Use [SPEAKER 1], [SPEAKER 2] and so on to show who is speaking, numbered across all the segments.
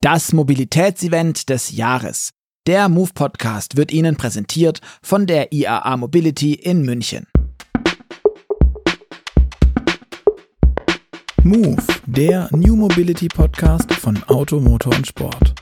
[SPEAKER 1] Das Mobilitätsevent des Jahres. Der Move Podcast wird Ihnen präsentiert von der IAA Mobility in München. Move, der New Mobility Podcast von Auto, Motor und Sport.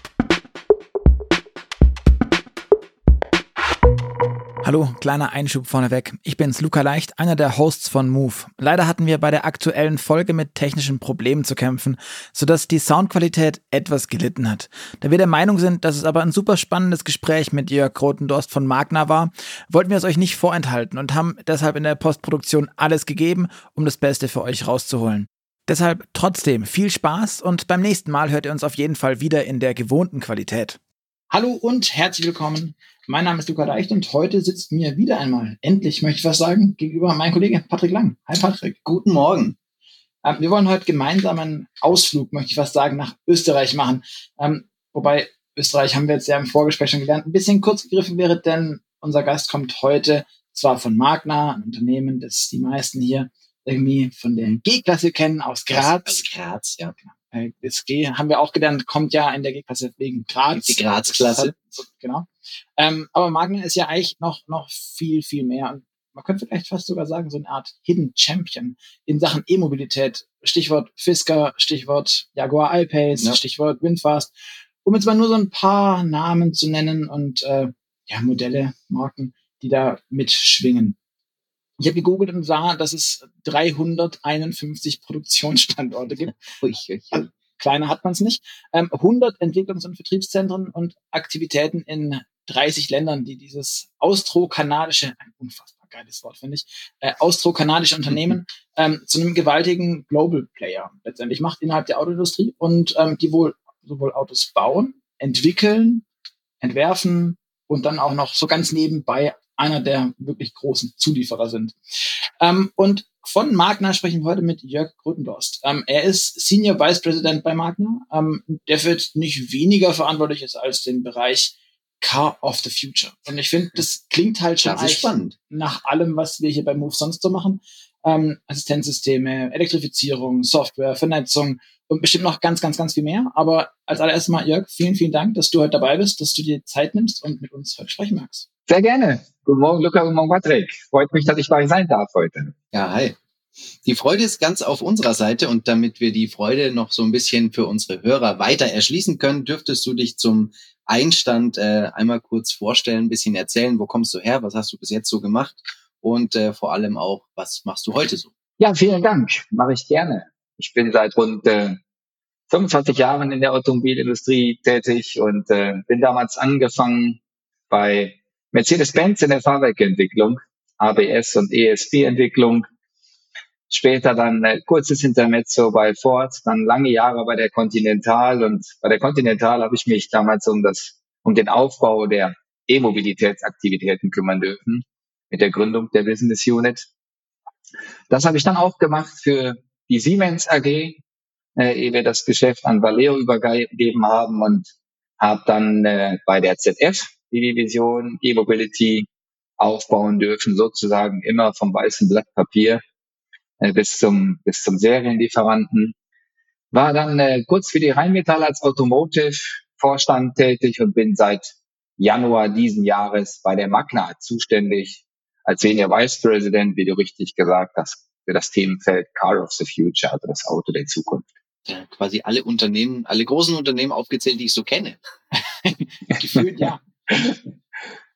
[SPEAKER 1] Hallo, kleiner Einschub vorneweg. Ich bin's, Luca Leicht, einer der Hosts von Move. Leider hatten wir bei der aktuellen Folge mit technischen Problemen zu kämpfen, sodass die Soundqualität etwas gelitten hat. Da wir der Meinung sind, dass es aber ein super spannendes Gespräch mit Jörg Grotendorst von Magna war, wollten wir es euch nicht vorenthalten und haben deshalb in der Postproduktion alles gegeben, um das Beste für euch rauszuholen. Deshalb trotzdem viel Spaß und beim nächsten Mal hört ihr uns auf jeden Fall wieder in der gewohnten Qualität. Hallo und herzlich willkommen mein Name ist Luca Leicht und heute sitzt mir wieder einmal, endlich möchte ich was sagen, gegenüber meinem Kollegen Patrick Lang.
[SPEAKER 2] Hi Patrick. Guten Morgen.
[SPEAKER 1] Ähm, wir wollen heute gemeinsam einen Ausflug, möchte ich was sagen, nach Österreich machen. Ähm, wobei Österreich haben wir jetzt ja im Vorgespräch schon gelernt, ein bisschen kurz gegriffen wäre, denn unser Gast kommt heute zwar von Magna, ein Unternehmen, das die meisten hier irgendwie von der G-Klasse kennen, aus Graz.
[SPEAKER 2] Aus Graz, ja.
[SPEAKER 1] Genau. Äh, das G haben wir auch gelernt, kommt ja in der G-Klasse wegen Graz.
[SPEAKER 2] Die Graz-Klasse.
[SPEAKER 1] Genau. Ähm, aber Magna ist ja eigentlich noch, noch viel, viel mehr. Und man könnte vielleicht fast sogar sagen, so eine Art Hidden Champion in Sachen E-Mobilität. Stichwort Fisker, Stichwort Jaguar I-Pace, ja. Stichwort Windfast. Um jetzt mal nur so ein paar Namen zu nennen und äh, ja, Modelle, Marken, die da mitschwingen. Ich habe gegoogelt und sah, dass es 351 Produktionsstandorte gibt. ui, ui, ui. Kleiner hat man es nicht. Ähm, 100 Entwicklungs- und Vertriebszentren und Aktivitäten in 30 Ländern, die dieses austro-kanadische, ein unfassbar geiles Wort, finde ich, äh, austro-kanadische Unternehmen ähm, zu einem gewaltigen Global Player letztendlich macht innerhalb der Autoindustrie und ähm, die wohl sowohl Autos bauen, entwickeln, entwerfen und dann auch noch so ganz nebenbei einer der wirklich großen Zulieferer sind. Ähm, und von Magna sprechen wir heute mit Jörg Grütendorst. Ähm, er ist Senior Vice President bei Magna, ähm, der wird nicht weniger verantwortlich ist als den Bereich Car of the Future. Und ich finde, das klingt halt schon
[SPEAKER 2] spannend.
[SPEAKER 1] nach allem, was wir hier bei Move sonst so machen. Ähm, Assistenzsysteme, Elektrifizierung, Software, Vernetzung und bestimmt noch ganz, ganz, ganz viel mehr. Aber als allererstes mal, Jörg, vielen, vielen Dank, dass du heute dabei bist, dass du dir Zeit nimmst und mit uns heute sprechen magst.
[SPEAKER 3] Sehr gerne. Guten Morgen, Luca, guten Morgen, Patrick. Freut mich, dass ich bei euch sein darf heute.
[SPEAKER 2] Ja, hi. Die Freude ist ganz auf unserer Seite und damit wir die Freude noch so ein bisschen für unsere Hörer weiter erschließen können, dürftest du dich zum Einstand äh, einmal kurz vorstellen, ein bisschen erzählen, wo kommst du her, was hast du bis jetzt so gemacht und äh, vor allem auch, was machst du heute so?
[SPEAKER 3] Ja, vielen Dank, mache ich gerne. Ich bin seit rund äh, 25 Jahren in der Automobilindustrie tätig und äh, bin damals angefangen bei Mercedes-Benz in der Fahrwerkentwicklung, ABS und ESP-Entwicklung. Später dann äh, kurzes Intermezzo bei Ford, dann lange Jahre bei der Continental und bei der Continental habe ich mich damals um das, um den Aufbau der E-Mobilitätsaktivitäten kümmern dürfen mit der Gründung der Business Unit. Das habe ich dann auch gemacht für die Siemens AG, äh, ehe wir das Geschäft an Valeo übergeben haben und habe dann äh, bei der ZF die Division E-Mobility aufbauen dürfen, sozusagen immer vom weißen Blatt Papier äh, bis zum bis zum Serienlieferanten. War dann äh, kurz für die Rheinmetall als Automotive Vorstand tätig und bin seit Januar diesen Jahres bei der Magna zuständig als Senior Vice President, wie du richtig gesagt hast, für das Themenfeld Car of the Future, also das Auto der Zukunft.
[SPEAKER 2] Quasi alle Unternehmen, alle großen Unternehmen aufgezählt, die ich so kenne.
[SPEAKER 1] Gefühlt, ja.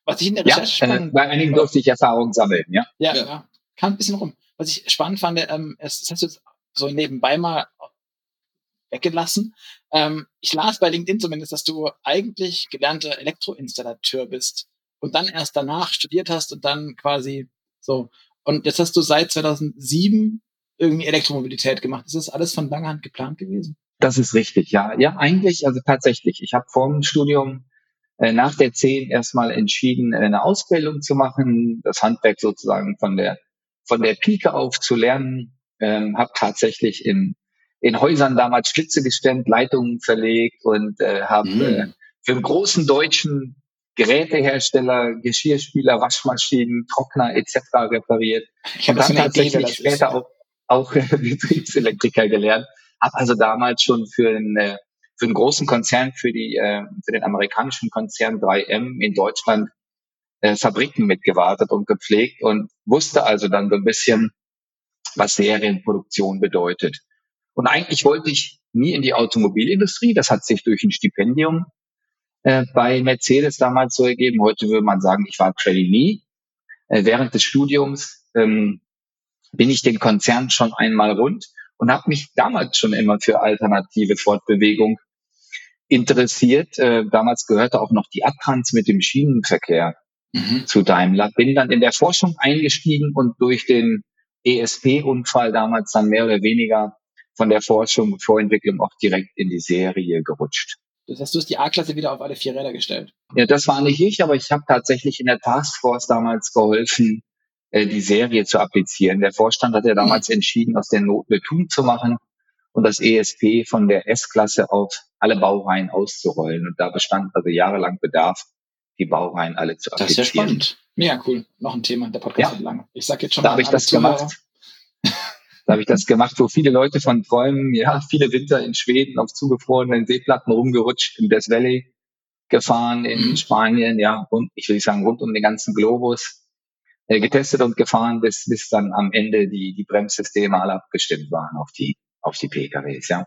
[SPEAKER 3] Was ich in der Recherche ja, äh, bei einigen durfte ich Erfahrungen sammeln, ja.
[SPEAKER 1] Ja, ja. ja. Kam ein bisschen rum. Was ich spannend fand, ähm, das hast du jetzt so nebenbei mal weggelassen. Ähm, ich las bei LinkedIn zumindest, dass du eigentlich gelernter Elektroinstallateur bist und dann erst danach studiert hast und dann quasi so. Und jetzt hast du seit 2007 irgendwie Elektromobilität gemacht. Ist das alles von langer Hand geplant gewesen?
[SPEAKER 3] Das ist richtig, ja. Ja, eigentlich, also tatsächlich. Ich habe vor dem Studium nach der 10 erstmal entschieden, eine Ausbildung zu machen, das Handwerk sozusagen von der von der Pike auf zu lernen. Ähm, habe tatsächlich in in Häusern damals Schlitze gestemmt, Leitungen verlegt und äh, habe mm. äh, für einen großen deutschen Gerätehersteller, Geschirrspüler, Waschmaschinen, Trockner etc. repariert. Ich habe dann tatsächlich Idee, später auch, auch Betriebselektriker gelernt. Habe also damals schon für ein äh, für einen großen Konzern, für die, äh, für den amerikanischen Konzern 3M in Deutschland äh, Fabriken mitgewartet und gepflegt und wusste also dann so ein bisschen, was Serienproduktion bedeutet. Und eigentlich wollte ich nie in die Automobilindustrie. Das hat sich durch ein Stipendium äh, bei Mercedes damals so ergeben. Heute würde man sagen, ich war Trainee. Äh, während des Studiums ähm, bin ich den Konzern schon einmal rund und habe mich damals schon immer für alternative Fortbewegung interessiert. Äh, damals gehörte auch noch die Adtrans mit dem Schienenverkehr mhm. zu Daimler. Bin dann in der Forschung eingestiegen und durch den ESP-Unfall damals dann mehr oder weniger von der Forschung und Vorentwicklung auch direkt in die Serie gerutscht.
[SPEAKER 1] Das heißt, du hast die A-Klasse wieder auf alle vier Räder gestellt.
[SPEAKER 3] Ja, das war nicht ich, aber ich habe tatsächlich in der Taskforce damals geholfen, äh, die Serie zu applizieren. Der Vorstand hat ja damals mhm. entschieden, aus der Not eine Tun zu machen und das ESP von der S-Klasse auf alle Baureihen auszurollen. Und da bestand also jahrelang Bedarf, die Baureihen alle zu
[SPEAKER 1] applizieren. Das ist ja spannend. Mega cool. Noch ein Thema, der Podcast ja. wird lang. Ich sag jetzt schon
[SPEAKER 3] da habe ich das gemacht. da habe ich das gemacht, wo viele Leute von träumen, ja, viele Winter in Schweden auf zugefrorenen Seeplatten rumgerutscht, im Death Valley gefahren, in mhm. Spanien, ja, und ich würde sagen, rund um den ganzen Globus äh, getestet und gefahren, bis, bis dann am Ende die, die Bremssysteme alle abgestimmt waren auf die, auf die PKWs, ja.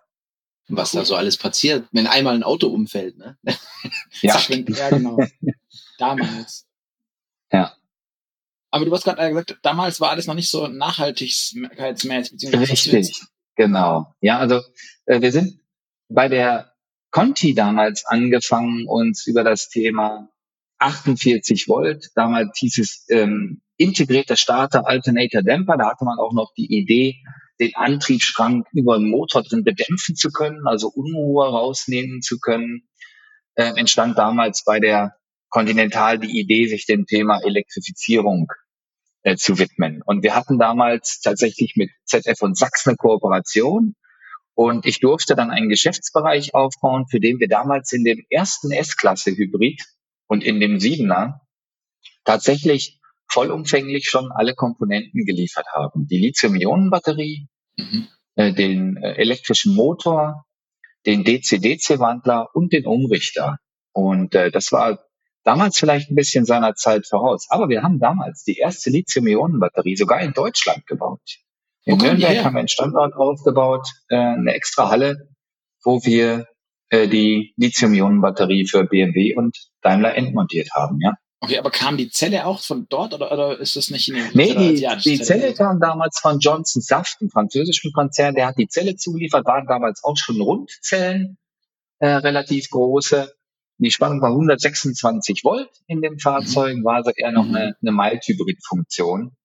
[SPEAKER 2] Was da so alles passiert, wenn einmal ein Auto umfällt, ne?
[SPEAKER 1] ja. ja, genau. Damals.
[SPEAKER 3] Ja.
[SPEAKER 1] Aber du hast gerade gesagt, damals war alles noch nicht so nachhaltigkeitsmäßig.
[SPEAKER 3] Richtig, genau. Ja, also äh, wir sind bei der Conti damals angefangen, uns über das Thema 48 Volt, damals hieß es ähm, integrierter Starter, Alternator Dämpfer, da hatte man auch noch die Idee, den Antriebsstrang über den Motor drin bedämpfen zu können, also Unruhe rausnehmen zu können. Äh, entstand damals bei der Continental die Idee, sich dem Thema Elektrifizierung äh, zu widmen. Und wir hatten damals tatsächlich mit ZF und Sachs eine Kooperation. Und ich durfte dann einen Geschäftsbereich aufbauen, für den wir damals in dem ersten S-Klasse Hybrid und in dem Siebener tatsächlich vollumfänglich schon alle Komponenten geliefert haben. Die Lithium-Ionen-Batterie, mhm. äh, den äh, elektrischen Motor, den DC-DC-Wandler und den Umrichter. Und äh, das war damals vielleicht ein bisschen seiner Zeit voraus. Aber wir haben damals die erste Lithium-Ionen-Batterie sogar in Deutschland gebaut. In okay, Nürnberg yeah. haben wir einen Standort aufgebaut, äh, eine extra Halle, wo wir äh, die Lithium-Ionen-Batterie für BMW und Daimler entmontiert haben, ja.
[SPEAKER 1] Okay, aber kam die Zelle auch von dort oder, oder ist das nicht in
[SPEAKER 3] den Nee, die, die Zelle, Zelle kam damals von Johnson Saft, einem französischen Konzern, der hat die Zelle zugeliefert, waren damals auch schon Rundzellen, äh, relativ große. Die Spannung war 126 Volt in dem Fahrzeug, mhm. war also eher noch mhm. eine, eine Mild-Hybrid-Funktion.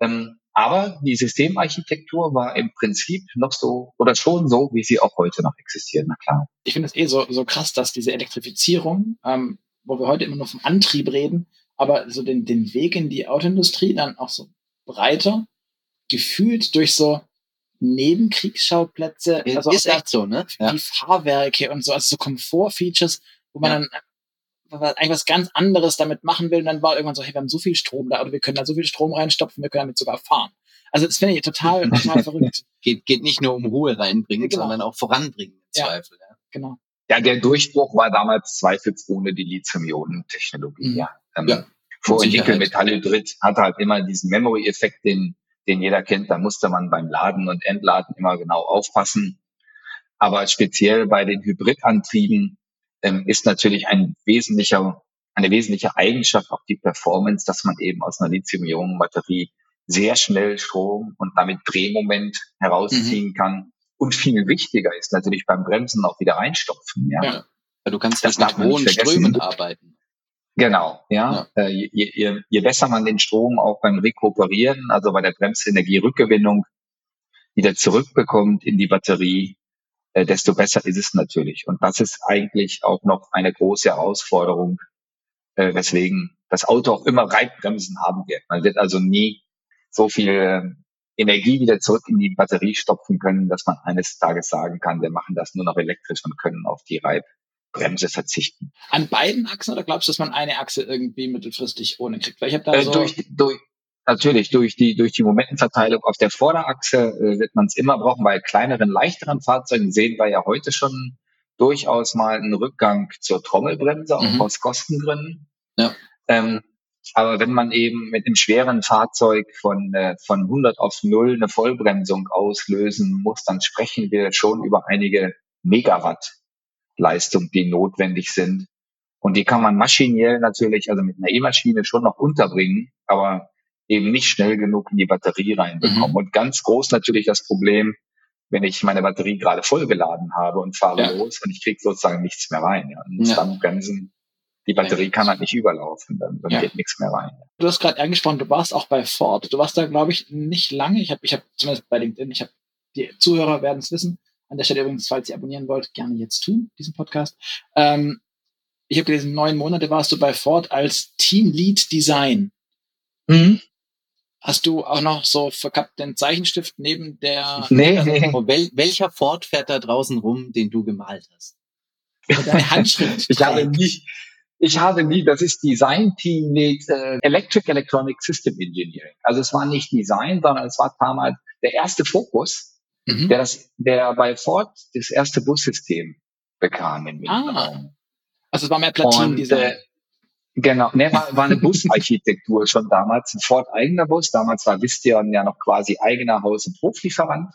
[SPEAKER 3] Ähm, aber die Systemarchitektur war im Prinzip noch so oder schon so, wie sie auch heute noch existiert, na klar.
[SPEAKER 1] Ich finde es eh so, so krass, dass diese Elektrifizierung, ähm, wo wir heute immer nur vom Antrieb reden, aber so den, den Weg in die Autoindustrie dann auch so breiter, gefühlt durch so Nebenkriegsschauplätze,
[SPEAKER 2] also ist echt so, ne?
[SPEAKER 1] Ja. Die Fahrwerke und so, also so Komfortfeatures, wo man ja. dann eigentlich was ganz anderes damit machen will. Und dann war irgendwann so, hey, wir haben so viel Strom da oder wir können da so viel Strom reinstopfen, wir können damit sogar fahren. Also das finde ich total, total verrückt.
[SPEAKER 2] Geht, geht nicht nur um Ruhe reinbringen, genau. sondern auch voranbringen im ja, Zweifel.
[SPEAKER 1] Ja. Genau.
[SPEAKER 3] Ja, der Durchbruch war damals zweifelsohne die Lithium-Ionen-Technologie. Mhm. Ja. Ähm, ja. Vor Nickel-Metallhydrid hatte halt immer diesen Memory-Effekt, den, den jeder kennt. Da musste man beim Laden und Entladen immer genau aufpassen. Aber speziell bei den Hybridantrieben ähm, ist natürlich ein wesentlicher, eine wesentliche Eigenschaft auch die Performance, dass man eben aus einer Lithium-Ionen-Batterie sehr schnell Strom und damit Drehmoment herausziehen mhm. kann. Und viel wichtiger ist natürlich beim Bremsen auch wieder reinstopfen. Ja, ja.
[SPEAKER 2] du kannst das mit hohen Strömen arbeiten.
[SPEAKER 3] Genau, ja. ja. Äh, je, je, je besser man den Strom auch beim Rekuperieren, also bei der Bremsenergierückgewinnung, wieder zurückbekommt in die Batterie, äh, desto besser ist es natürlich. Und das ist eigentlich auch noch eine große Herausforderung, äh, weswegen das Auto auch immer Reibbremsen haben wird. Man wird also nie so viel Energie wieder zurück in die Batterie stopfen können, dass man eines Tages sagen kann, wir machen das nur noch elektrisch und können auf die Reibbremse verzichten.
[SPEAKER 1] An beiden Achsen oder glaubst du, dass man eine Achse irgendwie mittelfristig ohne kriegt? Weil ich habe da
[SPEAKER 3] äh, so durch, durch, Natürlich, durch die, durch die Momentenverteilung auf der Vorderachse äh, wird man es immer brauchen. Bei kleineren, leichteren Fahrzeugen sehen wir ja heute schon durchaus mal einen Rückgang zur Trommelbremse, auch
[SPEAKER 2] Mhm.
[SPEAKER 3] aus Kostengründen.
[SPEAKER 2] Ja.
[SPEAKER 3] Ähm, aber wenn man eben mit einem schweren Fahrzeug von, äh, von 100 auf 0 eine Vollbremsung auslösen muss, dann sprechen wir schon über einige Megawatt Leistung, die notwendig sind. Und die kann man maschinell natürlich, also mit einer E-Maschine schon noch unterbringen, aber eben nicht schnell genug in die Batterie reinbekommen.
[SPEAKER 2] Mhm.
[SPEAKER 3] Und ganz groß natürlich das Problem, wenn ich meine Batterie gerade vollgeladen habe und fahre
[SPEAKER 2] Ja.
[SPEAKER 3] los und ich kriege sozusagen nichts mehr rein. Ja. Und
[SPEAKER 2] Ja.
[SPEAKER 3] dann bremsen. Die Batterie kann halt nicht überlaufen, dann, dann
[SPEAKER 1] Ja.
[SPEAKER 3] geht nichts mehr rein.
[SPEAKER 1] Du hast gerade angesprochen, du warst auch bei Ford. Du warst da, glaube ich, nicht lange. Ich habe, ich habe zumindest bei LinkedIn, ich habe die Zuhörer werden es wissen. An der Stelle übrigens, falls ihr abonnieren wollt, gerne jetzt tun, diesen Podcast. Ähm, ich habe gelesen, neun Monate warst du bei Ford als Team Lead Design.
[SPEAKER 3] Mhm.
[SPEAKER 1] Hast du auch noch so verkappt den Zeichenstift neben der
[SPEAKER 3] Nee, nee.
[SPEAKER 2] Und wel welcher Ford fährt da draußen rum, den du gemalt hast?
[SPEAKER 1] deine Handschrift?
[SPEAKER 3] Ich habe
[SPEAKER 1] trägt?
[SPEAKER 3] Ich habe nie, das ist Design Team Lead äh, Electric Electronic System Engineering. Also es war nicht Design, sondern es war damals der erste Fokus,
[SPEAKER 1] Mhm.
[SPEAKER 3] der das, der bei Ford das erste Bussystem bekam im
[SPEAKER 1] Ah,
[SPEAKER 3] Mittelraum.
[SPEAKER 1] Also es war mehr
[SPEAKER 3] Und
[SPEAKER 1] Platin-Design.
[SPEAKER 3] äh, genau, ne, war, war eine Busarchitektur schon damals, ein Ford eigener Bus. Damals war Visteon ja noch quasi eigener Haus- und Hoflieferant.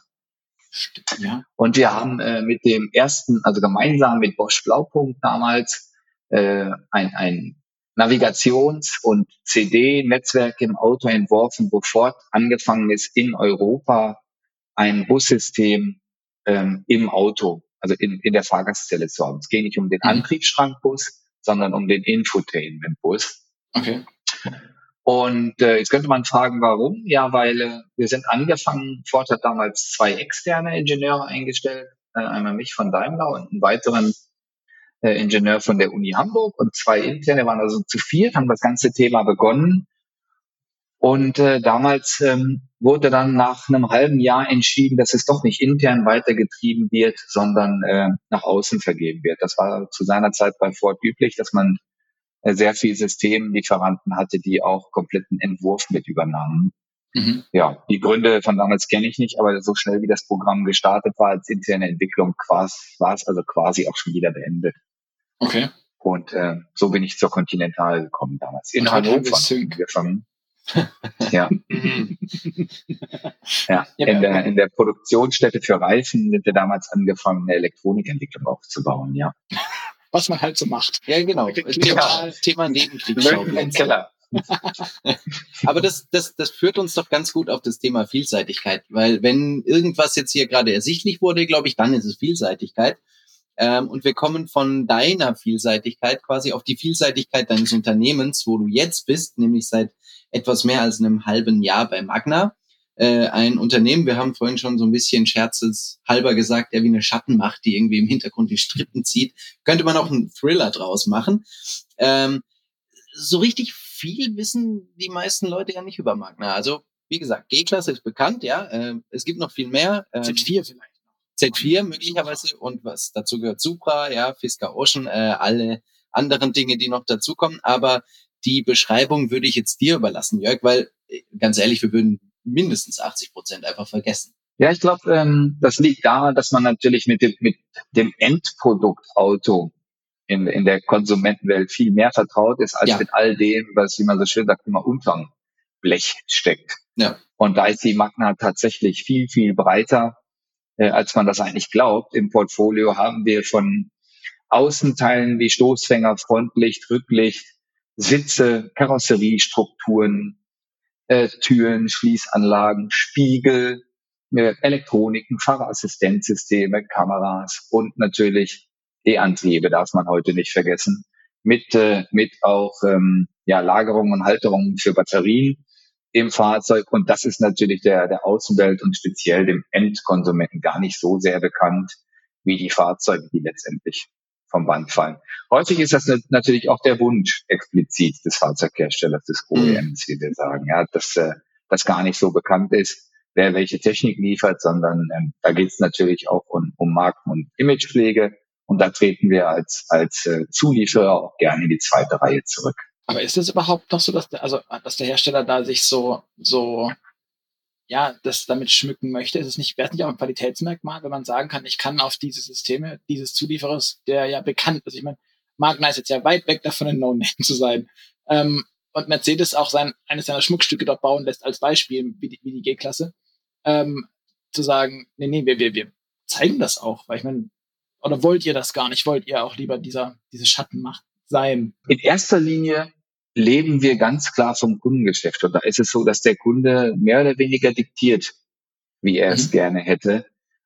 [SPEAKER 1] Stimmt, ja.
[SPEAKER 3] Und wir haben äh, mit dem ersten, also gemeinsam mit Bosch Blaupunkt damals, äh, ein, ein Navigations- und CD-Netzwerk im Auto entworfen, wo Ford angefangen ist, in Europa ein Bussystem ähm, im Auto, also in, in der Fahrgastzelle zu haben. Es geht nicht um den
[SPEAKER 1] Mhm.
[SPEAKER 3] Antriebsstrangbus, sondern um den Infotainment-Bus.
[SPEAKER 1] Okay.
[SPEAKER 3] Und äh, jetzt könnte man fragen, warum? Ja, weil äh, wir sind angefangen, Ford hat damals zwei externe Ingenieure eingestellt, äh, einmal mich von Daimler und einen weiteren äh, Ingenieur von der Uni Hamburg und zwei interne, waren also zu viert, haben das ganze Thema begonnen. Und äh, damals ähm, wurde dann nach einem halben Jahr entschieden, dass es doch nicht intern weitergetrieben wird, sondern äh, nach außen vergeben wird. Das war zu seiner Zeit bei Ford üblich, dass man äh, sehr viel Systemlieferanten hatte, die auch kompletten Entwurf mit übernahmen.
[SPEAKER 1] Mhm.
[SPEAKER 3] Ja, die Gründe von damals kenne ich nicht, aber so schnell wie das Programm gestartet war als interne Entwicklung, war es also quasi auch schon wieder beendet.
[SPEAKER 1] Okay.
[SPEAKER 3] Und äh, so bin ich zur Continental gekommen damals. In Hannover angefangen. ja, ja.
[SPEAKER 1] Ja,
[SPEAKER 3] In der, in der Produktionsstätte für Reifen sind wir damals angefangen, eine Elektronikentwicklung aufzubauen, ja.
[SPEAKER 1] Was man halt so macht.
[SPEAKER 2] Ja, genau.
[SPEAKER 1] Ja.
[SPEAKER 2] Thema, Thema
[SPEAKER 3] Löwen im
[SPEAKER 2] Nebenkriegsschauplätze. Aber das, das, das führt uns doch ganz gut auf das Thema Vielseitigkeit, weil wenn irgendwas jetzt hier gerade ersichtlich wurde, glaube ich, dann ist es Vielseitigkeit. Ähm, und wir kommen von deiner Vielseitigkeit quasi auf die Vielseitigkeit deines Unternehmens, wo du jetzt bist, nämlich seit etwas mehr als einem halben Jahr bei Magna. Äh, ein Unternehmen, wir haben vorhin schon so ein bisschen scherzeshalber gesagt, der wie eine Schattenmacht, die irgendwie im Hintergrund die Strippen zieht. Könnte man auch einen Thriller draus machen. Ähm, so richtig viel wissen die meisten Leute ja nicht über Magna. Also, wie gesagt, G-Klasse ist bekannt, ja. Äh, es gibt noch viel mehr. Ähm,
[SPEAKER 1] Z4 vielleicht.
[SPEAKER 2] Z4 möglicherweise und was dazu gehört Supra, ja, Fisker Ocean, äh, alle anderen Dinge, die noch dazukommen. Aber die Beschreibung würde ich jetzt dir überlassen, Jörg, weil äh, ganz ehrlich, wir würden mindestens 80 Prozent einfach vergessen.
[SPEAKER 3] Ja, ich glaube, ähm, das liegt daran, dass man natürlich mit dem, mit dem Endprodukt Auto in, in der Konsumentenwelt viel mehr vertraut ist, als
[SPEAKER 2] Ja.
[SPEAKER 3] mit all dem, was, wie man so schön sagt, immer unterm Blech steckt.
[SPEAKER 2] Ja.
[SPEAKER 3] Und da ist die Magna tatsächlich viel, viel breiter, äh, als man das eigentlich glaubt. Im Portfolio haben wir von Außenteilen wie Stoßfänger, Frontlicht, Rücklicht, Sitze, Karosseriestrukturen, äh, Türen, Schließanlagen, Spiegel, äh, Elektroniken, Fahrerassistenzsysteme, Kameras und natürlich E-Antriebe darf man heute nicht vergessen. Mit, äh, mit auch ähm, ja, Lagerung und Halterung für Batterien im Fahrzeug. Und das ist natürlich der, der Außenwelt und speziell dem Endkonsumenten gar nicht so sehr bekannt wie die Fahrzeuge, die letztendlich vom Band fallen. Häufig ist das nat- natürlich auch der Wunsch explizit des Fahrzeugherstellers, des OEMs, wie wir sagen, ja, dass äh, das gar nicht so bekannt ist, wer welche Technik liefert, sondern ähm, da geht es natürlich auch um, um Marken- und Imagepflege. Und da treten wir als, als äh, Zulieferer auch gerne in die zweite Reihe zurück.
[SPEAKER 1] Aber ist es überhaupt noch so, dass der, also, dass der Hersteller da sich so, so ja, das damit schmücken möchte. Ist es nicht, wäre es nicht auch ein Qualitätsmerkmal, wenn man sagen kann, ich kann auf diese Systeme dieses Zulieferers, der ja bekannt ist, ich meine, Magna ist jetzt ja weit weg davon, ein No-Name zu sein. Ähm, und Mercedes auch sein, eines seiner Schmuckstücke dort bauen lässt als Beispiel, wie die, wie die G-Klasse, ähm, zu sagen, nee, nee, wir, wir, wir zeigen das auch, weil ich meine, oder wollt ihr das gar nicht? Wollt ihr auch lieber dieser, diese Schattenmacht sein?
[SPEAKER 3] In erster Linie leben wir ganz klar vom Kundengeschäft. Und da ist es so, dass der Kunde mehr oder weniger diktiert, wie er es mhm. gerne hätte.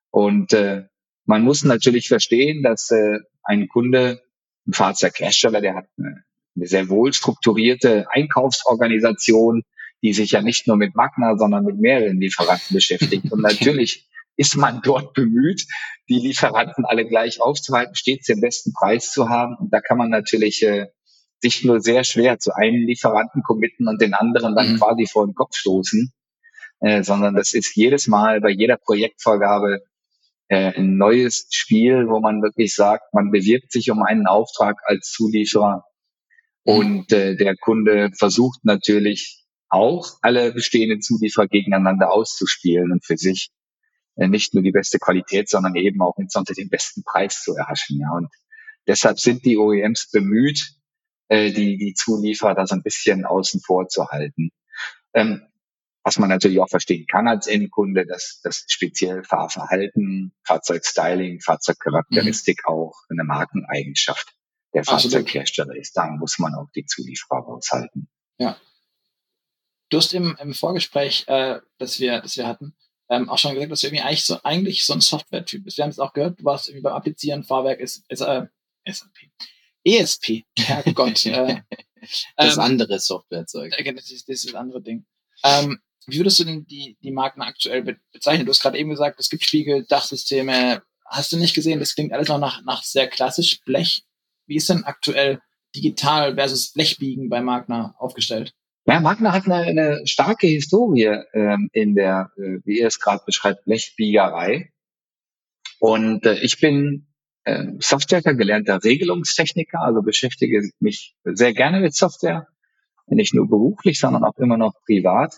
[SPEAKER 3] Und äh, man muss natürlich verstehen, dass äh, ein Kunde, ein Fahrzeughersteller, der hat eine, eine sehr wohl strukturierte Einkaufsorganisation, die sich ja nicht nur mit Magna, sondern mit mehreren Lieferanten beschäftigt. Und natürlich ist man dort bemüht, die Lieferanten alle gleich aufzuhalten, stets den besten Preis zu haben. Und da kann man natürlich äh, sich nur sehr schwer zu einem Lieferanten committen und den anderen dann mhm. quasi vor den Kopf stoßen, äh, sondern das ist jedes Mal bei jeder Projektvorgabe äh, ein neues Spiel, wo man wirklich sagt, man bewirbt sich um einen Auftrag als Zulieferer mhm. und äh, der Kunde versucht natürlich auch alle bestehenden Zulieferer gegeneinander auszuspielen und für sich äh, nicht nur die beste Qualität, sondern eben auch insbesondere den besten Preis zu erhaschen. Ja. Und deshalb sind die OEMs bemüht, äh, die, die Zulieferer da so ein bisschen außen vor zu halten. Ähm, was man natürlich auch verstehen kann als Endkunde, dass das speziell Fahrverhalten, Fahrzeugstyling, Fahrzeugcharakteristik mhm. auch eine Markeneigenschaft der Fahrzeughersteller ist. Da muss man auch die Zulieferer aushalten.
[SPEAKER 1] Ja. Du hast im, im Vorgespräch, äh, das wir, das wir hatten, ähm, auch schon gesagt, dass du irgendwie eigentlich so, eigentlich so ein Software-Typ bist. Wir haben es auch gehört, du warst irgendwie beim Applizieren, Fahrwerk ist, ist äh, SAP. ESP, Herrgott. äh,
[SPEAKER 2] das ähm, andere Softwarezeug.
[SPEAKER 1] Das ist, das ist das andere Ding. Ähm, wie würdest du denn die, die Marken aktuell bezeichnen? Du hast gerade eben gesagt, es gibt Spiegel, Dachsysteme. Hast du nicht gesehen? Das klingt alles noch nach, nach sehr klassisch Blech. Wie ist denn aktuell digital versus Blechbiegen bei Magna aufgestellt?
[SPEAKER 3] Ja, Magna hat eine, eine starke Historie ähm, in der, äh, wie ihr es gerade beschreibt, Blechbiegerei. Und äh, ich bin äh, Softwareker, gelernter Regelungstechniker, also beschäftige mich sehr gerne mit Software, nicht nur beruflich, sondern auch immer noch privat.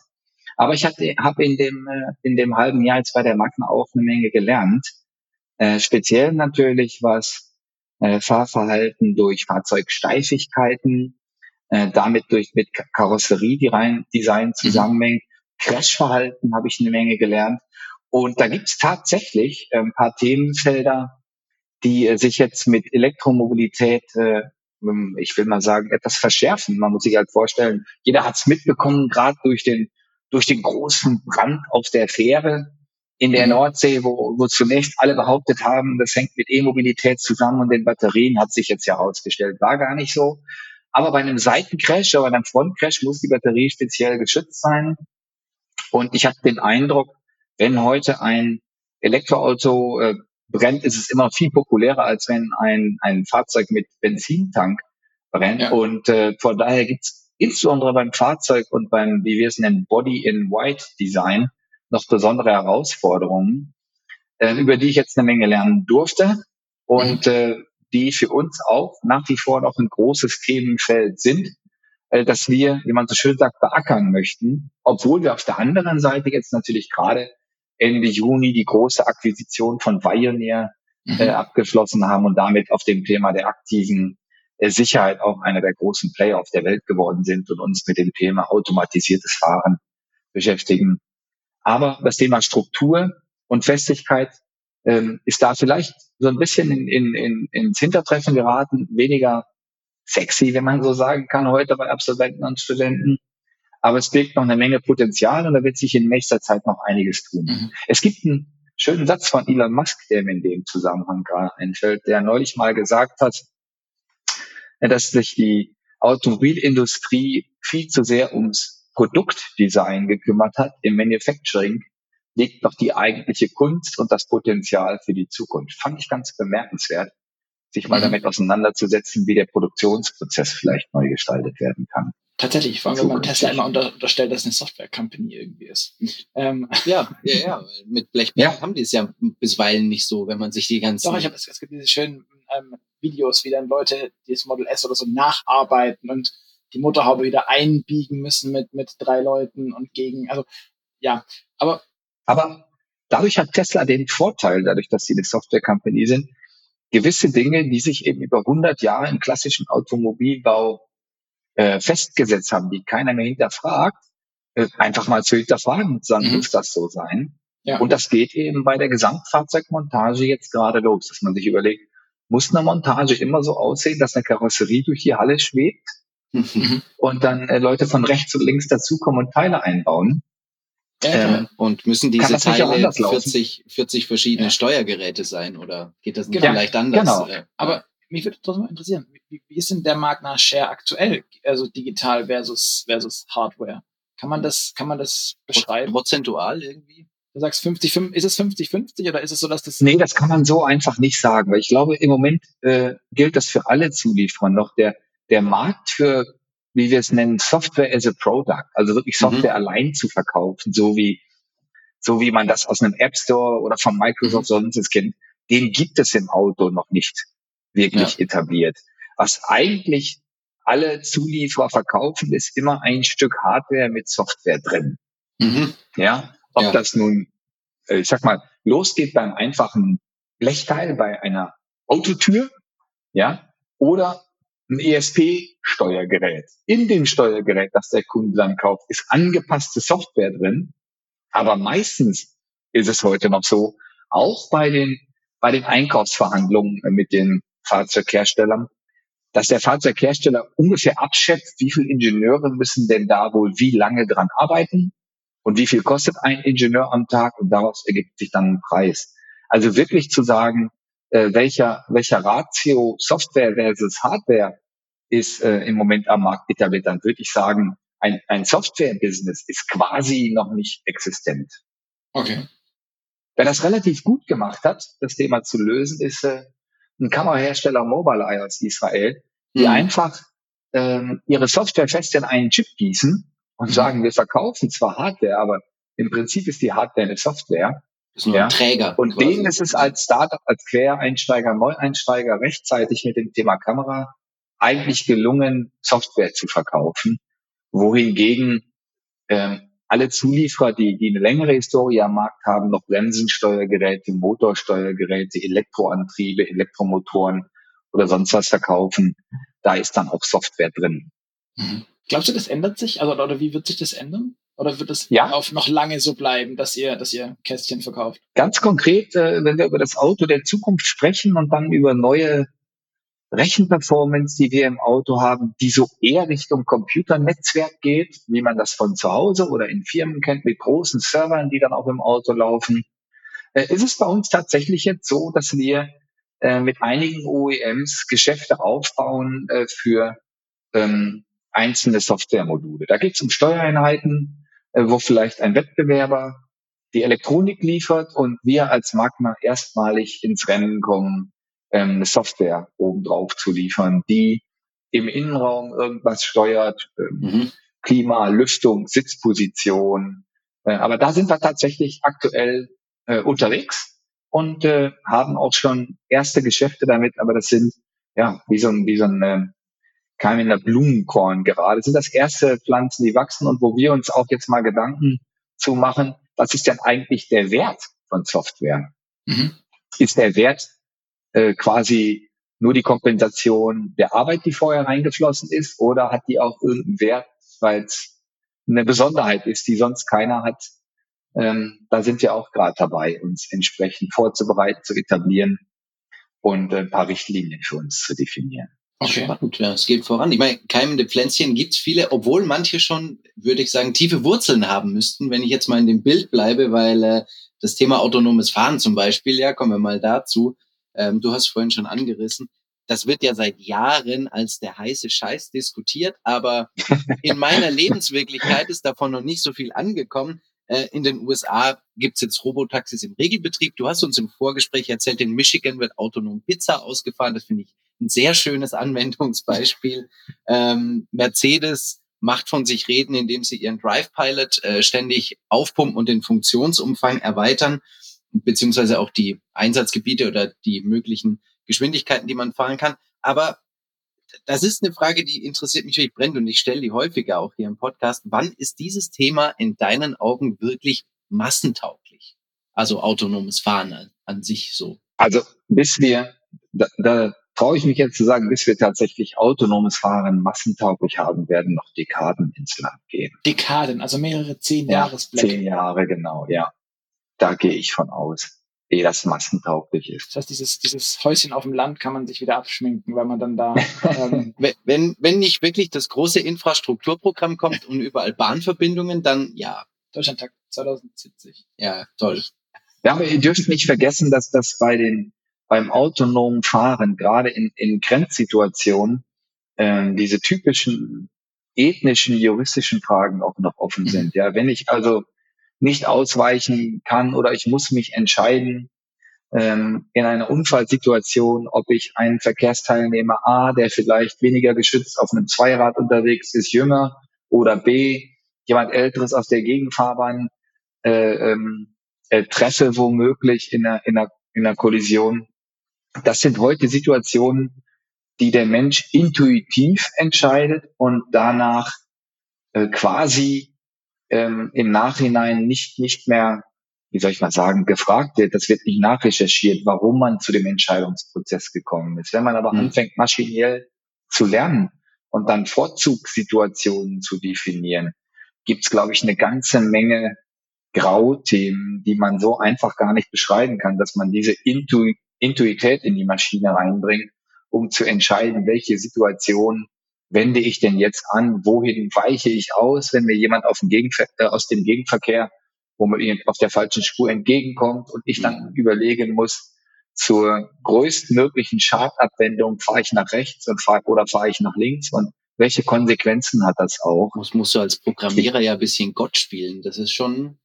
[SPEAKER 3] Aber ich habe in dem äh, in dem halben Jahr jetzt bei der Magna auch eine Menge gelernt, äh, speziell natürlich was äh, Fahrverhalten durch Fahrzeugsteifigkeiten, äh, damit durch mit Karosserie-Design zusammenhängt. Mhm. Crashverhalten habe ich eine Menge gelernt. Und da gibt es tatsächlich äh, ein paar Themenfelder, die äh, sich jetzt mit Elektromobilität, äh, ähm, ich will mal sagen, etwas verschärfen. Man muss sich halt vorstellen, jeder hat es mitbekommen, gerade durch den, durch den großen Brand auf der Fähre in der mhm. Nordsee, wo, wo zunächst alle behauptet haben, das hängt mit E-Mobilität zusammen und den Batterien, hat sich jetzt ja herausgestellt, war gar nicht so. Aber bei einem Seitencrash oder einem Frontcrash muss die Batterie speziell geschützt sein. Und ich habe den Eindruck, wenn heute ein Elektroauto äh, brennt, ist es immer viel populärer, als wenn ein, ein Fahrzeug mit Benzintank brennt. Ja. Und äh, von daher gibt es insbesondere beim Fahrzeug und beim, wie wir es nennen, Body-in-White-Design noch besondere Herausforderungen, äh, über die ich jetzt eine Menge lernen durfte und mhm. äh, die für uns auch nach wie vor noch ein großes Themenfeld sind, äh, dass wir, wie man so schön sagt, beackern möchten, obwohl wir auf der anderen Seite jetzt natürlich gerade Ende Juni die große Akquisition von Pioneer mhm. äh, abgeschlossen haben und damit auf dem Thema der aktiven äh, Sicherheit auch einer der großen Player auf der Welt geworden sind und uns mit dem Thema automatisiertes Fahren beschäftigen. Aber das Thema Struktur und Festigkeit ähm, ist da vielleicht so ein bisschen in, in, in, ins Hintertreffen geraten, weniger sexy, wenn man so sagen kann, heute bei Absolventen und Studenten. Aber es birgt noch eine Menge Potenzial und da wird sich in nächster Zeit noch einiges tun. Mhm. Es gibt einen schönen Satz von Elon Musk, der mir in dem Zusammenhang gerade einfällt, der neulich mal gesagt hat, dass sich die Automobilindustrie viel zu sehr ums Produktdesign gekümmert hat. Im Manufacturing liegt noch die eigentliche Kunst und das Potenzial für die Zukunft. Fand ich ganz bemerkenswert, sich mal mhm. damit auseinanderzusetzen, wie der Produktionsprozess vielleicht neu gestaltet werden kann.
[SPEAKER 1] Tatsächlich, vor allem wenn man Tesla immer unter, unterstellt, dass es eine Software-Company irgendwie ist.
[SPEAKER 2] Ähm. Ja, ja, ja. Mit Blechblech ja. haben die es ja bisweilen nicht so, wenn man sich die ganzen.
[SPEAKER 1] Doch, ich habe es, es gibt diese schönen ähm, Videos, wie dann Leute dieses Model S oder so nacharbeiten und die Motorhaube wieder einbiegen müssen mit, mit drei Leuten und gegen. Also ja, aber.
[SPEAKER 3] Aber dadurch hat Tesla den Vorteil, dadurch, dass sie eine Software Company sind, gewisse Dinge, die sich eben über 100 Jahre im klassischen Automobilbau äh, festgesetzt haben, die keiner mehr hinterfragt, äh, einfach mal zu hinterfragen sagen, mhm. muss das so sein? Ja. Und das geht eben bei der Gesamtfahrzeugmontage jetzt gerade los, dass man sich überlegt, muss eine Montage immer so aussehen, dass eine Karosserie durch die Halle schwebt mhm. und dann äh, Leute von rechts und links dazukommen und Teile einbauen?
[SPEAKER 2] Ähm, und müssen diese Teile 40, 40 verschiedene ja. Steuergeräte sein oder geht das nicht genau. vielleicht anders? Genau.
[SPEAKER 1] Äh, Aber mich würde trotzdem mal interessieren, wie, wie ist denn der Magna Share aktuell, also digital versus, versus Hardware? Kann man das, kann man das beschreiben?
[SPEAKER 2] Prozentual irgendwie?
[SPEAKER 1] Du sagst 50, 50 ist es 50-50 oder ist es so, dass das.
[SPEAKER 3] Nee, das kann man so einfach nicht sagen, weil ich glaube, im Moment äh, gilt das für alle Zulieferer noch. Der, der Markt für, wie wir es nennen, Software as a Product, also wirklich mhm. Software mhm. allein zu verkaufen, so wie, so wie man das aus einem App Store oder von Microsoft mhm. sonst kennt, den gibt es im Auto noch nicht wirklich ja. etabliert. Was eigentlich alle Zulieferer verkaufen, ist immer ein Stück Hardware mit Software drin. Mhm. Ja, ob ja. das nun, äh, ich sag mal, losgeht beim einfachen Blechteil bei einer Autotür, ja, oder ein ESP-Steuergerät. In dem Steuergerät, das der Kunde dann kauft, ist angepasste Software drin. Aber meistens ist es heute noch so, auch bei den, bei den Einkaufsverhandlungen mit den Fahrzeugherstellern, dass der Fahrzeughersteller ungefähr abschätzt, wie viele Ingenieure müssen denn da wohl wie lange dran arbeiten und wie viel kostet ein Ingenieur am Tag und daraus ergibt sich dann ein Preis. Also wirklich zu sagen, äh, welcher, welcher Ratio Software versus Hardware ist äh, im Moment am Markt etabliert, dann würde ich sagen, ein, ein Software-Business ist quasi noch nicht existent.
[SPEAKER 1] Okay.
[SPEAKER 3] Wer das relativ gut gemacht hat, das Thema zu lösen, ist äh, ein Kamerahersteller Mobileye aus Israel, die mhm. einfach ähm, ihre Software fest in einen Chip gießen und sagen, wir verkaufen zwar Hardware, aber im Prinzip ist die Hardware eine Software.
[SPEAKER 2] Ist nur ja. ein Träger.
[SPEAKER 3] Und quasi. denen ist es als Startup, als Quereinsteiger, Neueinsteiger rechtzeitig mit dem Thema Kamera eigentlich gelungen, Software zu verkaufen, wohingegen ähm, alle Zulieferer, die, die eine längere Historie am Markt haben, noch Bremsensteuergeräte, Motorsteuergeräte, Elektroantriebe, Elektromotoren oder sonst was verkaufen, da ist dann auch Software drin.
[SPEAKER 1] Mhm. Glaubst du, das ändert sich? Also, oder wie wird sich das ändern? Oder wird es ja. auf noch lange so bleiben, dass ihr, dass ihr Kästchen verkauft?
[SPEAKER 3] Ganz konkret, äh, wenn wir über das Auto der Zukunft sprechen und dann über neue Rechenperformance, die wir im Auto haben, die so eher Richtung Computernetzwerk geht, wie man das von zu Hause oder in Firmen kennt, mit großen Servern, die dann auch im Auto laufen, äh, ist es bei uns tatsächlich jetzt so, dass wir äh, mit einigen OEMs Geschäfte aufbauen äh, für ähm, einzelne Softwaremodule. Da geht es um Steuereinheiten, äh, wo vielleicht ein Wettbewerber die Elektronik liefert und wir als Magma erstmalig ins Rennen kommen, ähm, eine Software obendrauf zu liefern, die im Innenraum irgendwas steuert, ähm, mhm. Klima, Lüftung, Sitzposition. Äh, aber da sind wir tatsächlich aktuell äh, unterwegs und äh, haben auch schon erste Geschäfte damit, aber das sind ja wie so ein, wie so ein äh, Keim in der Blumenkorn gerade. Das sind das erste Pflanzen, die wachsen und wo wir uns auch jetzt mal Gedanken zu machen, was ist denn eigentlich der Wert von Software? Mhm. Ist der Wert äh, quasi nur die Kompensation der Arbeit, die vorher reingeflossen ist, oder hat die auch irgendeinen Wert, weil es eine Besonderheit ist, die sonst keiner hat? Ähm, da sind wir auch gerade dabei, uns entsprechend vorzubereiten, zu etablieren und ein paar Richtlinien für uns zu definieren.
[SPEAKER 2] Okay. Spannend, ja, es geht voran. Ich meine, keimende Pflänzchen gibt's viele, obwohl manche schon, würde ich sagen, tiefe Wurzeln haben müssten, wenn ich jetzt mal in dem Bild bleibe, weil äh, das Thema autonomes Fahren zum Beispiel, ja, kommen wir mal dazu. Ähm, du hast vorhin schon angerissen. Das wird ja seit Jahren als der heiße Scheiß diskutiert, aber in meiner Lebenswirklichkeit ist davon noch nicht so viel angekommen. Äh, in den USA gibt's jetzt Robotaxis im Regelbetrieb. Du hast uns im Vorgespräch erzählt, in Michigan wird autonom Pizza ausgefahren. Das finde ich ein sehr schönes Anwendungsbeispiel. Ähm, Mercedes macht von sich reden, indem sie ihren Drive Pilot äh, ständig aufpumpen und den Funktionsumfang erweitern, beziehungsweise auch die Einsatzgebiete oder die möglichen Geschwindigkeiten, die man fahren kann. Aber das ist eine Frage, die interessiert mich wirklich brennend und ich stelle die häufiger auch hier im Podcast. Wann ist dieses Thema in deinen Augen wirklich massentauglich? Also autonomes Fahren an, an sich so.
[SPEAKER 3] Also bis wir, da, da traue ich mich jetzt zu sagen, bis wir tatsächlich autonomes Fahren massentauglich haben, werden noch Dekaden ins Land gehen.
[SPEAKER 1] Dekaden, also mehrere zehn
[SPEAKER 3] Ja,
[SPEAKER 1] Jahresblöcke.
[SPEAKER 3] zehn Jahre, genau, ja. Da gehe ich von aus, ehe das massentauglich ist.
[SPEAKER 1] Das heißt, dieses, dieses Häuschen auf dem Land kann man sich wieder abschminken, weil man dann da ähm,
[SPEAKER 2] Wenn- Wenn, nicht wirklich das große Infrastrukturprogramm kommt und überall Bahnverbindungen, dann ja,
[SPEAKER 1] Deutschlandtag 2070.
[SPEAKER 2] ja, toll.
[SPEAKER 3] Ja, aber ihr dürft nicht vergessen, dass das bei den, beim autonomen Fahren, gerade in, in Grenzsituationen, ähm, diese typischen ethnischen, juristischen Fragen auch noch offen
[SPEAKER 2] Mhm.
[SPEAKER 3] sind. Ja, wenn ich also nicht ausweichen kann oder ich muss mich entscheiden, ähm, in einer Unfallsituation, ob ich einen Verkehrsteilnehmer A, der vielleicht weniger geschützt auf einem Zweirad unterwegs ist, jünger, oder B, jemand Älteres auf der Gegenfahrbahn äh, ähm, äh, treffe, womöglich in einer, in, einer, in einer Kollision. Das sind heute Situationen, die der Mensch intuitiv entscheidet und danach äh, quasi ähm, im Nachhinein nicht, nicht mehr, wie soll ich mal sagen, gefragt wird. Das wird nicht nachrecherchiert, warum man zu dem Entscheidungsprozess gekommen ist. Wenn man aber
[SPEAKER 2] Mhm.
[SPEAKER 3] anfängt, maschinell zu lernen und dann Vorzugssituationen zu definieren, gibt's glaube ich, eine ganze Menge Grauthemen, die man so einfach gar nicht beschreiben kann, dass man diese Intu Intuität in die Maschine reinbringt, um zu entscheiden, welche Situation wende ich denn jetzt an, wohin weiche ich aus, wenn mir jemand auf dem Gegenver äh, aus dem Gegenverkehr, wo man auf der falschen Spur entgegenkommt und ich dann überlegen muss, zur größtmöglichen Schadabwendung fahre ich nach rechts und fahr, oder fahre ich nach links und welche Konsequenzen hat das auch?
[SPEAKER 2] Muss, musst du als Programmierer ja ein bisschen Gott spielen. Das ist schon.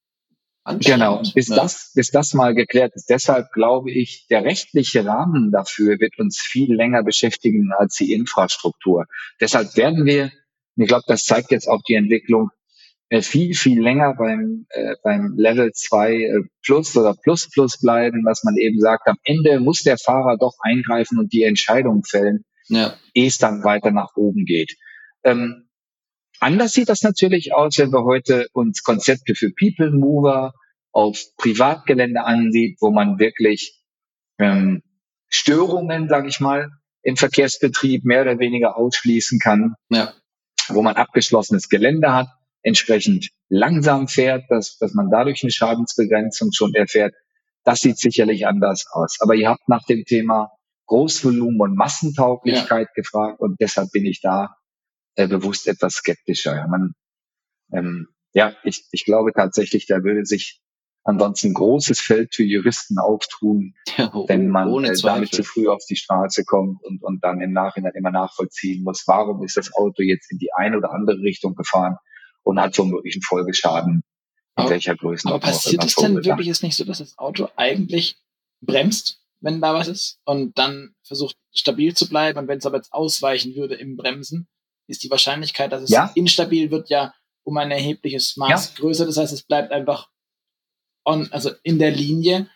[SPEAKER 3] Genau, bis
[SPEAKER 2] Ja.
[SPEAKER 3] das, bis das mal geklärt ist. Deshalb glaube ich, der rechtliche Rahmen dafür wird uns viel länger beschäftigen als die Infrastruktur. Deshalb werden wir, und ich glaube, das zeigt jetzt auch die Entwicklung, äh, viel, viel länger beim, äh, beim Level 2 äh, Plus oder Plus Plus bleiben, was man eben sagt, am Ende muss der Fahrer doch eingreifen und die Entscheidung fällen,
[SPEAKER 2] Ja,
[SPEAKER 3] ehe es dann weiter nach oben geht. Ähm, anders sieht das natürlich aus, wenn wir heute uns Konzepte für People Mover auf Privatgelände ansieht, wo man wirklich ähm, Störungen, sage ich mal, im Verkehrsbetrieb mehr oder weniger ausschließen kann,
[SPEAKER 2] ja.
[SPEAKER 3] wo man abgeschlossenes Gelände hat, entsprechend langsam fährt, dass, dass man dadurch eine Schadensbegrenzung schon erfährt. Das sieht sicherlich anders aus. Aber ihr habt nach dem Thema Großvolumen und Massentauglichkeit gefragt und deshalb bin ich da äh, bewusst etwas skeptischer. Ja, man, ähm, ja ich, ich glaube tatsächlich, da würde sich ansonsten ein großes Feld für Juristen auftun,
[SPEAKER 2] ja
[SPEAKER 3] wenn man
[SPEAKER 2] ohne
[SPEAKER 3] äh, damit zu früh auf die Straße kommt und, und dann im Nachhinein immer nachvollziehen muss, warum ist das Auto jetzt in die eine oder andere Richtung gefahren und hat womöglich einen Folgeschaden in
[SPEAKER 1] Aber-
[SPEAKER 3] welcher Größenordnung
[SPEAKER 1] Aber passiert es denn wirklich jetzt nicht so, dass das Auto eigentlich bremst, wenn da was ist und dann versucht stabil zu bleiben und wenn es aber jetzt ausweichen würde im Bremsen, ist die Wahrscheinlichkeit, dass es
[SPEAKER 3] Ja.
[SPEAKER 1] instabil wird, ja um ein erhebliches Maß größer. Das heißt, es bleibt einfach on, also in der Linie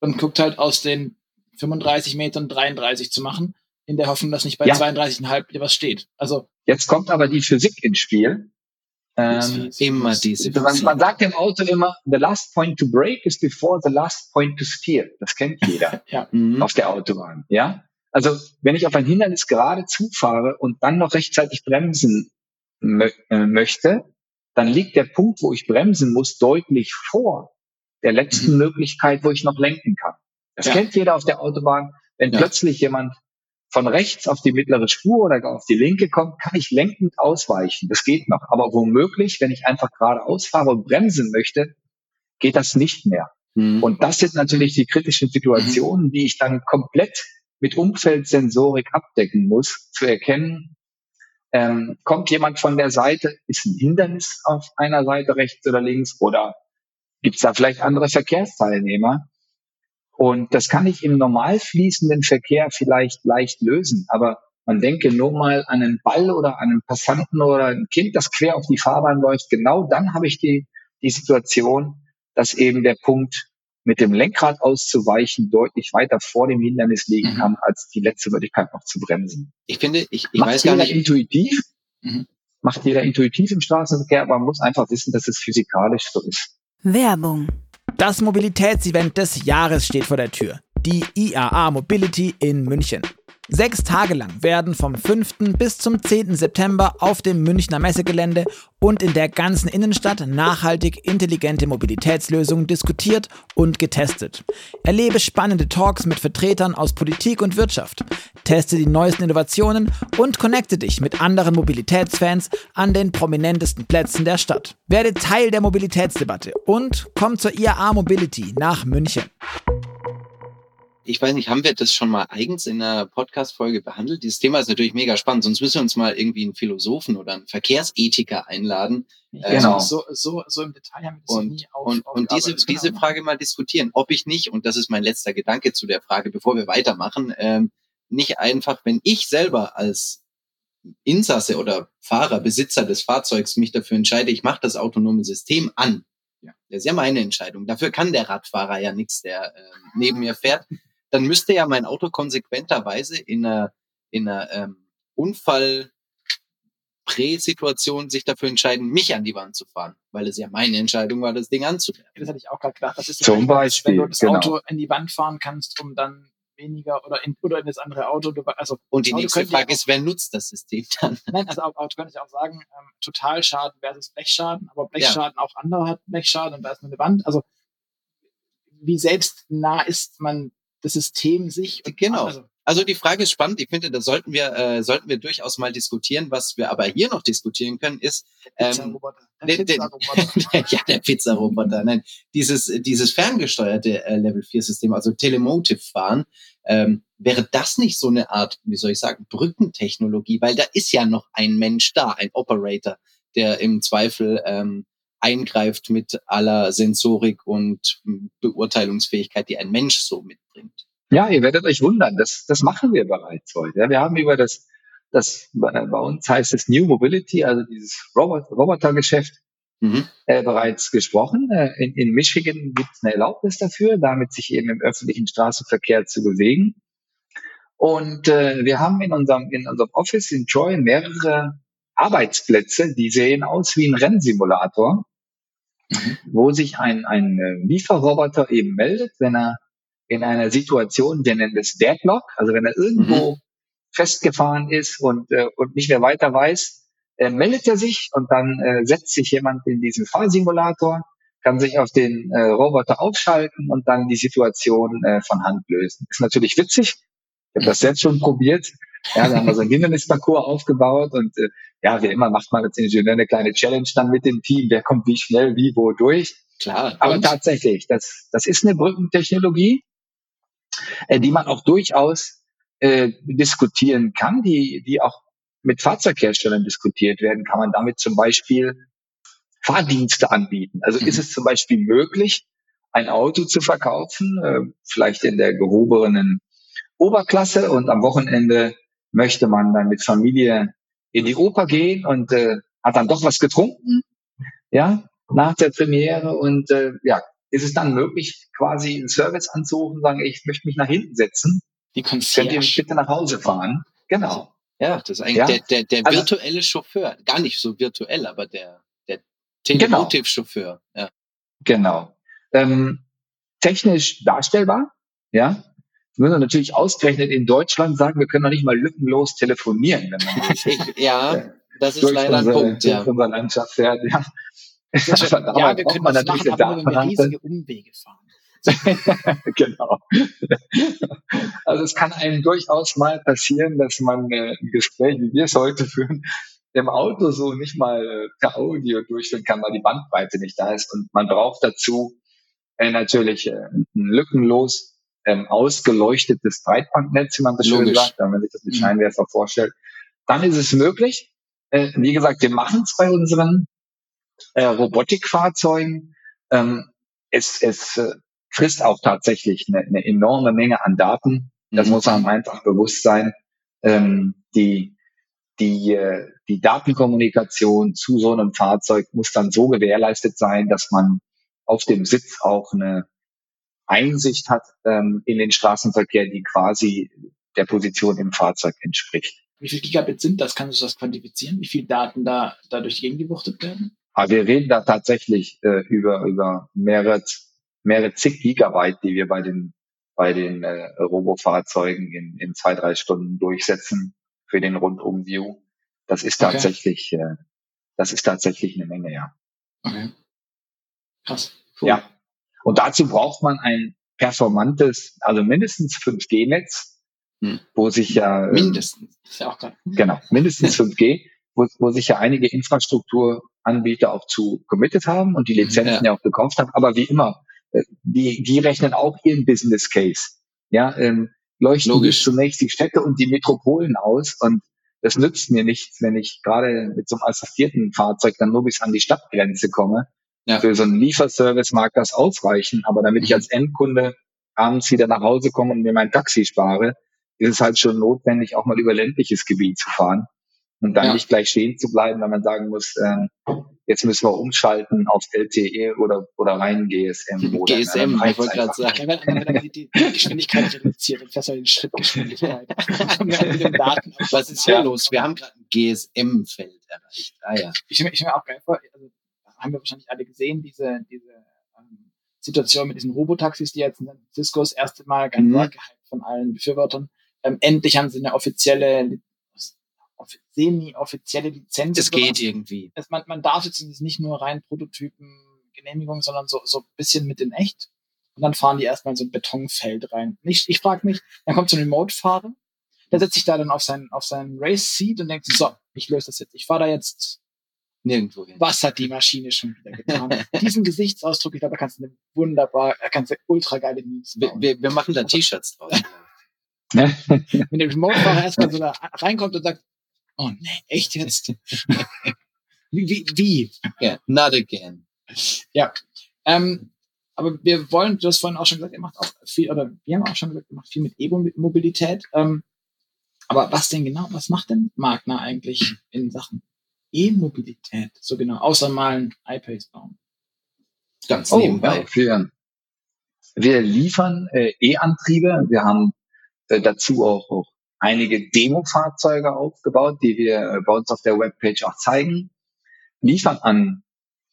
[SPEAKER 1] und guckt halt aus den 35 Metern 33 zu machen, in der Hoffnung, dass nicht bei
[SPEAKER 3] Ja.
[SPEAKER 1] 32,5 wieder was steht. Also
[SPEAKER 3] Jetzt kommt aber die Physik ins Spiel. Ähm,
[SPEAKER 2] Immer diese
[SPEAKER 3] man, man sagt im Auto immer, the last point to brake is before the last point to steer. Das kennt jeder
[SPEAKER 2] Mhm.
[SPEAKER 3] auf der Autobahn. Ja, also wenn ich auf ein Hindernis gerade zufahre und dann noch rechtzeitig bremsen mö äh, möchte, dann liegt der Punkt, wo ich bremsen muss, deutlich vor der letzten
[SPEAKER 2] Mhm.
[SPEAKER 3] Möglichkeit, wo ich noch lenken kann. Das
[SPEAKER 1] Ja.
[SPEAKER 3] kennt jeder auf der Autobahn. Wenn
[SPEAKER 2] Ja.
[SPEAKER 3] plötzlich jemand von rechts auf die mittlere Spur oder auf die linke kommt, kann ich lenkend ausweichen. Das geht noch. Aber womöglich, wenn ich einfach geradeaus fahre und bremsen möchte, geht das nicht mehr.
[SPEAKER 2] Mhm.
[SPEAKER 3] Und das sind natürlich die kritischen Situationen, die ich dann komplett mit Umfeldsensorik abdecken muss, zu erkennen, ähm, kommt jemand von der Seite, ist ein Hindernis auf einer Seite rechts oder links oder gibt es da vielleicht andere Verkehrsteilnehmer? Und das kann ich im normal fließenden Verkehr vielleicht leicht lösen, aber man denke nur mal an einen Ball oder an einen Passanten oder ein Kind, das quer auf die Fahrbahn läuft. Genau dann habe ich die, die Situation, dass eben der Punkt mit dem Lenkrad auszuweichen, deutlich weiter vor dem Hindernis liegen
[SPEAKER 2] Mhm.
[SPEAKER 3] kann, als die letzte Möglichkeit noch zu bremsen.
[SPEAKER 2] Ich finde, ich, ich
[SPEAKER 3] Macht
[SPEAKER 2] weiß gar nicht.
[SPEAKER 3] intuitiv,
[SPEAKER 2] Mhm.
[SPEAKER 3] macht jeder intuitiv im Straßenverkehr, aber man muss einfach wissen, dass es physikalisch so ist.
[SPEAKER 4] Werbung.
[SPEAKER 1] Das Mobilitätsevent des Jahres steht vor der Tür. Die IAA Mobility in München. Sechs Tage lang werden vom 5. bis zum 10. September auf dem Münchner Messegelände und in der ganzen Innenstadt nachhaltig intelligente Mobilitätslösungen diskutiert und getestet. Erlebe spannende Talks mit Vertretern aus Politik und Wirtschaft. Teste die neuesten Innovationen und connecte dich mit anderen Mobilitätsfans an den prominentesten Plätzen der Stadt. Werde Teil der Mobilitätsdebatte und komm zur IAA Mobility nach München.
[SPEAKER 2] Ich weiß nicht, haben wir das schon mal eigens in einer Podcast-Folge behandelt? Dieses Thema ist natürlich mega spannend, sonst müssen wir uns mal irgendwie einen Philosophen oder einen Verkehrsethiker einladen
[SPEAKER 3] Genau.
[SPEAKER 1] So, so, so im Detail haben wir das
[SPEAKER 2] und,
[SPEAKER 1] nie auf,
[SPEAKER 2] und, und diese, diese. Frage mal diskutieren, ob ich nicht, und das ist mein letzter Gedanke zu der Frage, bevor wir weitermachen, ähm, nicht einfach, wenn ich selber als Insasse oder Fahrer, Besitzer des Fahrzeugs mich dafür entscheide, ich mache das autonome System an.
[SPEAKER 1] Ja.
[SPEAKER 2] Das ist ja meine Entscheidung. Dafür kann der Radfahrer ja nichts, der äh, neben mir fährt. Dann müsste ja mein Auto konsequenterweise in einer, in einer ähm, Unfall Prä-Situation sich dafür entscheiden, mich an die Wand zu fahren, weil es ja meine Entscheidung war, das Ding anzuwerfen.
[SPEAKER 1] Das hatte ich auch gerade gedacht. Das ist
[SPEAKER 3] Zum
[SPEAKER 1] wenn
[SPEAKER 3] Beispiel,
[SPEAKER 1] du das
[SPEAKER 3] genau.
[SPEAKER 1] Auto in die Wand fahren kannst, um dann weniger oder in, oder in das andere Auto. Also
[SPEAKER 2] Und die
[SPEAKER 1] Auto
[SPEAKER 2] nächste
[SPEAKER 1] ja
[SPEAKER 2] Frage ist, wer nutzt das System dann?
[SPEAKER 1] Nein, also Auto könnte ich auch sagen, ähm, Totalschaden versus Blechschaden, aber Blechschaden auch andere hat Blechschaden und da ist nur eine Wand. Also wie selbstnah ist man das System sich
[SPEAKER 2] Genau.
[SPEAKER 1] Also,
[SPEAKER 2] Also die Frage ist spannend. Ich finde, da sollten wir, äh, sollten wir durchaus mal diskutieren. Was wir aber hier noch diskutieren können, ist, ähm, der-
[SPEAKER 1] der- Pizzaroboter.
[SPEAKER 2] ja, der Pizzaroboter, nein, dieses, dieses ferngesteuerte äh, Level 4 System, also Telemotive fahren, ähm, wäre das nicht so eine Art, wie soll ich sagen, Brückentechnologie, weil da ist ja noch ein Mensch da, ein Operator, der im Zweifel ähm, eingreift mit aller Sensorik und Beurteilungsfähigkeit, die ein Mensch so mitbringt.
[SPEAKER 3] Ja, ihr werdet euch wundern, das, das machen wir bereits heute. Wir haben über das, das bei bei uns heißt es New Mobility, also dieses Robot, Robotergeschäft,
[SPEAKER 2] Mhm.
[SPEAKER 3] äh, bereits gesprochen. Äh, in, in Michigan gibt es eine Erlaubnis dafür, damit sich eben im öffentlichen Straßenverkehr zu bewegen. Und äh, wir haben in unserem, in unserem Office in Troy mehrere Arbeitsplätze, die sehen aus wie ein Rennsimulator, wo sich ein, ein äh, Lieferroboter eben meldet, wenn er in einer Situation, wir nennen das Deadlock, also wenn er irgendwo festgefahren ist und, äh, und nicht mehr weiter weiß, äh, meldet er sich und dann äh, setzt sich jemand in diesen Fahrsimulator, kann sich auf den äh, Roboter aufschalten und dann die Situation äh, von Hand lösen. Ist natürlich witzig. Ich habe das selbst schon probiert. Ja, da haben wir so einen Hindernisparcours aufgebaut und äh, ja, wie immer macht man als Ingenieur eine kleine Challenge dann mit dem Team, wer kommt wie schnell, wie, wo durch.
[SPEAKER 2] Klar.
[SPEAKER 3] Aber
[SPEAKER 2] Und?
[SPEAKER 3] tatsächlich, das, das ist eine Brückentechnologie, äh, die man auch durchaus äh, diskutieren kann, die, die auch mit Fahrzeugherstellern diskutiert werden. Kann man damit zum Beispiel Fahrdienste anbieten? Also
[SPEAKER 2] Mhm.
[SPEAKER 3] ist es zum Beispiel möglich, ein Auto zu verkaufen, äh, vielleicht in der gehobenen Oberklasse und am Wochenende möchte man dann mit Familie in die Oper gehen und äh, hat dann doch was getrunken, ja, nach der Premiere und äh, ja, ist es dann möglich, quasi einen Service anzurufen, sagen, ich möchte mich nach hinten setzen,
[SPEAKER 1] Die
[SPEAKER 3] könnt ihr mich
[SPEAKER 1] Concierge.
[SPEAKER 3] bitte nach Hause fahren? Genau.
[SPEAKER 2] Ja, das ist eigentlich
[SPEAKER 3] Ja.
[SPEAKER 2] der, der, der
[SPEAKER 3] Also-
[SPEAKER 2] virtuelle Chauffeur. Gar nicht so virtuell, aber der, der
[SPEAKER 3] Genau.
[SPEAKER 2] Telemotive-Chauffeur. Ja.
[SPEAKER 3] Genau. Ähm, technisch darstellbar, ja. Wir müssen natürlich ausgerechnet in Deutschland sagen, wir können doch nicht mal lückenlos telefonieren, wenn man
[SPEAKER 2] Ich, ja, das ist leider ein
[SPEAKER 3] unsere,
[SPEAKER 2] Punkt,
[SPEAKER 3] durch
[SPEAKER 2] ja.
[SPEAKER 3] unsere Landschaft. Ja.
[SPEAKER 1] Das ist-
[SPEAKER 3] Aber dabei
[SPEAKER 1] ja, wir können
[SPEAKER 3] man
[SPEAKER 1] das
[SPEAKER 3] natürlich
[SPEAKER 1] machen, aber wir riesige Umwege fahren.
[SPEAKER 3] genau. Also es kann einem durchaus mal passieren, dass man äh, ein Gespräch, wie wir es heute führen, im Auto so nicht mal äh, per Audio durchführen kann, weil die Bandbreite nicht da ist. Und man braucht dazu äh, natürlich äh, ein lückenlos ähm, ausgeleuchtetes Breitbandnetz, wie man das schön
[SPEAKER 2] Logisch.
[SPEAKER 3] sagt, wenn man sich das mit
[SPEAKER 2] Mhm.
[SPEAKER 3] Scheinwerfer vorstellt. Dann ist es möglich. Äh, wie gesagt, wir machen es bei unseren äh, Robotikfahrzeugen. Ähm, es es äh, frisst auch tatsächlich eine, eine enorme Menge an Daten. Das
[SPEAKER 2] Mhm.
[SPEAKER 3] muss einem einfach bewusst sein. Ähm, die, die, äh, die Datenkommunikation zu so einem Fahrzeug muss dann so gewährleistet sein, dass man auf dem Sitz auch eine Einsicht hat ähm, in den Straßenverkehr, die quasi der Position im Fahrzeug entspricht.
[SPEAKER 1] Wie viel Gigabit sind das? Kannst du das quantifizieren? Wie viel Daten da dadurch gegengewuchtet werden?
[SPEAKER 3] Aber wir reden da tatsächlich äh, über, über mehrere, mehrere zig Gigabyte, die wir bei den, bei den äh, Robofahrzeugen in, in zwei, drei Stunden durchsetzen für den Rundum-View. Das ist
[SPEAKER 1] Okay.
[SPEAKER 3] tatsächlich, äh, das ist tatsächlich eine Menge, ja.
[SPEAKER 1] Okay. Krass.
[SPEAKER 3] Ja. Und dazu braucht man ein performantes, also mindestens 5G-Netz,
[SPEAKER 2] Hm.
[SPEAKER 3] wo sich ja, ähm,
[SPEAKER 2] Mindestens.
[SPEAKER 1] Ist ja auch
[SPEAKER 3] genau, mindestens 5G, wo, wo sich ja einige Infrastrukturanbieter auch zu committed haben und die Lizenzen ja, auch gekauft haben. Aber wie immer, äh, die, die rechnen auch ihren Business Case. Ja, ähm, leuchten
[SPEAKER 2] Logisch.
[SPEAKER 3] zunächst die Städte und die Metropolen aus und das nützt mir nichts, wenn ich gerade mit so einem assistierten Fahrzeug dann nur bis an die Stadtgrenze komme.
[SPEAKER 2] Ja.
[SPEAKER 3] Für so einen Lieferservice mag das ausreichen, aber damit ich
[SPEAKER 2] Mhm.
[SPEAKER 3] als Endkunde abends wieder nach Hause komme und mir mein Taxi spare, ist es halt schon notwendig, auch mal über ländliches Gebiet zu fahren und dann
[SPEAKER 2] Ja.
[SPEAKER 3] nicht gleich stehen zu bleiben, wenn man sagen muss, ähm, jetzt müssen wir umschalten auf LTE oder, oder rein GSM. Oder,
[SPEAKER 2] GSM,
[SPEAKER 3] dann
[SPEAKER 2] ich wollte gerade sagen.
[SPEAKER 1] Wenn, wenn dann die, die Geschwindigkeit reduziert und fährst Schrittgeschwindigkeit. Den auf
[SPEAKER 2] Was ist hier
[SPEAKER 1] Ja.
[SPEAKER 2] los? Wir haben gerade ein GSM-Feld erreicht. Ah ja.
[SPEAKER 1] Ich ich stell mir auch geil vor, also, haben wir wahrscheinlich alle gesehen, diese, diese ähm, Situation mit diesen Robotaxis, die jetzt in San Francisco das erste Mal ganz
[SPEAKER 2] Mhm.
[SPEAKER 1] von allen Befürwortern. Ähm, endlich haben sie eine offizielle, semi-offizielle Lizenz.
[SPEAKER 2] Es geht irgendwie.
[SPEAKER 1] es, man, man darf jetzt nicht nur rein Prototypen, Genehmigung, sondern so, so ein bisschen mit in echt. Und dann fahren die erstmal in so ein Betonfeld rein. Ich, ich frage mich, dann kommt so ein Remote-Fahrer, der setzt sich da dann auf seinen, auf seinen Race-Seat und denkt sich, so, ich löse das jetzt. Ich fahre da jetzt,
[SPEAKER 2] Nirgendwo hin.
[SPEAKER 1] was hat die Maschine schon wieder getan? Diesen Gesichtsausdruck, ich glaube, da kannst du eine wunderbar, da kannst du ultra geile Memes
[SPEAKER 2] Wir,
[SPEAKER 1] bauen.
[SPEAKER 2] wir, wir machen da T-Shirts draus.
[SPEAKER 1] Wenn der Remote-Fahrer erstmal so da reinkommt und sagt, oh nee, echt jetzt? wie, wie, wie?
[SPEAKER 2] Ja, not again.
[SPEAKER 1] Ja. Ähm, aber wir wollen, du hast vorhin auch schon gesagt, ihr macht auch viel, oder wir haben auch schon gesagt, ihr macht viel mit E-Mobilität. Ähm, aber was denn genau, was macht denn Magna eigentlich in Sachen E-Mobilität? So genau, außer mal ein iPace bauen.
[SPEAKER 2] Ganz
[SPEAKER 3] Oh,
[SPEAKER 2] nebenbei.
[SPEAKER 3] ja, wir, wir liefern äh, E-Antriebe. Wir haben äh, dazu auch, auch einige Demo-Fahrzeuge aufgebaut, die wir äh, bei uns auf der Webpage auch zeigen. Liefern an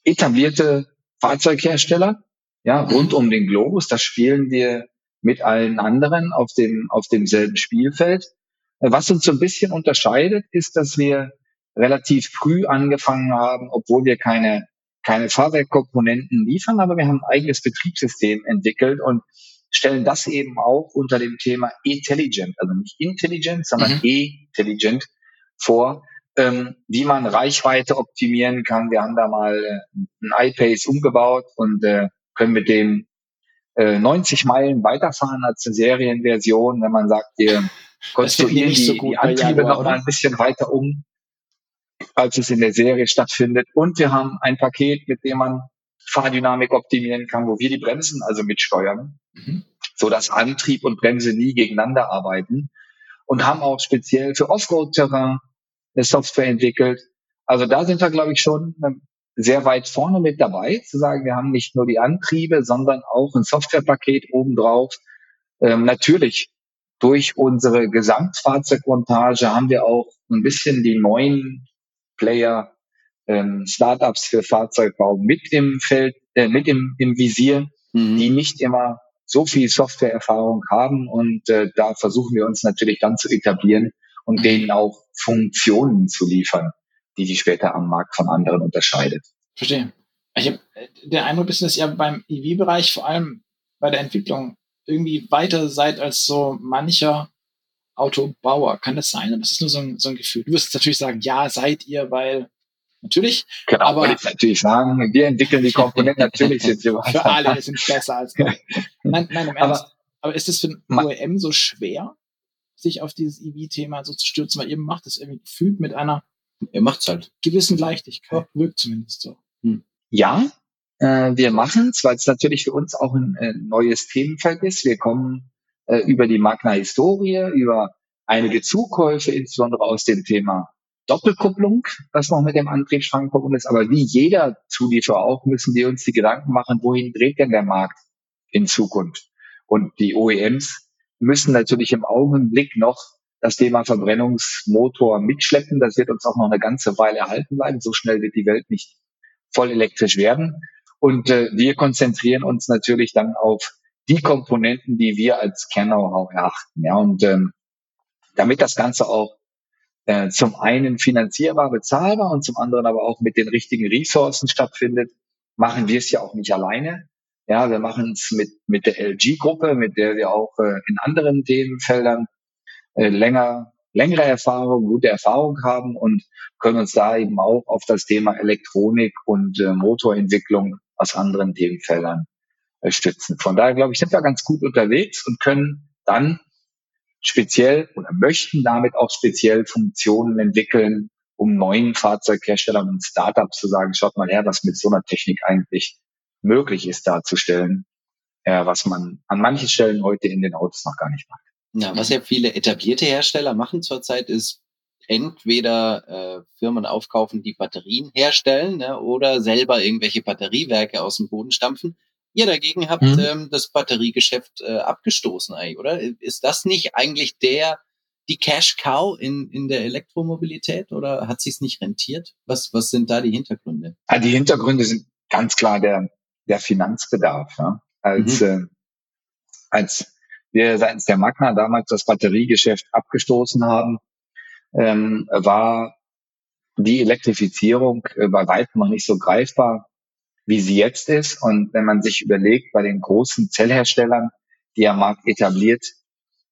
[SPEAKER 3] etablierte Fahrzeughersteller, ja, rund um den Globus. Da spielen wir mit allen anderen auf dem, auf demselben Spielfeld. Äh, Was uns so ein bisschen unterscheidet, ist, dass wir relativ früh angefangen haben, obwohl wir keine keine Fahrwerkkomponenten liefern, aber wir haben ein eigenes Betriebssystem entwickelt und stellen das eben auch unter dem Thema Intelligent, also nicht intelligent, sondern
[SPEAKER 1] Mhm.
[SPEAKER 3] E-Intelligent vor, ähm, wie man Reichweite optimieren kann. Wir haben da mal äh, ein iPace umgebaut und äh, können mit dem äh, 90 Meilen weiterfahren als eine Serienversion, wenn man sagt, wir konstruieren
[SPEAKER 1] nicht
[SPEAKER 3] die,
[SPEAKER 1] so gut
[SPEAKER 3] die Antriebe noch mal ein bisschen weiter um, als es in der Serie stattfindet. Und wir haben ein Paket, mit dem man Fahrdynamik optimieren kann, wo wir die Bremsen also mitsteuern,
[SPEAKER 1] Mhm.
[SPEAKER 3] so dass Antrieb und Bremse nie gegeneinander arbeiten und haben auch speziell für Offroad-Terrain eine Software entwickelt. Also da sind wir, glaube ich, schon ähm, sehr weit vorne mit dabei, zu sagen, wir haben nicht nur die Antriebe, sondern auch ein Softwarepaket obendrauf. Ähm, natürlich durch unsere Gesamtfahrzeugmontage haben wir auch ein bisschen die neuen Player, ähm, Startups für Fahrzeugbau mit im Feld, äh, mit im, im Visier,
[SPEAKER 2] Mhm.
[SPEAKER 3] die nicht immer so viel Softwareerfahrung haben und äh, da versuchen wir uns natürlich dann zu etablieren und
[SPEAKER 1] Mhm.
[SPEAKER 3] denen auch Funktionen zu liefern, die die später am Markt von anderen unterscheidet.
[SPEAKER 1] Verstehe. Ich habe den Eindruck, bisschen, dass ihr beim EV-Bereich vor allem bei der Entwicklung irgendwie weiter seid als so mancher Autobauer. Kann das sein? Das ist nur so ein, so ein Gefühl. Du wirst jetzt natürlich sagen, ja, seid ihr, weil natürlich
[SPEAKER 3] Genau,
[SPEAKER 1] Aber-
[SPEAKER 3] würde ich natürlich sagen, wir entwickeln die Komponenten, natürlich sind wir
[SPEAKER 1] für alle sind besser als wir. Nein, nein, im
[SPEAKER 3] Aber-
[SPEAKER 1] Ernst. Aber, ist es für ein OEM so schwer, sich auf dieses EV-Thema so zu stürzen? Weil ihr macht es irgendwie gefühlt mit einer
[SPEAKER 2] Er macht's halt.
[SPEAKER 1] gewissen Leichtigkeit. Wirkt zumindest so.
[SPEAKER 3] Ja, äh, wir machen es, weil es natürlich für uns auch ein äh, neues Themenfeld ist. Wir kommen äh, über die Magna-Historie, über einige Zukäufe, insbesondere aus dem Thema Doppelkupplung, das noch mit dem Antriebsstrang verbunden ist. Aber wie jeder Zulieferer auch, müssen wir uns die Gedanken machen, wohin dreht denn der Markt in Zukunft. Und die OEMs müssen natürlich im Augenblick noch das Thema Verbrennungsmotor mitschleppen. Das wird uns auch noch eine ganze Weile erhalten bleiben. So schnell wird die Welt nicht voll elektrisch werden. Und äh, wir konzentrieren uns natürlich dann auf die Komponenten, die wir als Kern-Know-how erachten. Ja, und ähm, damit das Ganze auch äh, zum einen finanzierbar, bezahlbar und zum anderen aber auch mit den richtigen Ressourcen stattfindet, machen wir es ja auch nicht alleine. Ja, wir machen es mit, mit der LG-Gruppe, mit der wir auch äh, in anderen Themenfeldern äh, länger, längere Erfahrung, gute Erfahrung haben und können uns da eben auch auf das Thema Elektronik und äh, Motorentwicklung aus anderen Themenfeldern stützen. Von daher glaube ich, sind wir ganz gut unterwegs und können dann speziell oder möchten damit auch speziell Funktionen entwickeln, um neuen Fahrzeugherstellern und Startups zu sagen, schaut mal her, was mit so einer Technik eigentlich möglich ist darzustellen, äh, was man an manchen Stellen heute in den Autos noch gar nicht macht.
[SPEAKER 2] Ja, was ja viele etablierte Hersteller machen zurzeit ist entweder äh, Firmen aufkaufen, die Batterien herstellen ne, oder selber irgendwelche Batteriewerke aus dem Boden stampfen. Ihr dagegen habt mhm. ähm, das Batteriegeschäft äh, abgestoßen, eigentlich, oder? Ist das nicht eigentlich der die Cash Cow in, in der Elektromobilität oder hat sich's nicht rentiert? Was, was sind da die Hintergründe?
[SPEAKER 3] Ja, die Hintergründe sind ganz klar der, der Finanzbedarf. Ja? Als, mhm. äh, als wir seitens der Magna damals das Batteriegeschäft abgestoßen haben, ähm, war die Elektrifizierung äh, bei weitem noch nicht so greifbar wie sie jetzt ist. Und wenn man sich überlegt, bei den großen Zellherstellern, die am Markt etabliert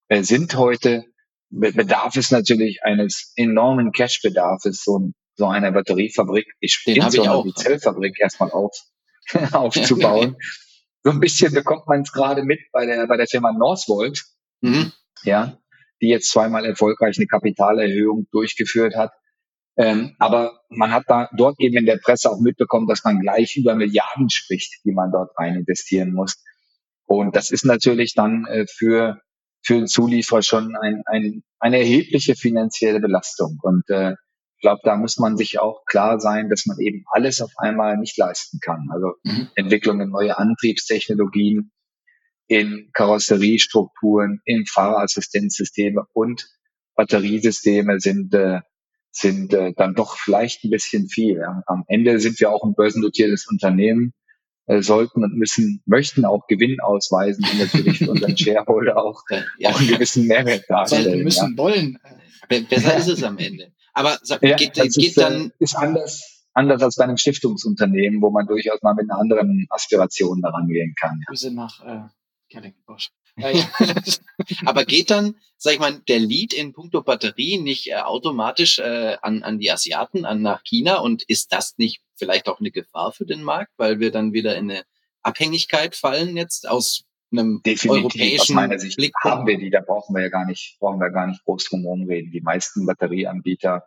[SPEAKER 3] äh, sind heute, bedarf es natürlich eines enormen Cash-Bedarfes, so, so einer Batteriefabrik,
[SPEAKER 2] ich habe ich auch.
[SPEAKER 3] die Zellfabrik erstmal auf, aufzubauen. so ein bisschen bekommt man es gerade mit bei der, bei der Firma Northvolt, mhm. ja, die jetzt zweimal erfolgreich eine Kapitalerhöhung durchgeführt hat. Ähm, aber man hat da dort eben in der Presse auch mitbekommen, dass man gleich über Milliarden spricht, die man dort rein investieren muss. Und das ist natürlich dann äh, für, für den Zulieferer schon ein, ein, eine erhebliche finanzielle Belastung. Und äh, ich glaube, da muss man sich auch klar sein, dass man eben alles auf einmal nicht leisten kann. Also mhm. Entwicklung in neue Antriebstechnologien, in Karosseriestrukturen, in Fahrerassistenzsysteme und Batteriesysteme sind äh, sind äh, dann doch vielleicht ein bisschen viel. Ja. Am Ende sind wir auch ein börsennotiertes Unternehmen, äh, sollten und müssen, möchten auch Gewinn ausweisen und natürlich für unseren Shareholder auch, ja. auch einen gewissen Mehrwert darstellen.
[SPEAKER 1] Wir müssen, ja. wollen.
[SPEAKER 2] Besser ist es am Ende. Aber sag,
[SPEAKER 3] ja, geht, geht ist, dann... Äh, ist anders, anders als bei einem Stiftungsunternehmen, wo man durchaus mal mit einer anderen Aspiration daran gehen kann.
[SPEAKER 1] Grüße nach äh,
[SPEAKER 2] Aber geht dann, sag ich mal, der Lead in puncto Batterie nicht äh, automatisch äh, an, an die Asiaten, an nach China? Und ist das nicht vielleicht auch eine Gefahr für den Markt, weil wir dann wieder in eine Abhängigkeit fallen jetzt aus einem Definitiv, europäischen aus
[SPEAKER 3] meiner Sicht Blick haben wir die, da brauchen wir ja gar nicht, brauchen wir gar nicht groß drum reden. Die meisten Batterieanbieter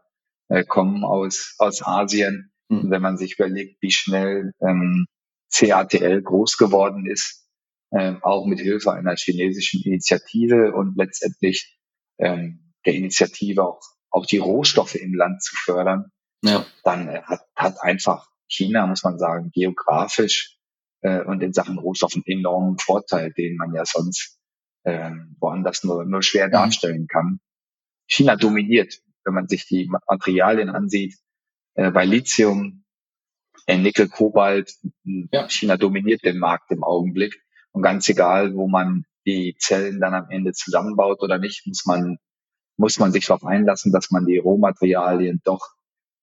[SPEAKER 3] äh, kommen aus, aus Asien. Hm. Wenn man sich überlegt, wie schnell ähm, CATL groß geworden ist, ähm, auch mit Hilfe einer chinesischen Initiative und letztendlich ähm, der Initiative auch, auch die Rohstoffe im Land zu fördern, ja. dann äh, hat, hat einfach China, muss man sagen, geografisch äh, und in Sachen Rohstoffen enormen Vorteil, den man ja sonst äh, woanders nur, nur schwer mhm. darstellen kann. China dominiert, wenn man sich die Materialien ansieht, äh, bei Lithium, äh, Nickel, Kobalt, ja. China dominiert den Markt im Augenblick. Und ganz egal, wo man die Zellen dann am Ende zusammenbaut oder nicht, muss man, muss man sich darauf einlassen, dass man die Rohmaterialien doch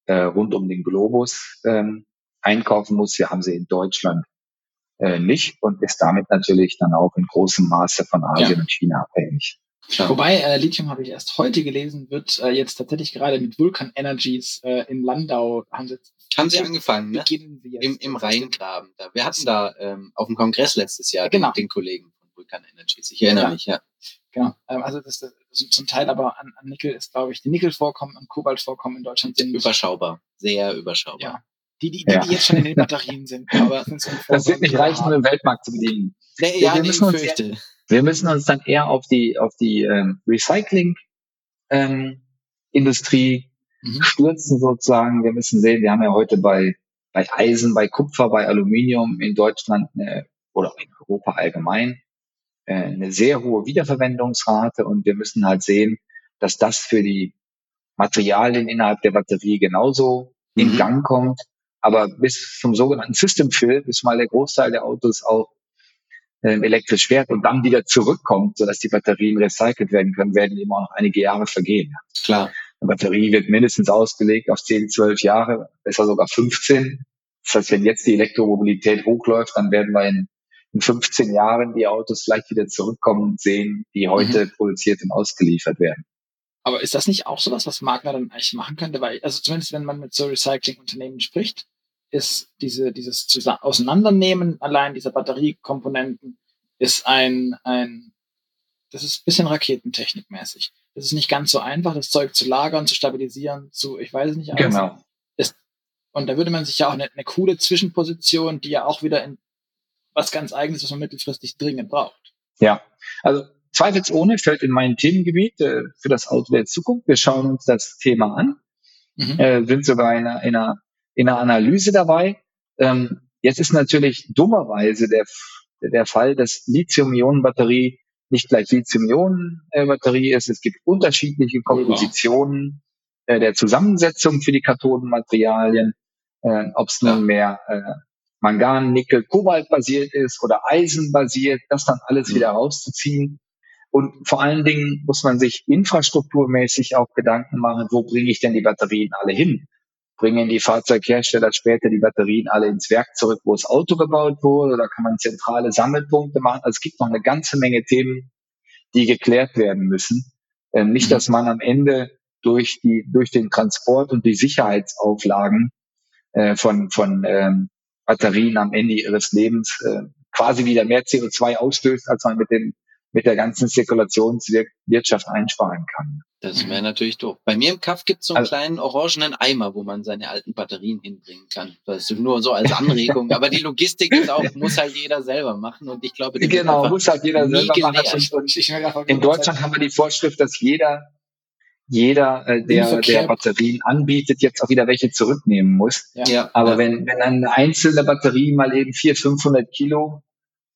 [SPEAKER 3] äh, rund um den Globus ähm, einkaufen muss. Wir haben sie in Deutschland äh, nicht und ist damit natürlich dann auch in großem Maße von Asien ja. und China abhängig.
[SPEAKER 1] Ja. Wobei äh, Lithium habe ich erst heute gelesen, wird äh, jetzt tatsächlich gerade mit Vulkan Energies äh, in Landau
[SPEAKER 2] haben sie haben sie angefangen, ne? Im, Im Rheingraben. Da. Wir hatten da ähm, auf dem Kongress letztes Jahr genau. den, den Kollegen von Vulkan Energies. Ich erinnere ja. mich, ja.
[SPEAKER 1] Genau. Ähm, also das, das zum Teil aber an, an Nickel ist, glaube ich, die Nickelvorkommen und Kobaltvorkommen in Deutschland sind
[SPEAKER 2] überschaubar, sehr überschaubar. Ja.
[SPEAKER 1] Die, die, die, ja. die jetzt schon in den Batterien sind, aber
[SPEAKER 3] Das wird nicht reichen, um den Weltmarkt zu bedienen.
[SPEAKER 2] Nee, ja, wir, müssen uns,
[SPEAKER 3] eher, wir müssen uns dann eher auf die auf die ähm, Recycling ähm, Industrie mhm. stürzen sozusagen. Wir müssen sehen, wir haben ja heute bei, bei Eisen, bei Kupfer, bei Aluminium in Deutschland eine, oder in Europa allgemein, äh, eine sehr hohe Wiederverwendungsrate und wir müssen halt sehen, dass das für die Materialien innerhalb der Batterie genauso mhm. in Gang kommt. Aber bis zum sogenannten System Fill, bis mal der Großteil der Autos auch äh, elektrisch fährt und dann wieder zurückkommt, sodass die Batterien recycelt werden können, werden eben auch noch einige Jahre vergehen.
[SPEAKER 2] Klar.
[SPEAKER 3] Eine Batterie wird mindestens ausgelegt auf 10, 12 Jahre, besser sogar 15. Das heißt, wenn jetzt die Elektromobilität hochläuft, dann werden wir in, in 15 Jahren die Autos vielleicht wieder zurückkommen und sehen, die heute mhm. produziert und ausgeliefert werden.
[SPEAKER 1] Aber ist das nicht auch sowas, was Magna dann eigentlich machen könnte? Weil, also zumindest wenn man mit so Recycling-Unternehmen spricht, ist diese, dieses Auseinandernehmen allein dieser Batteriekomponenten ist ein, ein, das ist ein bisschen Raketentechnikmäßig. Das ist nicht ganz so einfach, das Zeug zu lagern, zu stabilisieren, zu, ich weiß es nicht
[SPEAKER 3] alles. Genau.
[SPEAKER 1] Das, und da würde man sich ja auch eine, eine coole Zwischenposition, die ja auch wieder in was ganz eigenes, was man mittelfristig dringend braucht.
[SPEAKER 3] Ja, also zweifelsohne fällt in mein Themengebiet äh, für das Auto der Zukunft. Wir schauen uns das Thema an, mhm. äh, sind sogar in einer, in einer, in einer Analyse dabei. Ähm, jetzt ist natürlich dummerweise der, der Fall, dass Lithium-Ionen-Batterie nicht gleich Lithium-Ionen-Batterie ist. Es gibt unterschiedliche Kompositionen äh, der Zusammensetzung für die Kathodenmaterialien, äh, ob es nun mehr äh, Mangan, Nickel, Kobalt basiert ist oder Eisen basiert, das dann alles mhm. wieder rauszuziehen. Und vor allen Dingen muss man sich infrastrukturmäßig auch Gedanken machen, wo bringe ich denn die Batterien alle hin? Bringen die Fahrzeughersteller später die Batterien alle ins Werk zurück, wo das Auto gebaut wurde? Oder kann man zentrale Sammelpunkte machen? Also es gibt noch eine ganze Menge Themen, die geklärt werden müssen. Ähm, nicht, mhm. dass man am Ende durch die, durch den Transport und die Sicherheitsauflagen äh, von, von ähm, Batterien am Ende ihres Lebens äh, quasi wieder mehr CO2 ausstößt, als man mit dem mit der ganzen Zirkulationswirtschaft einsparen kann.
[SPEAKER 2] Das wäre natürlich doof. Bei mir im Kaff gibt es so einen also, kleinen orangenen Eimer, wo man seine alten Batterien hinbringen kann. Das ist nur so als Anregung. Aber die Logistik ist auch, muss halt jeder selber machen. Und ich glaube,
[SPEAKER 3] genau, muss halt jeder selber machen. Und in Deutschland haben wir die Vorschrift, dass jeder jeder, äh, der, der Batterien anbietet, jetzt auch wieder welche zurücknehmen muss. Ja. Aber ja. wenn, wenn eine einzelne Batterie mal eben 400, 500 Kilo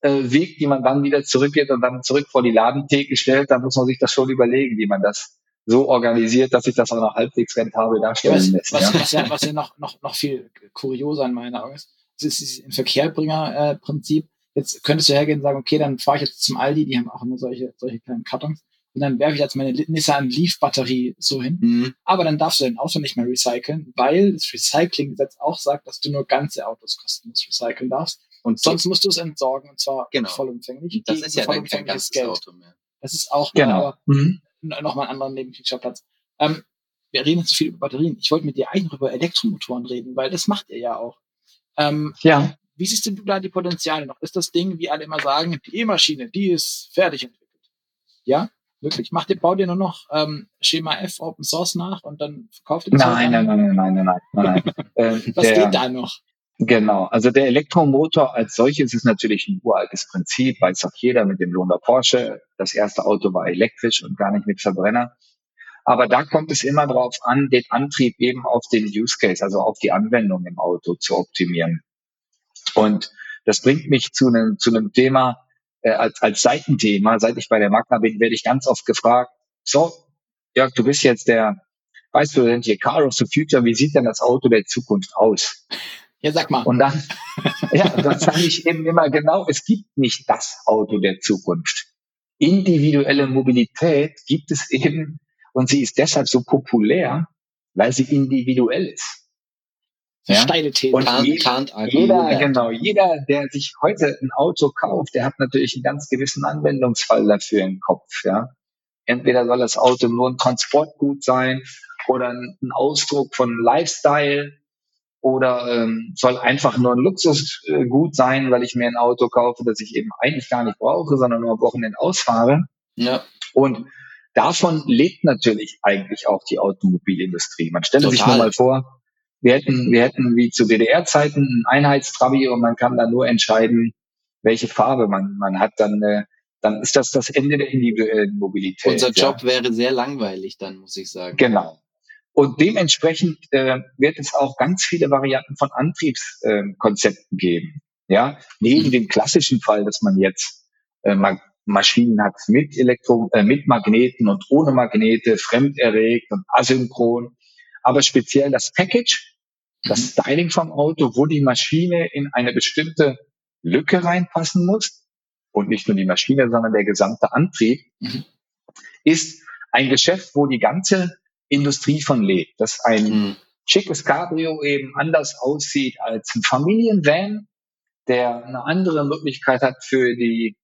[SPEAKER 3] äh, wiegt, die man dann wieder zurückgeht und dann zurück vor die Ladentheke stellt, dann muss man sich das schon überlegen, wie man das so organisiert, dass sich das auch noch halbwegs rentabel darstellen
[SPEAKER 1] was,
[SPEAKER 3] lässt.
[SPEAKER 1] Was ja, was ja, was ja noch, noch, noch viel kurioser in meiner Augen ist, das ist dieses Verkehrbringer-Prinzip. Jetzt könntest du hergehen und sagen, okay, dann fahre ich jetzt zum Aldi, die haben auch immer solche, solche kleinen Kartons und dann werfe ich jetzt meine Nissan Leaf Batterie so hin. Mhm. Aber dann darfst du dein Auto nicht mehr recyceln, weil das Recycling-Gesetz auch sagt, dass du nur ganze Autos kostenlos recyceln darfst. Und sonst musst du es entsorgen und zwar genau. vollumfänglich.
[SPEAKER 2] Das ist ja dann kein ganzes Geld. Auto mehr.
[SPEAKER 1] Das ist auch
[SPEAKER 3] genau. mhm.
[SPEAKER 1] nochmal ein anderer Nebenkriegsschauplatz. Ähm, wir reden jetzt so viel über Batterien. Ich wollte mit dir eigentlich noch über Elektromotoren reden, weil das macht ihr ja auch. Ähm,
[SPEAKER 3] ja.
[SPEAKER 1] Wie siehst du da die Potenziale noch? Ist das Ding, wie alle immer sagen, die E-Maschine, die ist fertig entwickelt? Ja? Wirklich? Macht ihr, baut ihr nur noch ähm, Schema F Open Source nach und dann verkauft ihr
[SPEAKER 3] das? Nein, nein, nein, nein, nein, nein, nein, nein.
[SPEAKER 1] ähm, Was der, geht da noch?
[SPEAKER 3] Genau, also der Elektromotor als solches ist natürlich ein uraltes Prinzip, weiß auch jeder mit dem Lohner Porsche. Das erste Auto war elektrisch und gar nicht mit Verbrenner. Aber da kommt es immer darauf an, den Antrieb eben auf den Use Case, also auf die Anwendung im Auto zu optimieren. Und das bringt mich zu einem, zu einem Thema, äh, als, als Seitenthema, seit ich bei der Magna bin, werde ich ganz oft gefragt, so, Jörg, du bist jetzt der Vice President hier, Car of the Future, wie sieht denn das Auto der Zukunft aus?
[SPEAKER 1] Ja, sag mal.
[SPEAKER 3] Und dann, ja, dann sage ich eben immer genau, es gibt nicht das Auto der Zukunft. Individuelle Mobilität gibt es eben und sie ist deshalb so populär, weil sie individuell ist.
[SPEAKER 1] Ja? Steile These.
[SPEAKER 3] Und jeder, jeder, genau, jeder, der sich heute ein Auto kauft, der hat natürlich einen ganz gewissen Anwendungsfall dafür im Kopf. Ja? Entweder soll das Auto nur ein Transportgut sein oder ein Ausdruck von Lifestyle oder ähm, soll einfach nur ein Luxusgut sein, weil ich mir ein Auto kaufe, das ich eben eigentlich gar nicht brauche, sondern nur am Wochenende ausfahre.
[SPEAKER 2] Ja.
[SPEAKER 3] Und davon lebt natürlich eigentlich auch die Automobilindustrie. Man stelle sich nur mal vor, wir hätten, wir hätten wie zu DDR-Zeiten ein Einheitstrabi und man kann dann nur entscheiden, welche Farbe man, man hat. Dann, äh, dann ist das das Ende der individuellen Mobilität.
[SPEAKER 2] Unser Job ja. wäre sehr langweilig, dann muss ich sagen.
[SPEAKER 3] Genau. Und dementsprechend äh, wird es auch ganz viele Varianten von Antriebskonzepten äh, geben. Ja, neben dem klassischen Fall, dass man jetzt äh, Maschinen hat mit Elektro, äh, mit Magneten und ohne Magnete, fremderregt und asynchron. Aber speziell das Package, das mhm. Styling vom Auto, wo die Maschine in eine bestimmte Lücke reinpassen muss und nicht nur die Maschine, sondern der gesamte Antrieb, mhm. ist ein Geschäft, wo die ganze Industrie von lebt. Dass ein mhm. schickes Cabrio eben anders aussieht als ein Familienvan, der eine andere Möglichkeit hat für die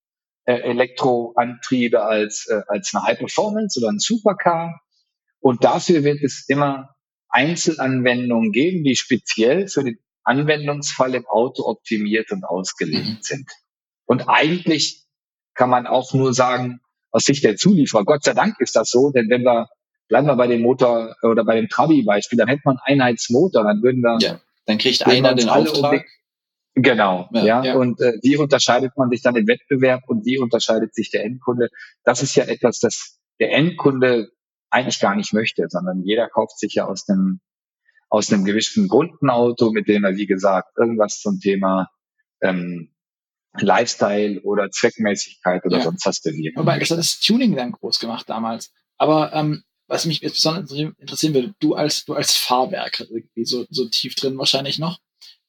[SPEAKER 3] äh, Elektroantriebe als, äh, als eine High Performance oder ein Supercar. Und dafür wird es immer Einzelanwendungen geben, die speziell für den Anwendungsfall im Auto optimiert und ausgelegt mhm. sind. Und eigentlich kann man auch nur sagen, aus Sicht der Zulieferer, Gott sei Dank ist das so, denn wenn wir, bleiben wir bei dem Motor oder bei dem Trabi-Beispiel, dann hätte man einen Einheitsmotor, dann würden wir.
[SPEAKER 2] Ja, dann kriegt einer den Auftrag.
[SPEAKER 3] Genau, ja. ja. ja. Und äh, wie unterscheidet man sich dann im Wettbewerb und wie unterscheidet sich der Endkunde? Das ist ja etwas, das der Endkunde eigentlich gar nicht möchte, sondern jeder kauft sich ja aus einem aus einem gewissen Grundenauto, mit dem er, wie gesagt, irgendwas zum Thema ähm, Lifestyle oder Zweckmäßigkeit oder ja. sonst was bewirken.
[SPEAKER 1] Wobei, das hat das Tuning dann groß gemacht damals. Aber ähm, was mich jetzt besonders interessieren würde, du als du als Fahrwerker irgendwie so, so tief drin wahrscheinlich noch.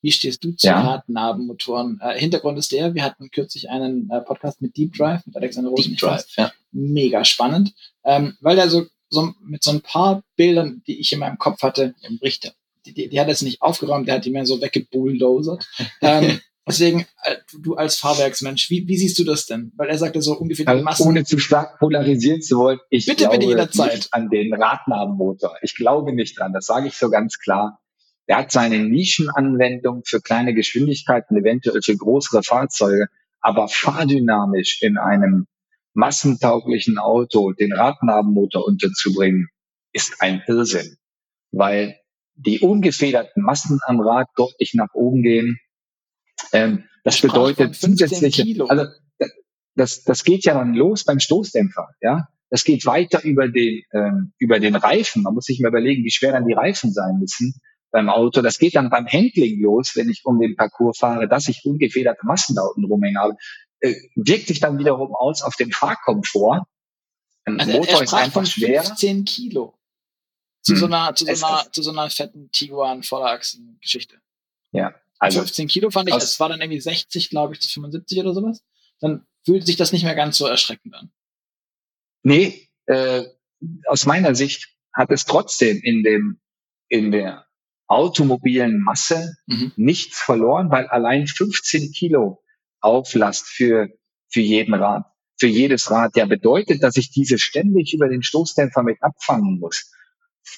[SPEAKER 1] Wie stehst du zu ja. Radnabenmotoren? Äh, Hintergrund ist der, wir hatten kürzlich einen äh, Podcast mit Deep Drive, mit Alexander Rosen. Deep Drive, ja. Mega spannend, ähm, weil der so, so mit so ein paar Bildern, die ich in meinem Kopf hatte, im Richter, die, die, die hat es nicht aufgeräumt, der hat die mehr so weggebulldozert. ähm, Deswegen, äh, du als Fahrwerksmensch, wie, wie siehst du das denn? Weil er sagte so ungefähr
[SPEAKER 3] also, Massen. Ohne zu stark polarisieren zu wollen, ich
[SPEAKER 1] bitte,
[SPEAKER 3] glaube
[SPEAKER 1] bitte jederzeit.
[SPEAKER 3] nicht an den Radnabenmotor. Ich glaube nicht dran, das sage ich so ganz klar. Er hat seine Nischenanwendung für kleine Geschwindigkeiten, eventuell für größere Fahrzeuge, aber fahrdynamisch in einem massentauglichen Auto den Radnabenmotor unterzubringen, ist ein Irrsinn, weil die ungefederten Massen am Rad deutlich nach oben gehen ähm, das bedeutet zusätzliche, Kilo. also das, das geht ja dann los beim Stoßdämpfer, ja. Das geht weiter über den, ähm, über den Reifen. Man muss sich mal überlegen, wie schwer dann die Reifen sein müssen beim Auto. Das geht dann beim Handling los, wenn ich um den Parcours fahre, dass ich ungefederte Massen da unten rumhängen habe. Äh, wirkt sich dann wiederum aus auf den Fahrkomfort.
[SPEAKER 1] Ein also Motor ist einfach schwer. 15 Kilo. Zu hm. so einer, zu so einer, zu so einer fetten Tiguan Vorderachsen-Geschichte.
[SPEAKER 3] Ja,
[SPEAKER 1] also 15 Kilo fand ich, es war dann irgendwie 60, glaube ich, zu 75 oder sowas. Dann fühlt sich das nicht mehr ganz so erschreckend an.
[SPEAKER 3] Nee, äh, aus meiner Sicht hat es trotzdem in dem, in der automobilen Masse mhm. nichts verloren, weil allein 15 Kilo Auflast für, für jeden Rad, für jedes Rad, ja bedeutet, dass ich diese ständig über den Stoßdämpfer mit abfangen muss.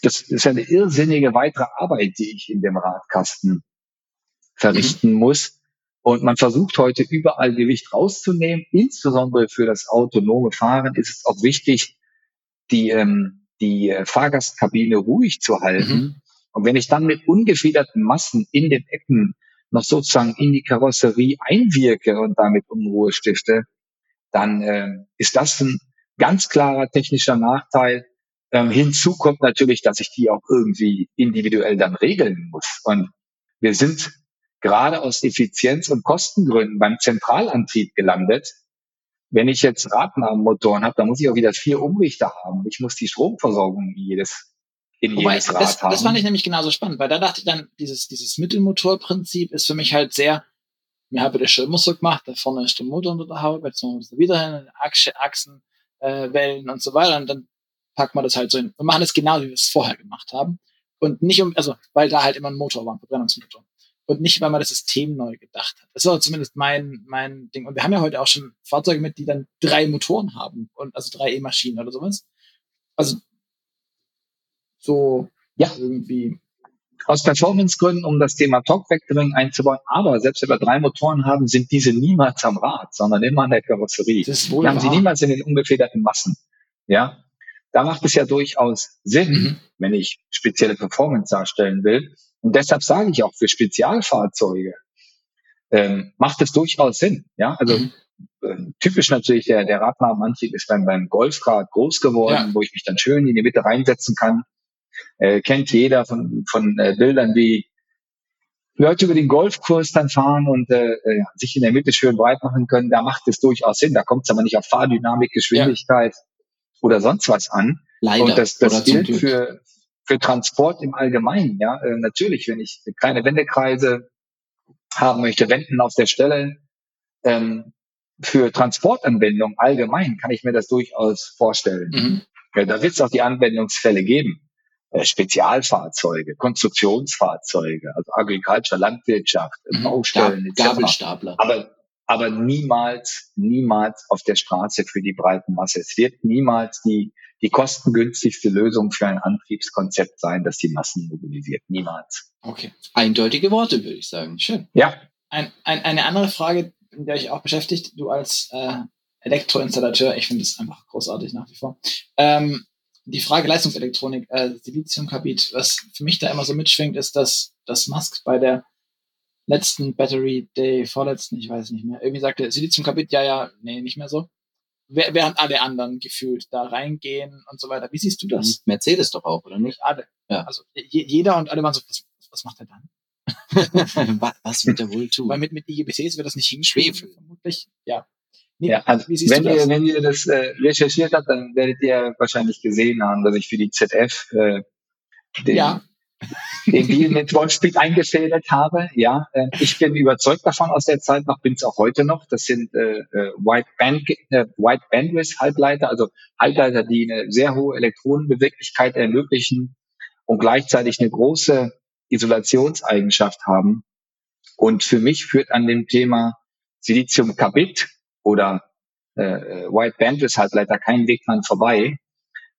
[SPEAKER 3] Das ist eine irrsinnige weitere Arbeit, die ich in dem Radkasten verrichten mhm. muss. Und man versucht heute überall Gewicht rauszunehmen. Insbesondere für das autonome Fahren ist es auch wichtig, die, ähm, die äh, Fahrgastkabine ruhig zu halten. Mhm. Und wenn ich dann mit ungefederten Massen in den Ecken noch sozusagen in die Karosserie einwirke und damit Unruhe stifte, dann äh, ist das ein ganz klarer technischer Nachteil. Ähm, hinzu kommt natürlich, dass ich die auch irgendwie individuell dann regeln muss. Und wir sind gerade aus Effizienz- und Kostengründen beim Zentralantrieb gelandet. Wenn ich jetzt Radnahmenmotoren habe, dann muss ich auch wieder vier Umrichter haben. Ich muss die Stromversorgung jedes in Wobei, jedes Rad
[SPEAKER 1] das,
[SPEAKER 3] haben.
[SPEAKER 1] Das fand ich nämlich genauso spannend, weil da dachte ich dann, dieses, dieses Mittelmotorprinzip ist für mich halt sehr, mir habe der Schirm so gemacht, da vorne ist der Motor unter der Haube, jetzt machen wir das wieder hin, Achse, Achsen, äh, Wellen und so weiter und dann packen wir das halt so hin. Wir machen das genau, wie wir es vorher gemacht haben. Und nicht um, also, weil da halt immer ein Motor war, ein Verbrennungsmotor und nicht, weil man das System neu gedacht hat. Das war zumindest mein, mein Ding. Und wir haben ja heute auch schon Fahrzeuge mit, die dann drei Motoren haben und also drei E-Maschinen oder sowas. Also so ja. irgendwie.
[SPEAKER 3] Aus Performancegründen, um das Thema Talk Vectoring einzubauen, aber selbst wenn wir drei Motoren haben, sind diese niemals am Rad, sondern immer an der Karosserie. Das ist wohl die haben sie niemals in den ungefederten Massen. Ja, da macht es ja durchaus Sinn, mhm. wenn ich spezielle Performance darstellen will, und deshalb sage ich auch für Spezialfahrzeuge ähm, macht es durchaus Sinn. Ja, also mhm. äh, typisch natürlich der der Radnabenantrieb ist dann beim Golfrad groß geworden, ja. wo ich mich dann schön in die Mitte reinsetzen kann. Äh, kennt jeder von von äh, Bildern wie Leute über den Golfkurs dann fahren und äh, äh, sich in der Mitte schön breit machen können, da macht es durchaus Sinn. Da kommt es aber nicht auf Fahrdynamik, Geschwindigkeit ja. oder sonst was an.
[SPEAKER 2] Leider.
[SPEAKER 3] Und das, das gilt für, für Transport im Allgemeinen. Ja, äh, natürlich, wenn ich kleine Wendekreise haben möchte, Wenden auf der Stelle, ähm, für Transportanwendung allgemein kann ich mir das durchaus vorstellen. Mhm. Ja, da wird es auch die Anwendungsfälle geben. Äh, Spezialfahrzeuge, Konstruktionsfahrzeuge, also Agriculture, Landwirtschaft, mhm. Baustellen,
[SPEAKER 2] etc. Gabelstapler.
[SPEAKER 3] Aber, aber niemals, niemals auf der Straße für die breiten Masse. Es wird niemals die, die kostengünstigste Lösung für ein Antriebskonzept sein, das die Massen mobilisiert. Niemals.
[SPEAKER 2] Okay. Eindeutige Worte, würde ich sagen.
[SPEAKER 3] Schön. Ja.
[SPEAKER 1] Ein, ein, eine andere Frage, in der ich auch beschäftigt, du als äh, Elektroinstallateur, ich finde es einfach großartig nach wie vor. Ähm, die Frage Leistungselektronik, äh, Siliziumkarbid, was für mich da immer so mitschwingt, ist, dass das Musk bei der letzten Battery Day, vorletzten, ich weiß nicht mehr, irgendwie sagte Siliziumkarbid, ja, ja, nee, nicht mehr so. Während alle anderen gefühlt da reingehen und so weiter. Wie siehst du das?
[SPEAKER 2] Mercedes doch auch, oder nicht?
[SPEAKER 1] Alle. Ja. Also jeder und alle waren so, was, was macht er dann?
[SPEAKER 2] was wird er wohl tun?
[SPEAKER 1] Weil mit, mit IGBCs wird das nicht hinschwefeln, vermutlich. Ja.
[SPEAKER 3] Nee, ja, also wenn ihr, wenn ihr das äh, recherchiert habt, dann werdet ihr wahrscheinlich gesehen haben, dass ich für die ZF äh, den, ja. Den Deal mit Wolfspeed eingefädelt habe. Ja, äh, ich bin überzeugt davon aus der Zeit noch, bin es auch heute noch. Das sind äh, äh, White, Band, äh, White Bandwidth Halbleiter, also Halbleiter, die eine sehr hohe Elektronenbeweglichkeit ermöglichen und gleichzeitig eine große Isolationseigenschaft haben. Und für mich führt an dem Thema Siliziumkarbid oder äh, White Bandwidth leider kein Weg dran vorbei,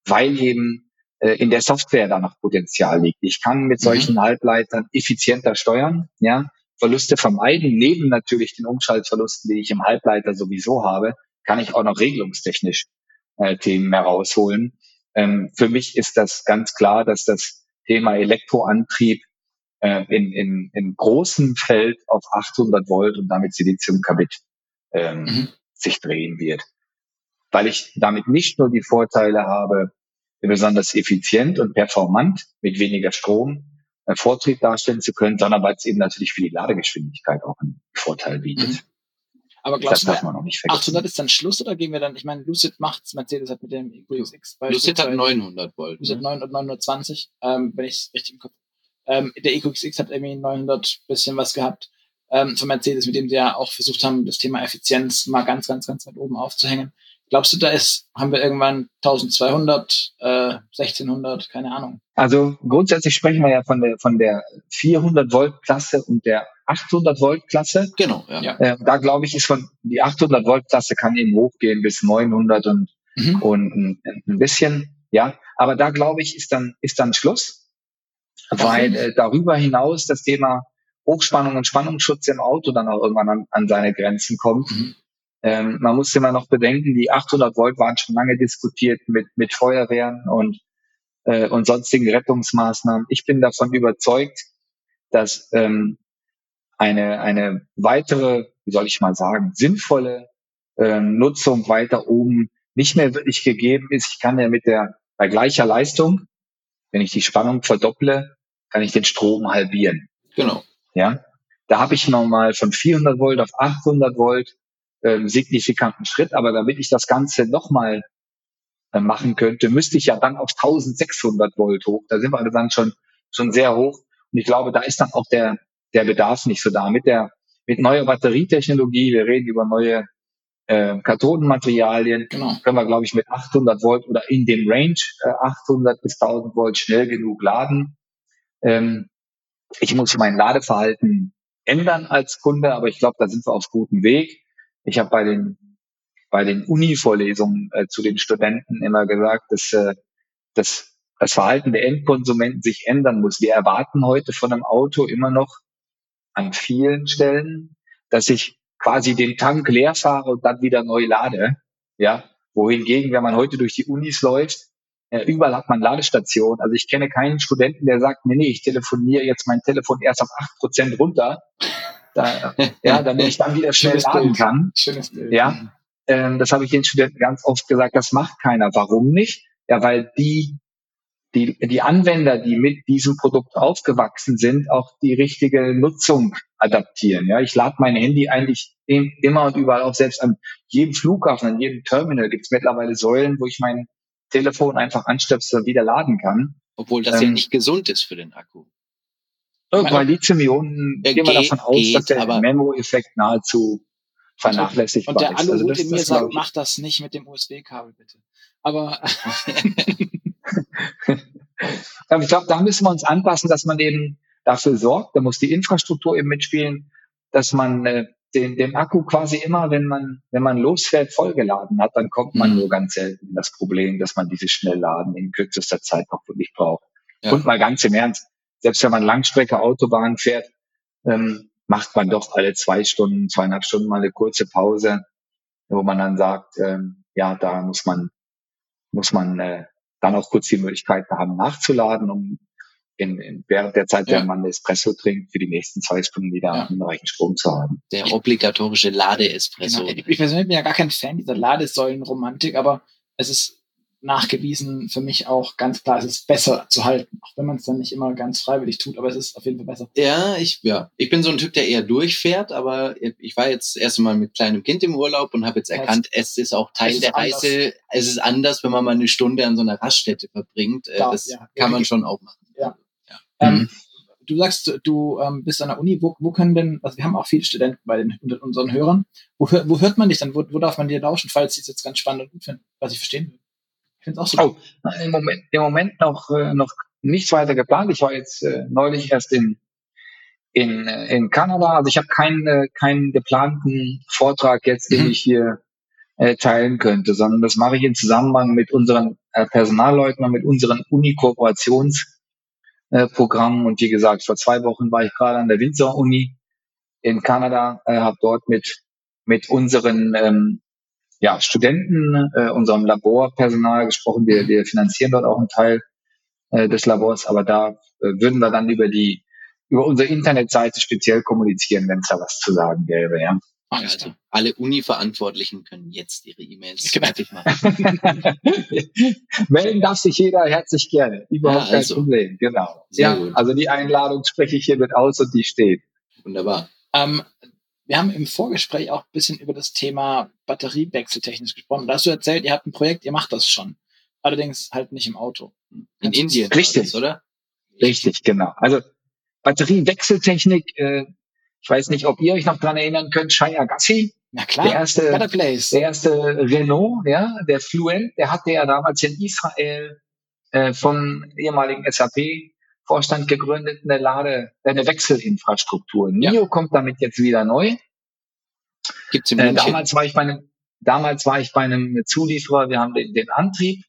[SPEAKER 3] weil eben äh, in der Software da noch Potenzial liegt. Ich kann mit mhm. solchen Halbleitern effizienter steuern, ja, Verluste vermeiden, neben natürlich den Umschaltverlusten, die ich im Halbleiter sowieso habe, kann ich auch noch regelungstechnisch äh, Themen herausholen. Ähm, für mich ist das ganz klar, dass das Thema Elektroantrieb äh, in, in, in großem Feld auf 800 Volt und damit Siliziumkarbid ähm, mhm. sich drehen wird. Weil ich damit nicht nur die Vorteile habe, besonders effizient und performant mit weniger Strom äh, Vortrieb darstellen zu können, sondern weil es eben natürlich für die Ladegeschwindigkeit auch einen Vorteil bietet. Mhm.
[SPEAKER 1] Aber glaubst das darf man noch nicht vergessen. 800 ist dann Schluss oder gehen wir dann, ich meine, Lucid macht's, Mercedes hat mit dem
[SPEAKER 2] EQXX Lucid hat 900 Volt.
[SPEAKER 1] Lucid ne? 900, 920, ähm, wenn ich es richtig im Kopf ähm, Der EQXX hat irgendwie 900 bisschen was gehabt ähm, von Mercedes, mit dem sie ja auch versucht haben, das Thema Effizienz mal ganz, ganz, ganz weit oben aufzuhängen. Glaubst du, da ist, haben wir irgendwann 1200, äh, 1600, keine Ahnung?
[SPEAKER 3] Also grundsätzlich sprechen wir ja von der, von der 400 Volt Klasse und der 800 Volt Klasse.
[SPEAKER 2] Genau, ja.
[SPEAKER 3] Äh, da glaube ich, ist von, die 800 Volt Klasse kann eben hochgehen bis 900 und, mhm. und ein, ein bisschen, ja. Aber da glaube ich, ist dann, ist dann Schluss. Weil äh, darüber hinaus das Thema Hochspannung und Spannungsschutz im Auto dann auch irgendwann an, an seine Grenzen kommt. Mhm. Ähm, man muss immer noch bedenken, die 800 Volt waren schon lange diskutiert mit, mit Feuerwehren und, äh, und sonstigen Rettungsmaßnahmen. Ich bin davon überzeugt, dass ähm, eine, eine weitere, wie soll ich mal sagen, sinnvolle ähm, Nutzung weiter oben nicht mehr wirklich gegeben ist. Ich kann ja mit der, bei gleicher Leistung, wenn ich die Spannung verdopple, kann ich den Strom halbieren.
[SPEAKER 2] Genau.
[SPEAKER 3] Ja, da habe ich nochmal von 400 Volt auf 800 Volt ähm, signifikanten Schritt. Aber damit ich das Ganze nochmal äh, machen könnte, müsste ich ja dann auf 1600 Volt hoch. Da sind wir dann schon, schon sehr hoch. Und ich glaube, da ist dann auch der, der Bedarf nicht so da. Mit der, mit neuer Batterietechnologie, wir reden über neue äh, Kathodenmaterialien, genau. können wir, glaube ich, mit 800 Volt oder in dem Range äh, 800 bis 1000 Volt schnell genug laden. Ähm, ich muss mein Ladeverhalten ändern als Kunde, aber ich glaube, da sind wir auf gutem Weg. Ich habe bei den bei den Uni-Vorlesungen äh, zu den Studenten immer gesagt, dass, äh, dass das Verhalten der Endkonsumenten sich ändern muss. Wir erwarten heute von einem Auto immer noch an vielen Stellen, dass ich quasi den Tank leer fahre und dann wieder neu lade. Ja, wohingegen, wenn man heute durch die Unis läuft, äh, überall hat man Ladestationen. Also ich kenne keinen Studenten, der sagt, nee, nee, ich telefoniere jetzt mein Telefon erst auf acht Prozent runter, da, ja, damit ich dann wieder schnell laden kann. Schönes Bild. Ja, ähm, das habe ich den Studenten ganz oft gesagt, das macht keiner. Warum nicht? Ja, weil die, die, die Anwender, die mit diesem Produkt aufgewachsen sind, auch die richtige Nutzung adaptieren. Ja, ich lade mein Handy eigentlich immer und überall auf, selbst an jedem Flughafen, an jedem Terminal gibt es mittlerweile Säulen, wo ich mein Telefon einfach anstöpsel und wieder laden kann.
[SPEAKER 2] Obwohl das ähm, ja nicht gesund ist für den Akku.
[SPEAKER 3] Bei Lithium-Ionen gehen wir davon aus, geht, dass der Memo-Effekt nahezu vernachlässigbar
[SPEAKER 1] ist. Und der Aluhut also in mir sagt, mach das nicht mit dem USB-Kabel, bitte. Aber
[SPEAKER 3] ich glaube, da müssen wir uns anpassen, dass man eben dafür sorgt, da muss die Infrastruktur eben mitspielen, dass man äh, den, den Akku quasi immer, wenn man, wenn man losfährt, vollgeladen hat, dann kommt man mhm. nur ganz selten in das Problem, dass man dieses Schnellladen in kürzester Zeit noch wirklich braucht. Ja. Und mal ganz im Ernst, selbst wenn man Langstrecke Autobahn fährt, ähm, macht man doch alle zwei Stunden, zweieinhalb Stunden mal eine kurze Pause, wo man dann sagt, ähm, ja, da muss man, muss man äh, dann auch kurz die Möglichkeit haben, nachzuladen, um in, in, während der Zeit, ja. wenn man Espresso trinkt, für die nächsten zwei Stunden wieder ja. reichen Strom zu haben.
[SPEAKER 2] Der obligatorische Lade-Espresso.
[SPEAKER 1] Genau. Ich persönlich bin ja gar kein Fan dieser Ladesäulenromantik, aber es ist nachgewiesen für mich auch ganz klar, es ist besser zu halten, auch wenn man es dann nicht immer ganz freiwillig tut, aber es ist auf jeden Fall besser.
[SPEAKER 2] Ja, ich, ja. ich bin so ein Typ, der eher durchfährt, aber ich war jetzt erst einmal mit kleinem Kind im Urlaub und habe jetzt erkannt, es ist auch Teil der. Reise. Es ist anders, wenn man mal eine Stunde an so einer Raststätte verbringt. Äh, da, das ja, kann man schon auch machen.
[SPEAKER 1] Ja. ja. Ähm, mhm. Du sagst, du ähm, bist an der Uni, wo, wo können denn, also wir haben auch viele Studenten bei den, unseren Hörern, wo, wo hört man dich dann, wo, wo darf man dir lauschen, falls sie es jetzt ganz spannend und gut finden, was ich verstehen will?
[SPEAKER 3] Finde auch so. Oh, im Moment, im Moment noch, äh, noch nichts weiter geplant. Ich war jetzt äh, neulich erst in, in, äh, in Kanada. Also ich habe keinen, äh, keinen geplanten Vortrag jetzt, den mhm. ich hier äh, teilen könnte, sondern das mache ich in Zusammenhang mit unseren äh, Personalleuten und mit unseren Uni-Kooperationsprogrammen. Äh, und wie gesagt, vor zwei Wochen war ich gerade an der Windsor-Uni in Kanada, äh, habe dort mit, mit unseren ähm, ja, Studenten, äh, unserem Laborpersonal gesprochen. Wir, wir finanzieren dort auch einen Teil äh, des Labors, aber da äh, würden wir dann über die über unsere Internetseite speziell kommunizieren, wenn es da was zu sagen gäbe. Ja.
[SPEAKER 2] Also alle Uni-Verantwortlichen können jetzt ihre E-Mails
[SPEAKER 3] genau. fertig machen. Melden darf sich jeder herzlich gerne. Überhaupt ja, also. kein Problem. Genau. Sehr ja, gut. also die Einladung spreche ich hiermit aus und die steht.
[SPEAKER 2] Wunderbar.
[SPEAKER 1] Ähm, wir haben im Vorgespräch auch ein bisschen über das Thema Batteriewechseltechnisch gesprochen. Da hast du erzählt, ihr habt ein Projekt, ihr macht das schon. Allerdings halt nicht im Auto.
[SPEAKER 2] In Indien.
[SPEAKER 3] Richtig, oder? Richtig, genau. Also Batteriewechseltechnik, äh, ich weiß nicht, ob ihr euch noch dran erinnern könnt, Shia Gassi.
[SPEAKER 1] Na klar,
[SPEAKER 3] der erste, der erste Renault, ja, der Fluent, der hatte ja damals in Israel äh, vom ehemaligen SAP Vorstand gegründet, eine Lade, eine Wechselinfrastruktur. NIO ja. kommt damit jetzt wieder neu.
[SPEAKER 2] Gibt's in äh,
[SPEAKER 3] damals war ich bei einem, damals war ich bei einem Zulieferer, wir haben den, den Antrieb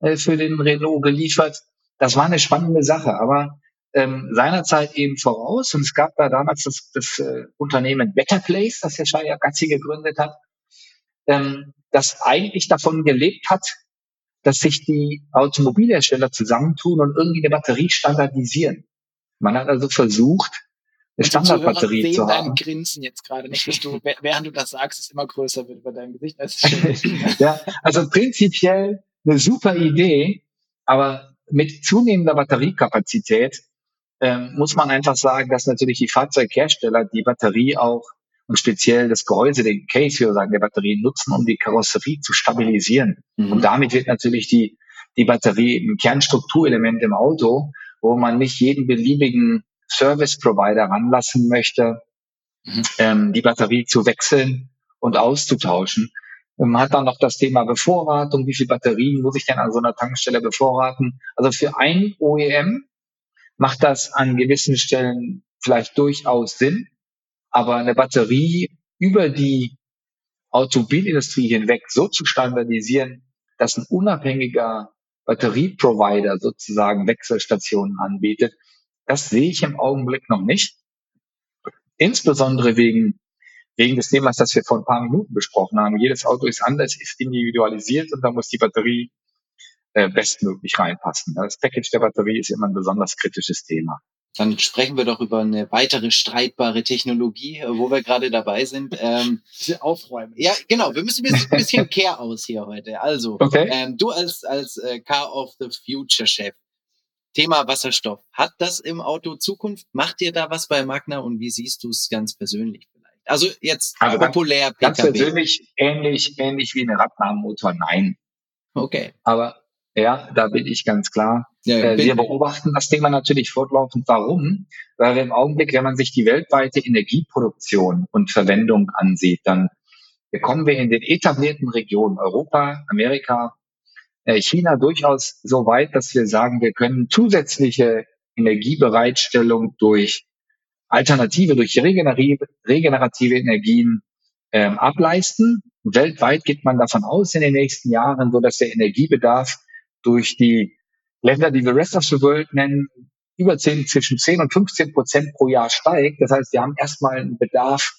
[SPEAKER 3] äh, für den Renault geliefert. Das war eine spannende Sache, aber ähm, seinerzeit eben voraus. Und es gab da damals das, das äh, Unternehmen Better Place, das Herr Shaya Gatzi gegründet hat, ähm, das eigentlich davon gelebt hat, dass sich die Automobilhersteller zusammentun und irgendwie eine Batterie standardisieren. Man hat also versucht, eine Standardbatterie zu haben. dein
[SPEAKER 1] Grinsen jetzt gerade nicht, dass du, während du das sagst, es immer größer wird über dein Gesicht.
[SPEAKER 3] ja, also prinzipiell eine super Idee, aber mit zunehmender Batteriekapazität ähm, muss man einfach sagen, dass natürlich die Fahrzeughersteller die Batterie auch und speziell das Gehäuse, den Case, wie wir sagen, der Batterie nutzen, um die Karosserie zu stabilisieren. Mhm. Und damit wird natürlich die, die Batterie ein Kernstrukturelement im Auto, wo man nicht jeden beliebigen Service Provider ranlassen möchte, mhm. ähm, die Batterie zu wechseln und auszutauschen. Man hat dann noch das Thema Bevorratung. Wie viele Batterien muss ich denn an so einer Tankstelle bevorraten? Also für ein OEM macht das an gewissen Stellen vielleicht durchaus Sinn. Aber eine Batterie über die Automobilindustrie hinweg so zu standardisieren, dass ein unabhängiger Batterieprovider sozusagen Wechselstationen anbietet, das sehe ich im Augenblick noch nicht. Insbesondere wegen, wegen des Themas, das wir vor ein paar Minuten besprochen haben. Jedes Auto ist anders, ist individualisiert und da muss die Batterie äh, bestmöglich reinpassen. Das Package der Batterie ist immer ein besonders kritisches Thema.
[SPEAKER 2] Dann sprechen wir doch über eine weitere streitbare Technologie, äh, wo wir gerade dabei sind.
[SPEAKER 1] Ähm, aufräumen.
[SPEAKER 2] Ja, genau. Wir müssen ein bisschen Care aus hier heute. Also, okay. ähm, du als, als äh, Car of the Future Chef, Thema Wasserstoff. Hat das im Auto Zukunft? Macht ihr da was bei Magna und wie siehst du es ganz persönlich vielleicht? Also jetzt also populär
[SPEAKER 3] ganz, PKW. Ganz persönlich ähnlich, ähnlich wie eine Radnahmotor, nein.
[SPEAKER 2] Okay.
[SPEAKER 3] Aber ja, da bin ich ganz klar. Ja, äh, wir beobachten das Thema natürlich fortlaufend. Warum? Weil im Augenblick, wenn man sich die weltweite Energieproduktion und Verwendung ansieht, dann kommen wir in den etablierten Regionen Europa, Amerika, äh, China durchaus so weit, dass wir sagen, wir können zusätzliche Energiebereitstellung durch Alternative, durch regenerative Energien ähm, ableisten. Weltweit geht man davon aus in den nächsten Jahren, so dass der Energiebedarf durch die Länder, die wir Rest of the World nennen, über 10, zwischen 10 und 15 Prozent pro Jahr steigt. Das heißt, wir haben erstmal einen Bedarf,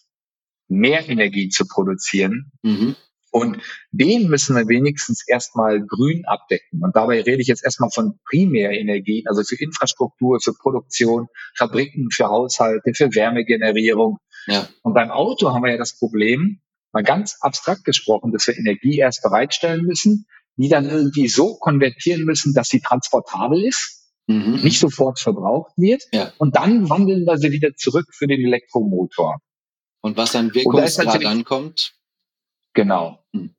[SPEAKER 3] mehr Energie zu produzieren. Mhm. Und den müssen wir wenigstens erstmal grün abdecken. Und dabei rede ich jetzt erstmal von Primärenergien, also für Infrastruktur, für Produktion, Fabriken, für Haushalte, für Wärmegenerierung. Ja. Und beim Auto haben wir ja das Problem, mal ganz abstrakt gesprochen, dass wir Energie erst bereitstellen müssen, die dann irgendwie so konvertieren müssen, dass sie transportabel ist, mhm. nicht sofort verbraucht wird. Ja. Und dann wandeln wir sie wieder zurück für den Elektromotor.
[SPEAKER 2] Und was an Wirkungsgrad ankommt?
[SPEAKER 3] Genau. Mhm.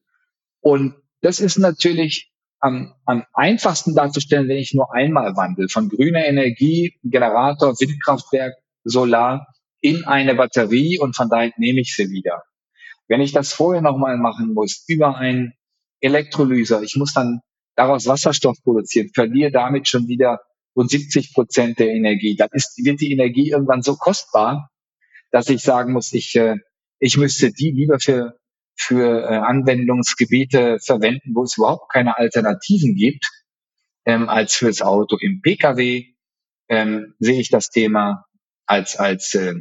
[SPEAKER 3] Und das ist natürlich am, am einfachsten darzustellen, wenn ich nur einmal wandle von grüner Energie, Generator, Windkraftwerk, Solar in eine Batterie und von daher nehme ich sie wieder. Wenn ich das vorher nochmal machen muss, über einen Elektrolyser. Ich muss dann daraus Wasserstoff produzieren, verliere damit schon wieder rund 70 Prozent der Energie. Dann ist, wird die Energie irgendwann so kostbar, dass ich sagen muss, ich, äh, ich müsste die lieber für, für äh, Anwendungsgebiete verwenden, wo es überhaupt keine Alternativen gibt, ähm, als fürs Auto. Im Pkw ähm, sehe ich das Thema als, als äh,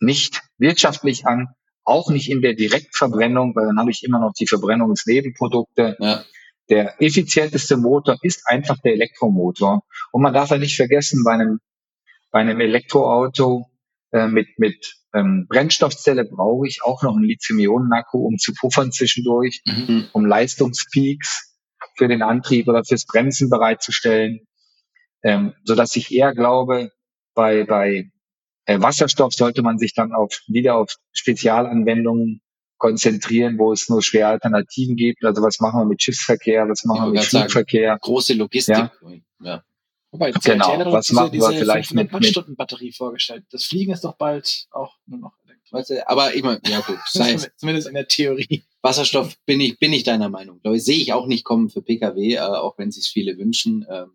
[SPEAKER 3] nicht wirtschaftlich an auch nicht in der Direktverbrennung, weil dann habe ich immer noch die Verbrennungsnebenprodukte. Ja. Der effizienteste Motor ist einfach der Elektromotor. Und man darf ja nicht vergessen, bei einem, bei einem Elektroauto äh, mit, mit ähm, Brennstoffzelle brauche ich auch noch einen Lithium-Ionen-Akku, um zu puffern zwischendurch, mhm. um Leistungspeaks für den Antrieb oder fürs Bremsen bereitzustellen. Ähm, so dass ich eher glaube, bei, bei Wasserstoff sollte man sich dann auf, wieder auf Spezialanwendungen konzentrieren, wo es nur schwer Alternativen gibt. Also was machen wir mit Schiffsverkehr, was machen wir mit Flugverkehr?
[SPEAKER 2] Sagen, große Logistik. Ja.
[SPEAKER 1] ja. Wobei, genau, was diese, machen wir diese vielleicht mit, Wattstunden Batterie vorgestellt. Das Fliegen ist doch bald auch nur noch
[SPEAKER 2] Weißt du, aber ich meine, ja gut,
[SPEAKER 1] sei zumindest in der Theorie.
[SPEAKER 2] Wasserstoff bin ich, bin ich deiner Meinung. Glaube ich, sehe ich auch nicht kommen für Pkw, äh, auch wenn sich viele wünschen. Ähm,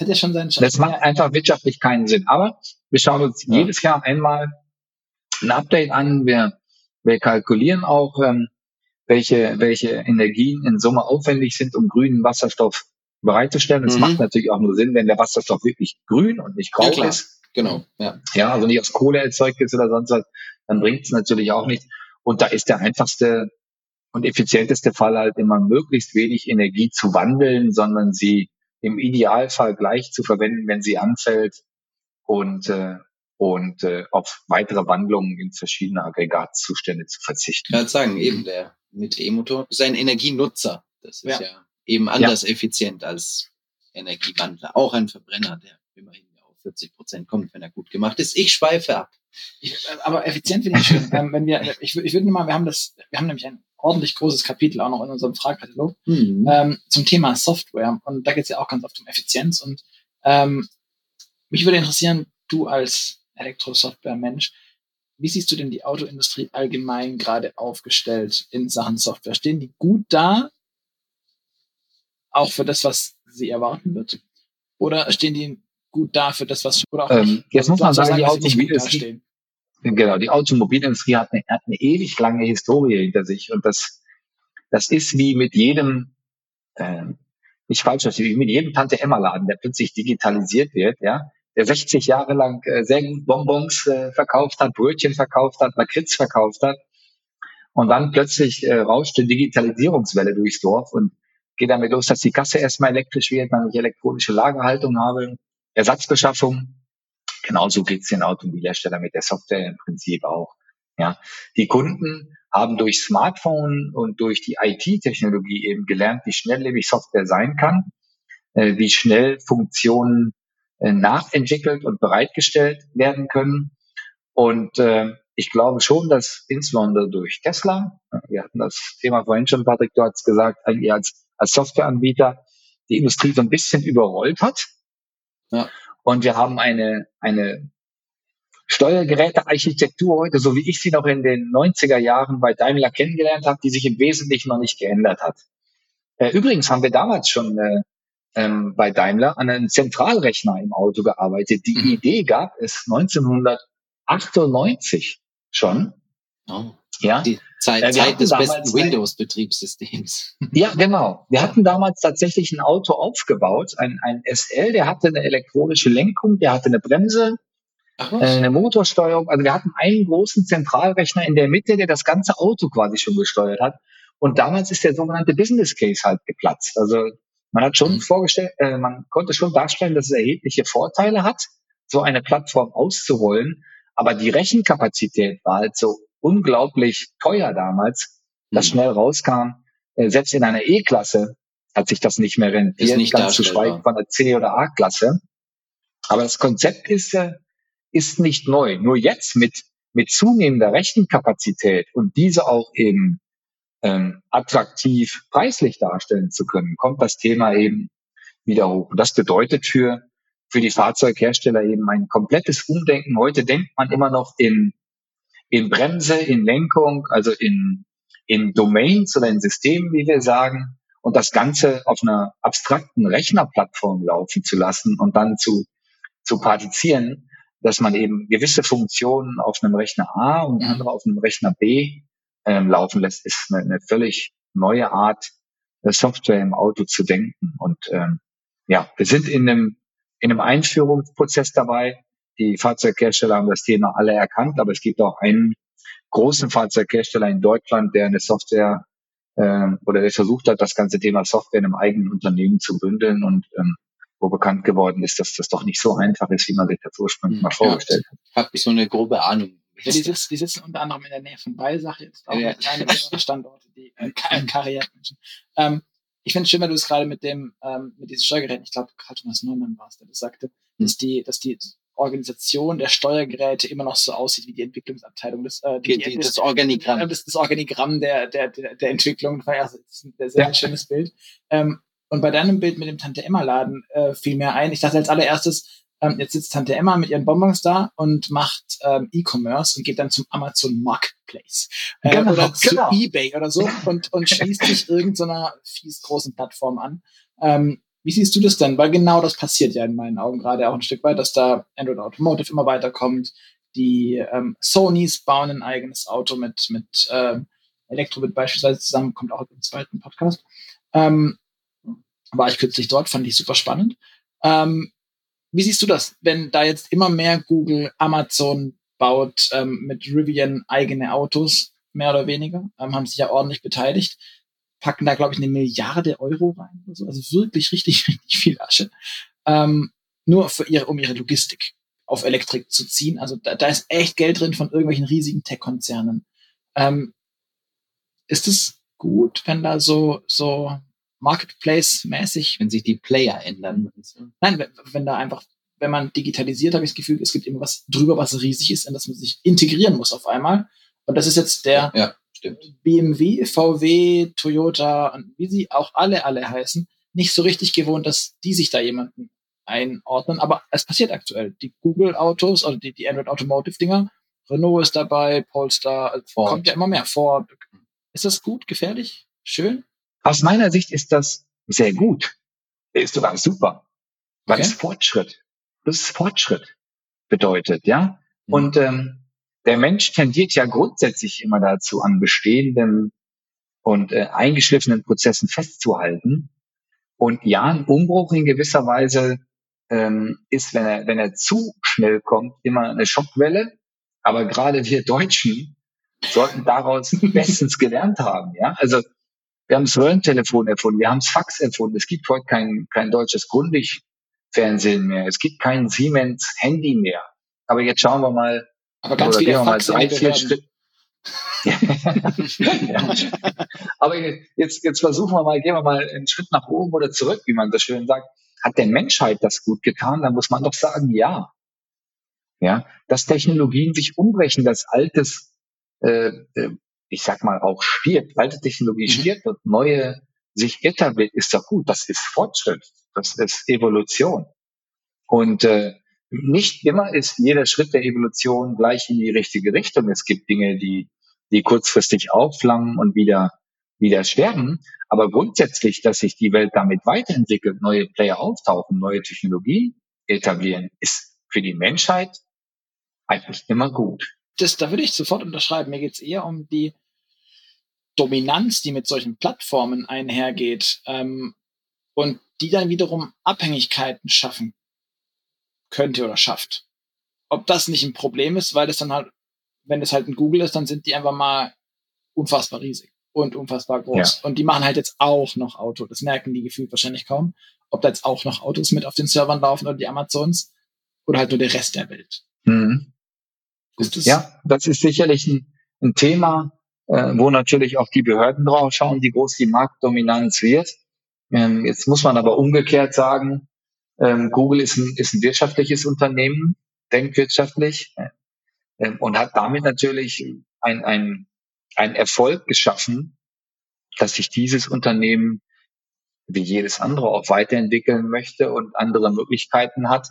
[SPEAKER 3] das hat ja schon seinen Das macht einfach wirtschaftlich keinen Sinn. Aber wir schauen uns ja. jedes Jahr einmal ein Update an. Wir, wir kalkulieren auch, ähm, welche, welche Energien in Summe aufwendig sind, um grünen Wasserstoff bereitzustellen. Das mhm. macht natürlich auch nur Sinn, wenn der Wasserstoff wirklich grün und nicht grau ja, ist.
[SPEAKER 2] Genau, ja.
[SPEAKER 3] Ja, also nicht aus Kohle erzeugt ist oder sonst was, dann bringt es natürlich auch nicht. Und da ist der einfachste und effizienteste Fall halt immer möglichst wenig Energie zu wandeln, sondern sie im Idealfall gleich zu verwenden, wenn sie anfällt und, äh, und äh, auf weitere Wandlungen in verschiedene Aggregatzustände zu verzichten.
[SPEAKER 2] Ich sagen, eben der mit E-Motor ist ein Energienutzer. Das ist ja, ja eben anders ja. effizient als Energiewandler. Auch ein Verbrenner, der immerhin auf 40 Prozent kommt, wenn er gut gemacht ist. Ich schweife ab.
[SPEAKER 1] Ich, äh, aber effizient finde ich schön. ähm, wenn wir, ich, ich würde mal, wir haben das, wir haben nämlich ein ordentlich großes Kapitel auch noch in unserem Fragkatalog mhm. ähm, zum Thema Software. Und da geht es ja auch ganz oft um Effizienz. Und ähm, mich würde interessieren, du als Elektrosoftware-Mensch, wie siehst du denn die Autoindustrie allgemein gerade aufgestellt in Sachen Software? Stehen die gut da, auch für das, was sie erwarten wird? Oder stehen die gut da für das, was
[SPEAKER 3] auch ähm, Jetzt muss man sagen, die Automobilindustrie, Genau, die Automobilindustrie hat eine, hat eine ewig lange Historie hinter sich und das, das ist wie mit jedem, äh, nicht falsch wie mit jedem Tante Emma Laden, der plötzlich digitalisiert wird, ja, der 60 Jahre lang äh, sehr gut Bonbons äh, verkauft hat, Brötchen verkauft hat, Lakritz verkauft hat und dann plötzlich äh, rauscht die Digitalisierungswelle durchs Dorf und geht damit los, dass die Kasse erstmal elektrisch wird, man nicht elektronische Lagerhaltung habe, Ersatzbeschaffung Genauso geht es den Automobilhersteller mit der Software im Prinzip auch. Ja, die Kunden haben durch Smartphone und durch die IT-Technologie eben gelernt, wie schnelllebig Software sein kann. äh, wie schnell Funktionen äh, nachentwickelt und bereitgestellt werden können. Und äh, ich glaube schon, dass insbesondere durch Tesla, wir hatten das Thema vorhin schon, Patrick, du hast gesagt, eigentlich als, als Softwareanbieter die Industrie so ein bisschen überrollt hat. Ja. Und wir haben eine, eine Steuergerätearchitektur heute, so wie ich sie noch in den 90er Jahren bei Daimler kennengelernt habe, die sich im Wesentlichen noch nicht geändert hat. Äh, übrigens haben wir damals schon äh, ähm, bei Daimler an einem Zentralrechner im Auto gearbeitet. Die mhm. Idee gab es 1998 schon.
[SPEAKER 2] Oh. Ja. Die Zeit, äh, Zeit des besten Windows-Betriebssystems.
[SPEAKER 3] Ja, genau. Wir hatten damals tatsächlich ein Auto aufgebaut, ein, ein SL, der hatte eine elektronische Lenkung, der hatte eine Bremse, Ach, äh, eine Motorsteuerung. Also wir hatten einen großen Zentralrechner in der Mitte, der das ganze Auto quasi schon gesteuert hat. Und damals ist der sogenannte Business Case halt geplatzt. Also man hat schon mhm. vorgestellt, äh, man konnte schon darstellen, dass es erhebliche Vorteile hat, so eine Plattform auszurollen. Aber die Rechenkapazität war halt so unglaublich teuer damals, dass mhm. schnell rauskam, äh, selbst in einer E-Klasse hat sich das nicht mehr rentiert, nicht ganz zu schweigen von der C- oder A-Klasse. Aber das Konzept ist, äh, ist nicht neu. Nur jetzt mit, mit zunehmender Rechenkapazität und diese auch eben ähm, attraktiv preislich darstellen zu können, kommt das Thema eben wieder hoch. Und das bedeutet für, für die Fahrzeughersteller eben ein komplettes Umdenken. Heute denkt man immer noch in in Bremse, in Lenkung, also in, in Domains oder in Systemen, wie wir sagen, und das Ganze auf einer abstrakten Rechnerplattform laufen zu lassen und dann zu, zu partizieren, dass man eben gewisse Funktionen auf einem Rechner A und andere auf einem Rechner B ähm, laufen lässt, ist eine, eine völlig neue Art, Software im Auto zu denken. Und ähm, ja, wir sind in einem, in einem Einführungsprozess dabei, die Fahrzeughersteller haben das Thema alle erkannt, aber es gibt auch einen großen Fahrzeughersteller in Deutschland, der eine Software äh, oder der versucht hat, das ganze Thema Software in einem eigenen Unternehmen zu bündeln und ähm, wo bekannt geworden ist, dass das doch nicht so einfach ist, wie man sich das ursprünglich hm, mal vorgestellt hat.
[SPEAKER 2] Habe ich so eine grobe Ahnung.
[SPEAKER 1] Ja, die, sitzen, die sitzen unter anderem in der Nähe von Balsach jetzt auch ja. eine ihrer Standorte, die äh, Karrieremenschen. Ähm, ich finde es schön, weil du es gerade mit dem ähm, mit diesen Steuergeräten, ich glaube, Karl Thomas Neumann war es, der das sagte, dass die, dass die Organisation der Steuergeräte immer noch so aussieht wie die Entwicklungsabteilung. Das,
[SPEAKER 2] äh, die, die, das Organigramm.
[SPEAKER 1] Das, das Organigramm der, der, der, der Entwicklung. Das ist ein sehr, sehr ja. schönes Bild. Ähm, und bei deinem Bild mit dem Tante Emma Laden äh, fiel mir ein. Ich dachte als allererstes, ähm, jetzt sitzt Tante Emma mit ihren Bonbons da und macht ähm, E-Commerce und geht dann zum Amazon Marketplace äh, genau, oder zu genau. eBay oder so und, und schließt sich irgendeiner fies großen Plattform an. Ähm, wie siehst du das denn? Weil genau das passiert ja in meinen Augen gerade auch ein Stück weit, dass da Android Automotive immer weiterkommt. Die ähm, Sonys bauen ein eigenes Auto mit, mit ähm, Elektrobit beispielsweise zusammen, kommt auch im zweiten Podcast. Ähm, war ich kürzlich dort, fand ich super spannend. Ähm, wie siehst du das, wenn da jetzt immer mehr Google, Amazon baut ähm, mit Rivian eigene Autos, mehr oder weniger, ähm, haben sich ja ordentlich beteiligt packen da, glaube ich, eine Milliarde Euro rein. Oder so. Also wirklich richtig, richtig viel Asche. Ähm, nur für ihre, um ihre Logistik auf Elektrik zu ziehen. Also da, da ist echt Geld drin von irgendwelchen riesigen Tech-Konzernen. Ähm, ist es gut, wenn da so, so Marketplace-mäßig.
[SPEAKER 2] Wenn sich die Player ändern.
[SPEAKER 1] Nein, wenn, wenn da einfach, wenn man digitalisiert, habe ich das Gefühl, es gibt irgendwas drüber, was riesig ist, in das man sich integrieren muss auf einmal. Und das ist jetzt der,
[SPEAKER 2] ja. Stimmt.
[SPEAKER 1] BMW, VW, Toyota und wie sie auch alle, alle heißen, nicht so richtig gewohnt, dass die sich da jemanden einordnen. Aber es passiert aktuell. Die Google-Autos, also die, die Android Automotive-Dinger, Renault ist dabei, Polestar, also Ford. kommt ja immer mehr vor. Ist das gut, gefährlich, schön?
[SPEAKER 3] Aus meiner Sicht ist das sehr gut. Ist sogar super. Weil okay. es Fortschritt. Das ist Fortschritt bedeutet, ja. Mhm. Und ähm, der Mensch tendiert ja grundsätzlich immer dazu, an bestehenden und äh, eingeschliffenen Prozessen festzuhalten. Und ja, ein Umbruch in gewisser Weise ähm, ist, wenn er, wenn er zu schnell kommt, immer eine Schockwelle. Aber gerade wir Deutschen sollten daraus bestens gelernt haben. Ja, also wir haben das Röhrentelefon erfunden, wir haben das Fax erfunden. Es gibt heute kein, kein deutsches Grundig-Fernsehen mehr. Es gibt kein Siemens-Handy mehr. Aber jetzt schauen wir mal,
[SPEAKER 1] aber ganz viele
[SPEAKER 3] Fax drei, vier Schritt. ja. Aber jetzt, jetzt versuchen wir mal, gehen wir mal einen Schritt nach oben oder zurück, wie man so schön sagt. hat der Menschheit das gut getan? Dann muss man doch sagen, ja. Ja, dass Technologien sich umbrechen, dass altes, äh, äh ich sag mal auch stirbt, alte Technologie mhm. stirbt und neue sich etabliert, ist doch gut. Das ist Fortschritt, das ist Evolution. Und äh, nicht immer ist jeder Schritt der Evolution gleich in die richtige Richtung. Es gibt Dinge, die, die kurzfristig aufflammen und wieder, wieder sterben. Aber grundsätzlich, dass sich die Welt damit weiterentwickelt, neue Player auftauchen, neue Technologien etablieren, ist für die Menschheit eigentlich immer gut.
[SPEAKER 1] Das, da würde ich sofort unterschreiben. Mir geht es eher um die Dominanz, die mit solchen Plattformen einhergeht ähm, und die dann wiederum Abhängigkeiten schaffen könnte oder schafft. Ob das nicht ein Problem ist, weil das dann halt, wenn es halt ein Google ist, dann sind die einfach mal unfassbar riesig und unfassbar groß. Ja. Und die machen halt jetzt auch noch Auto. Das merken die gefühlt wahrscheinlich kaum. Ob da jetzt auch noch Autos mit auf den Servern laufen oder die Amazons oder halt nur der Rest der Welt. Mhm.
[SPEAKER 3] Das ja, das ist sicherlich ein, ein Thema, äh, wo natürlich auch die Behörden drauf schauen, wie groß die Marktdominanz wird. Ähm, jetzt muss man aber umgekehrt sagen, ähm, Google ist ein, ist ein wirtschaftliches Unternehmen, denkt wirtschaftlich äh, und hat damit natürlich ein, ein, ein Erfolg geschaffen, dass sich dieses Unternehmen wie jedes andere auch weiterentwickeln möchte und andere Möglichkeiten hat,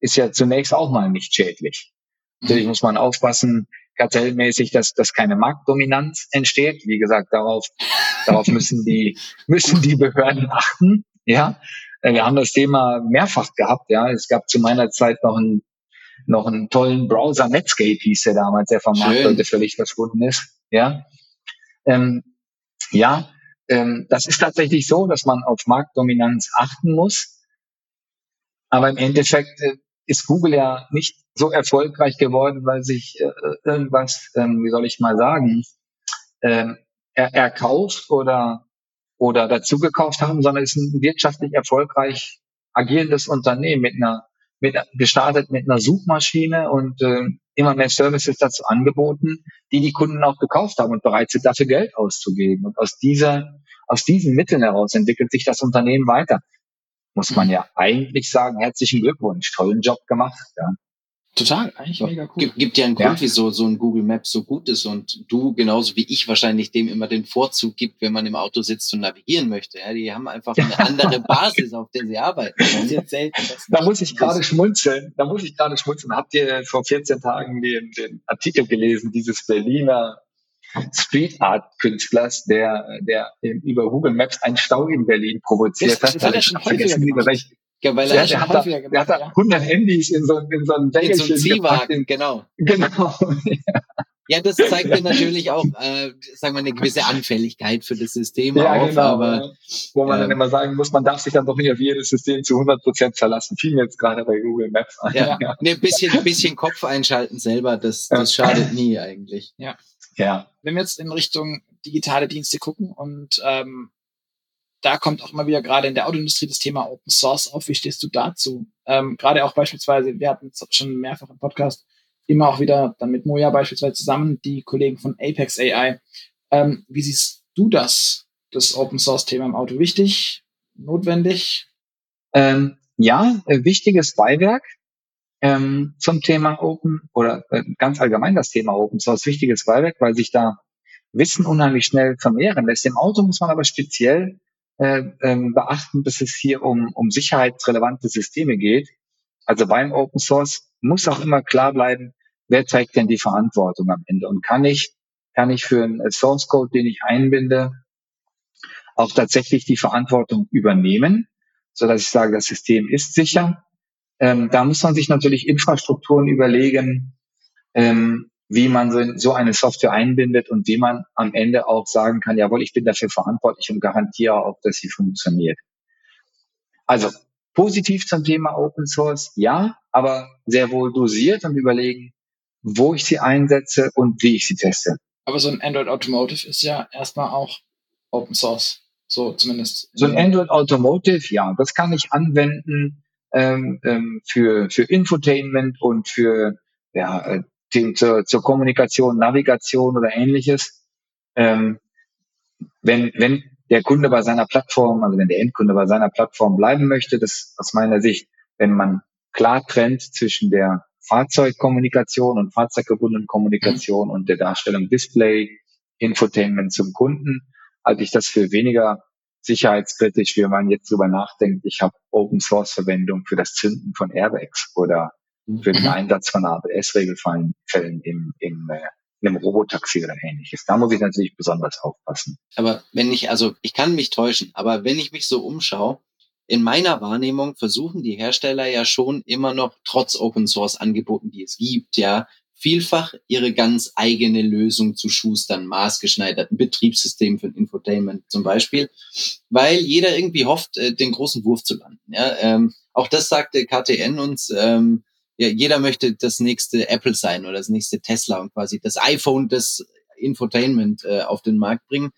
[SPEAKER 3] ist ja zunächst auch mal nicht schädlich. Natürlich muss man aufpassen, kartellmäßig, dass, dass keine Marktdominanz entsteht. Wie gesagt, darauf, darauf müssen die, müssen die Behörden achten. Ja, wir haben das Thema mehrfach gehabt. Ja, es gab zu meiner Zeit noch einen noch einen tollen Browser Netscape hieß der damals, der vom Markt heute völlig verschwunden ist. Ja, ähm, ja, ähm, das ist tatsächlich so, dass man auf Marktdominanz achten muss. Aber im Endeffekt äh, ist Google ja nicht so erfolgreich geworden, weil sich äh, irgendwas, ähm, wie soll ich mal sagen, ähm, er, erkauft oder oder dazugekauft haben, sondern ist ein wirtschaftlich erfolgreich agierendes Unternehmen mit einer, mit, gestartet mit einer Suchmaschine und äh, immer mehr Services dazu angeboten, die die Kunden auch gekauft haben und bereit sind, dafür Geld auszugeben. Und aus dieser, aus diesen Mitteln heraus entwickelt sich das Unternehmen weiter. Muss man ja eigentlich sagen, herzlichen Glückwunsch, tollen Job gemacht. Ja.
[SPEAKER 1] Total, eigentlich mega cool.
[SPEAKER 2] Gibt, gibt ja einen Grund, ja. wieso so ein Google Maps so gut ist und du genauso wie ich wahrscheinlich dem immer den Vorzug gibt, wenn man im Auto sitzt und navigieren möchte. Ja, die haben einfach eine andere Basis, auf der sie arbeiten.
[SPEAKER 3] da muss ich gerade schmunzeln. Da muss ich gerade schmunzeln. Habt ihr vor 14 Tagen den, den Artikel gelesen, dieses Berliner Street Art Künstlers, der, der über Google Maps einen Stau in Berlin provoziert das, hat. Das hat er schon vergessen, welche, ja, weil er, ja, hat da, gemacht, der hat da ja. 100 Handys in so, in so einem
[SPEAKER 2] In so einem Ziehwagen, genau.
[SPEAKER 3] Genau.
[SPEAKER 2] ja. das zeigt mir natürlich auch, äh, sagen wir, eine gewisse Anfälligkeit für das System ja, auf, genau, aber,
[SPEAKER 3] wo man äh, dann immer sagen muss, man darf sich dann doch nicht auf jedes System zu 100 Prozent verlassen. Fiel mir jetzt gerade bei Google Maps
[SPEAKER 2] an. Ja, ja. Nee, bisschen, bisschen Kopf einschalten selber, das, das schadet nie eigentlich.
[SPEAKER 1] Ja. Ja. Wenn wir jetzt in Richtung digitale Dienste gucken und ähm, da kommt auch immer wieder gerade in der Autoindustrie das Thema Open Source auf. Wie stehst du dazu? Ähm, gerade auch beispielsweise, wir hatten es schon mehrfach im Podcast, immer auch wieder dann mit Moja beispielsweise zusammen, die Kollegen von Apex AI. Ähm, wie siehst du das, das Open Source Thema im Auto? Wichtig? Notwendig?
[SPEAKER 3] Ähm, ja, äh, wichtiges Beiwerk ähm, zum Thema Open oder äh, ganz allgemein das Thema Open Source. Wichtiges Beiwerk, weil sich da Wissen unheimlich schnell vermehren lässt. Im Auto muss man aber speziell äh, ähm, beachten, dass es hier um, um sicherheitsrelevante Systeme geht. Also beim Open Source muss auch immer klar bleiben, wer trägt denn die Verantwortung am Ende und kann ich, kann ich für einen Source Code, den ich einbinde, auch tatsächlich die Verantwortung übernehmen, so dass ich sage, das System ist sicher. Ähm, da muss man sich natürlich Infrastrukturen überlegen, ähm, wie man so eine Software einbindet und wie man am Ende auch sagen kann, jawohl, ich bin dafür verantwortlich und garantiere auch, dass sie funktioniert. Also positiv zum Thema Open Source, ja, aber sehr wohl dosiert und überlegen, wo ich sie einsetze und wie ich sie teste.
[SPEAKER 1] Aber so ein Android Automotive ist ja erstmal auch Open Source, so zumindest.
[SPEAKER 3] So ein Android Automotive, ja, das kann ich anwenden ähm, ähm, für, für Infotainment und für ja, äh, zur, zur Kommunikation, Navigation oder ähnliches. Ähm, wenn, wenn der Kunde bei seiner Plattform, also wenn der Endkunde bei seiner Plattform bleiben möchte, das aus meiner Sicht, wenn man klar trennt zwischen der Fahrzeugkommunikation und fahrzeuggebundenen Kommunikation mhm. und der Darstellung Display, Infotainment zum Kunden, halte ich das für weniger sicherheitskritisch, wie man jetzt drüber nachdenkt. Ich habe Open Source Verwendung für das Zünden von Airbags oder für den mhm. Einsatz von ABS-Regelfällen im, im, äh, in einem Robotaxi oder ähnliches. Da muss ich natürlich besonders aufpassen.
[SPEAKER 2] Aber wenn ich, also ich kann mich täuschen, aber wenn ich mich so umschaue, in meiner Wahrnehmung versuchen die Hersteller ja schon immer noch, trotz Open Source Angeboten, die es gibt, ja, vielfach ihre ganz eigene Lösung zu schustern, maßgeschneiderten Betriebssystem für Infotainment zum Beispiel, weil jeder irgendwie hofft, äh, den großen Wurf zu landen. Ja, ähm, auch das sagte KTN uns, ähm, ja, jeder möchte das nächste Apple sein oder das nächste Tesla und quasi das iPhone des Infotainment äh, auf den Markt bringen.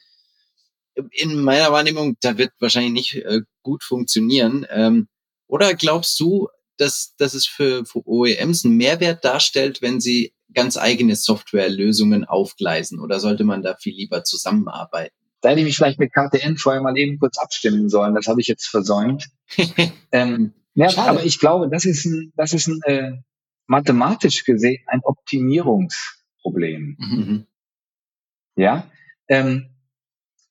[SPEAKER 2] In meiner Wahrnehmung, da wird wahrscheinlich nicht äh, gut funktionieren. Ähm, oder glaubst du, dass, dass es für, für OEMs einen Mehrwert darstellt, wenn sie ganz eigene Softwarelösungen aufgleisen? Oder sollte man da viel lieber zusammenarbeiten?
[SPEAKER 3] Da hätte ich mich vielleicht mit KTN vorher mal eben kurz abstimmen sollen. Das habe ich jetzt versäumt. ähm, ja, aber ich glaube, das ist ein, das ist ein äh, mathematisch gesehen ein Optimierungsproblem. Mhm. Ja, ähm,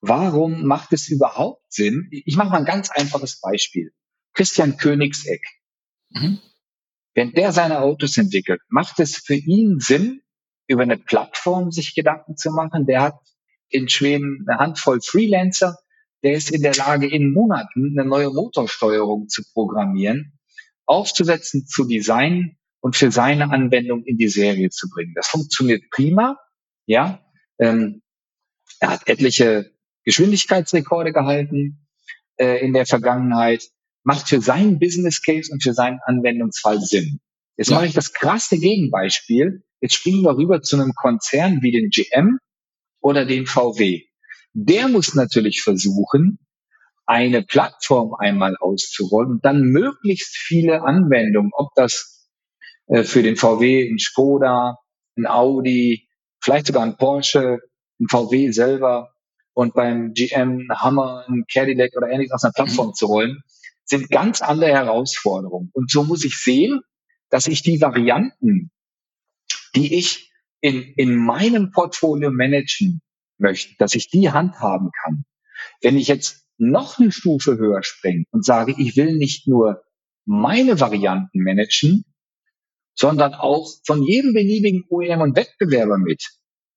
[SPEAKER 3] warum macht es überhaupt Sinn? Ich mache mal ein ganz einfaches Beispiel. Christian Königseck. Mhm. Wenn der seine Autos entwickelt, macht es für ihn Sinn, über eine Plattform sich Gedanken zu machen. Der hat in Schweden eine Handvoll Freelancer, der ist in der Lage, in Monaten eine neue Motorsteuerung zu programmieren, aufzusetzen, zu designen und für seine Anwendung in die Serie zu bringen. Das funktioniert prima. Ja, ähm, er hat etliche Geschwindigkeitsrekorde gehalten äh, in der Vergangenheit, macht für seinen Business Case und für seinen Anwendungsfall Sinn. Jetzt ja. mache ich das krasse Gegenbeispiel. Jetzt springen wir rüber zu einem Konzern wie den GM oder den VW der muss natürlich versuchen, eine Plattform einmal auszurollen und dann möglichst viele Anwendungen, ob das äh, für den VW ein Skoda, ein Audi, vielleicht sogar ein Porsche, ein VW selber und beim GM ein Hammer, ein Cadillac oder ähnliches aus einer Plattform mhm. zu rollen, sind ganz andere Herausforderungen. Und so muss ich sehen, dass ich die Varianten, die ich in, in meinem Portfolio managen möchte, dass ich die handhaben kann. Wenn ich jetzt noch eine Stufe höher springe und sage, ich will nicht nur meine Varianten managen, sondern auch von jedem beliebigen OEM und Wettbewerber mit.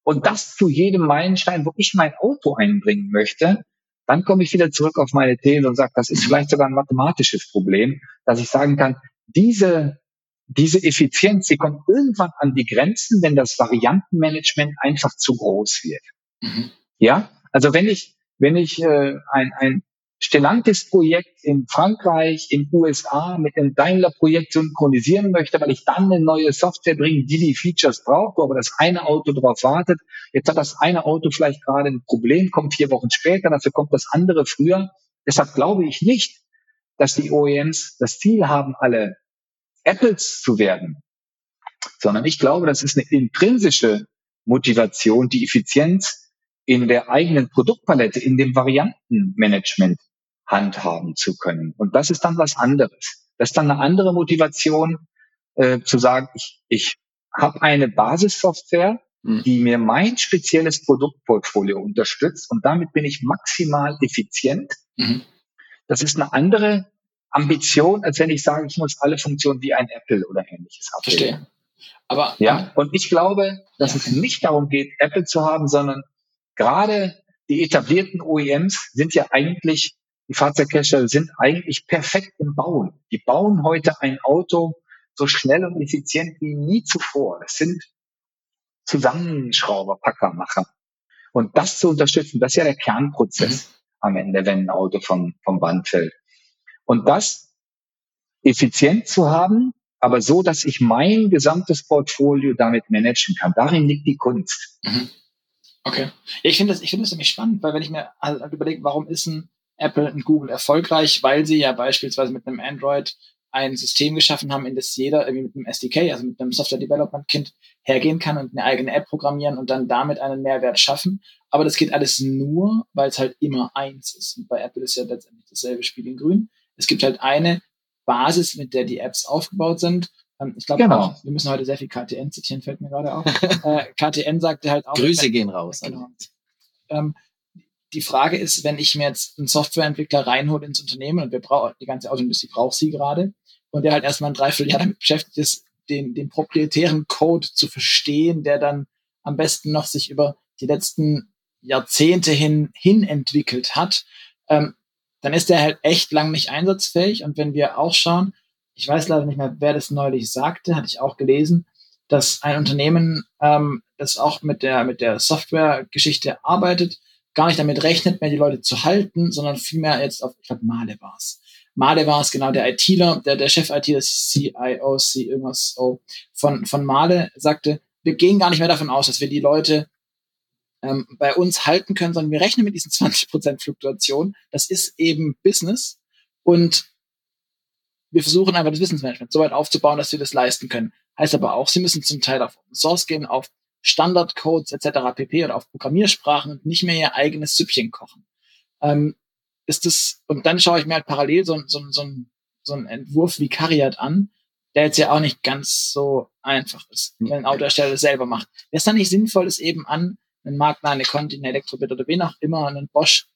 [SPEAKER 3] Und das zu jedem Meilenstein, wo ich mein Auto einbringen möchte, dann komme ich wieder zurück auf meine These und sage, das ist vielleicht sogar ein mathematisches Problem, dass ich sagen kann, diese, diese Effizienz, die kommt irgendwann an die Grenzen, wenn das Variantenmanagement einfach zu groß wird. Mhm. Ja, also wenn ich, wenn ich äh, ein, ein Stellantis-Projekt in Frankreich, in USA mit dem Daimler-Projekt synchronisieren möchte, weil ich dann eine neue Software bringe, die die Features braucht, aber das eine Auto darauf wartet. Jetzt hat das eine Auto vielleicht gerade ein Problem, kommt vier Wochen später, dafür kommt das andere früher. Deshalb glaube ich nicht, dass die OEMs das Ziel haben, alle Apples zu werden, sondern ich glaube, das ist eine intrinsische Motivation, die Effizienz in der eigenen Produktpalette, in dem Variantenmanagement handhaben zu können. Und das ist dann was anderes. Das ist dann eine andere Motivation, äh, zu sagen, ich, ich habe eine Basissoftware, mhm. die mir mein spezielles Produktportfolio unterstützt und damit bin ich maximal effizient. Mhm. Das ist eine andere Ambition, als wenn ich sage, ich muss alle Funktionen wie ein Apple oder ähnliches
[SPEAKER 1] abbilden. Verstehe.
[SPEAKER 3] Aber ja, und ich glaube, dass ja. es nicht darum geht, Apple zu haben, sondern gerade die etablierten OEMs sind ja eigentlich, die Fahrzeughersteller sind eigentlich perfekt im Bauen. Die bauen heute ein Auto so schnell und effizient wie nie zuvor. Das sind Zusammenschrauber, Packermacher. Und das zu unterstützen, das ist ja der Kernprozess mhm. am Ende, wenn ein Auto vom, vom Band fällt. Und das effizient zu haben, aber so, dass ich mein gesamtes Portfolio damit managen kann. Darin liegt die Kunst. Mhm.
[SPEAKER 1] Okay. Ja, ich finde das, ich finde das nämlich spannend, weil wenn ich mir halt überlege, warum ist ein Apple und Google erfolgreich, weil sie ja beispielsweise mit einem Android ein System geschaffen haben, in das jeder irgendwie mit einem SDK, also mit einem Software Development Kind hergehen kann und eine eigene App programmieren und dann damit einen Mehrwert schaffen. Aber das geht alles nur, weil es halt immer eins ist. Und bei Apple ist ja letztendlich dasselbe Spiel in grün. Es gibt halt eine Basis, mit der die Apps aufgebaut sind. Ähm, ich glaube genau. wir müssen heute sehr viel KTN zitieren, fällt mir gerade auf. äh, KTN sagte halt auch.
[SPEAKER 2] Grüße gehen raus. Genau.
[SPEAKER 1] Ähm, die Frage ist, wenn ich mir jetzt einen Softwareentwickler reinhole ins Unternehmen und wir brauchen, die ganze Autoindustrie braucht sie gerade und der halt erstmal ein Dreivierteljahr damit beschäftigt ist, den, den proprietären Code zu verstehen, der dann am besten noch sich über die letzten Jahrzehnte hin, hin entwickelt hat, ähm, dann ist der halt echt lang nicht einsatzfähig. Und wenn wir auch schauen, ich weiß leider nicht mehr, wer das neulich sagte, hatte ich auch gelesen, dass ein Unternehmen, ähm, das auch mit der, mit der Software-Geschichte arbeitet, gar nicht damit rechnet, mehr die Leute zu halten, sondern vielmehr jetzt auf, ich glaube, Male war es. Male war es genau der ITler, der, der Chef-ITler, CIO, C irgendwas oh, von, von Male, sagte, wir gehen gar nicht mehr davon aus, dass wir die Leute ähm, bei uns halten können, sondern wir rechnen mit diesen 20% Fluktuation. Das ist eben Business und wir versuchen einfach das Wissensmanagement so weit aufzubauen, dass wir das leisten können. Heißt aber auch, sie müssen zum Teil auf Open Source gehen, auf Standardcodes etc. pp. oder auf Programmiersprachen und nicht mehr ihr eigenes Süppchen kochen. Ähm, ist das, und dann schaue ich mir halt parallel so, so, so, so einen Entwurf wie Cariat an, der jetzt ja auch nicht ganz so einfach ist, wenn ein Autohersteller das selber macht. Wäre es dann nicht sinnvoll, es eben an einen Magna, eine Conti, eine Elektrobit oder wen auch immer, einen Bosch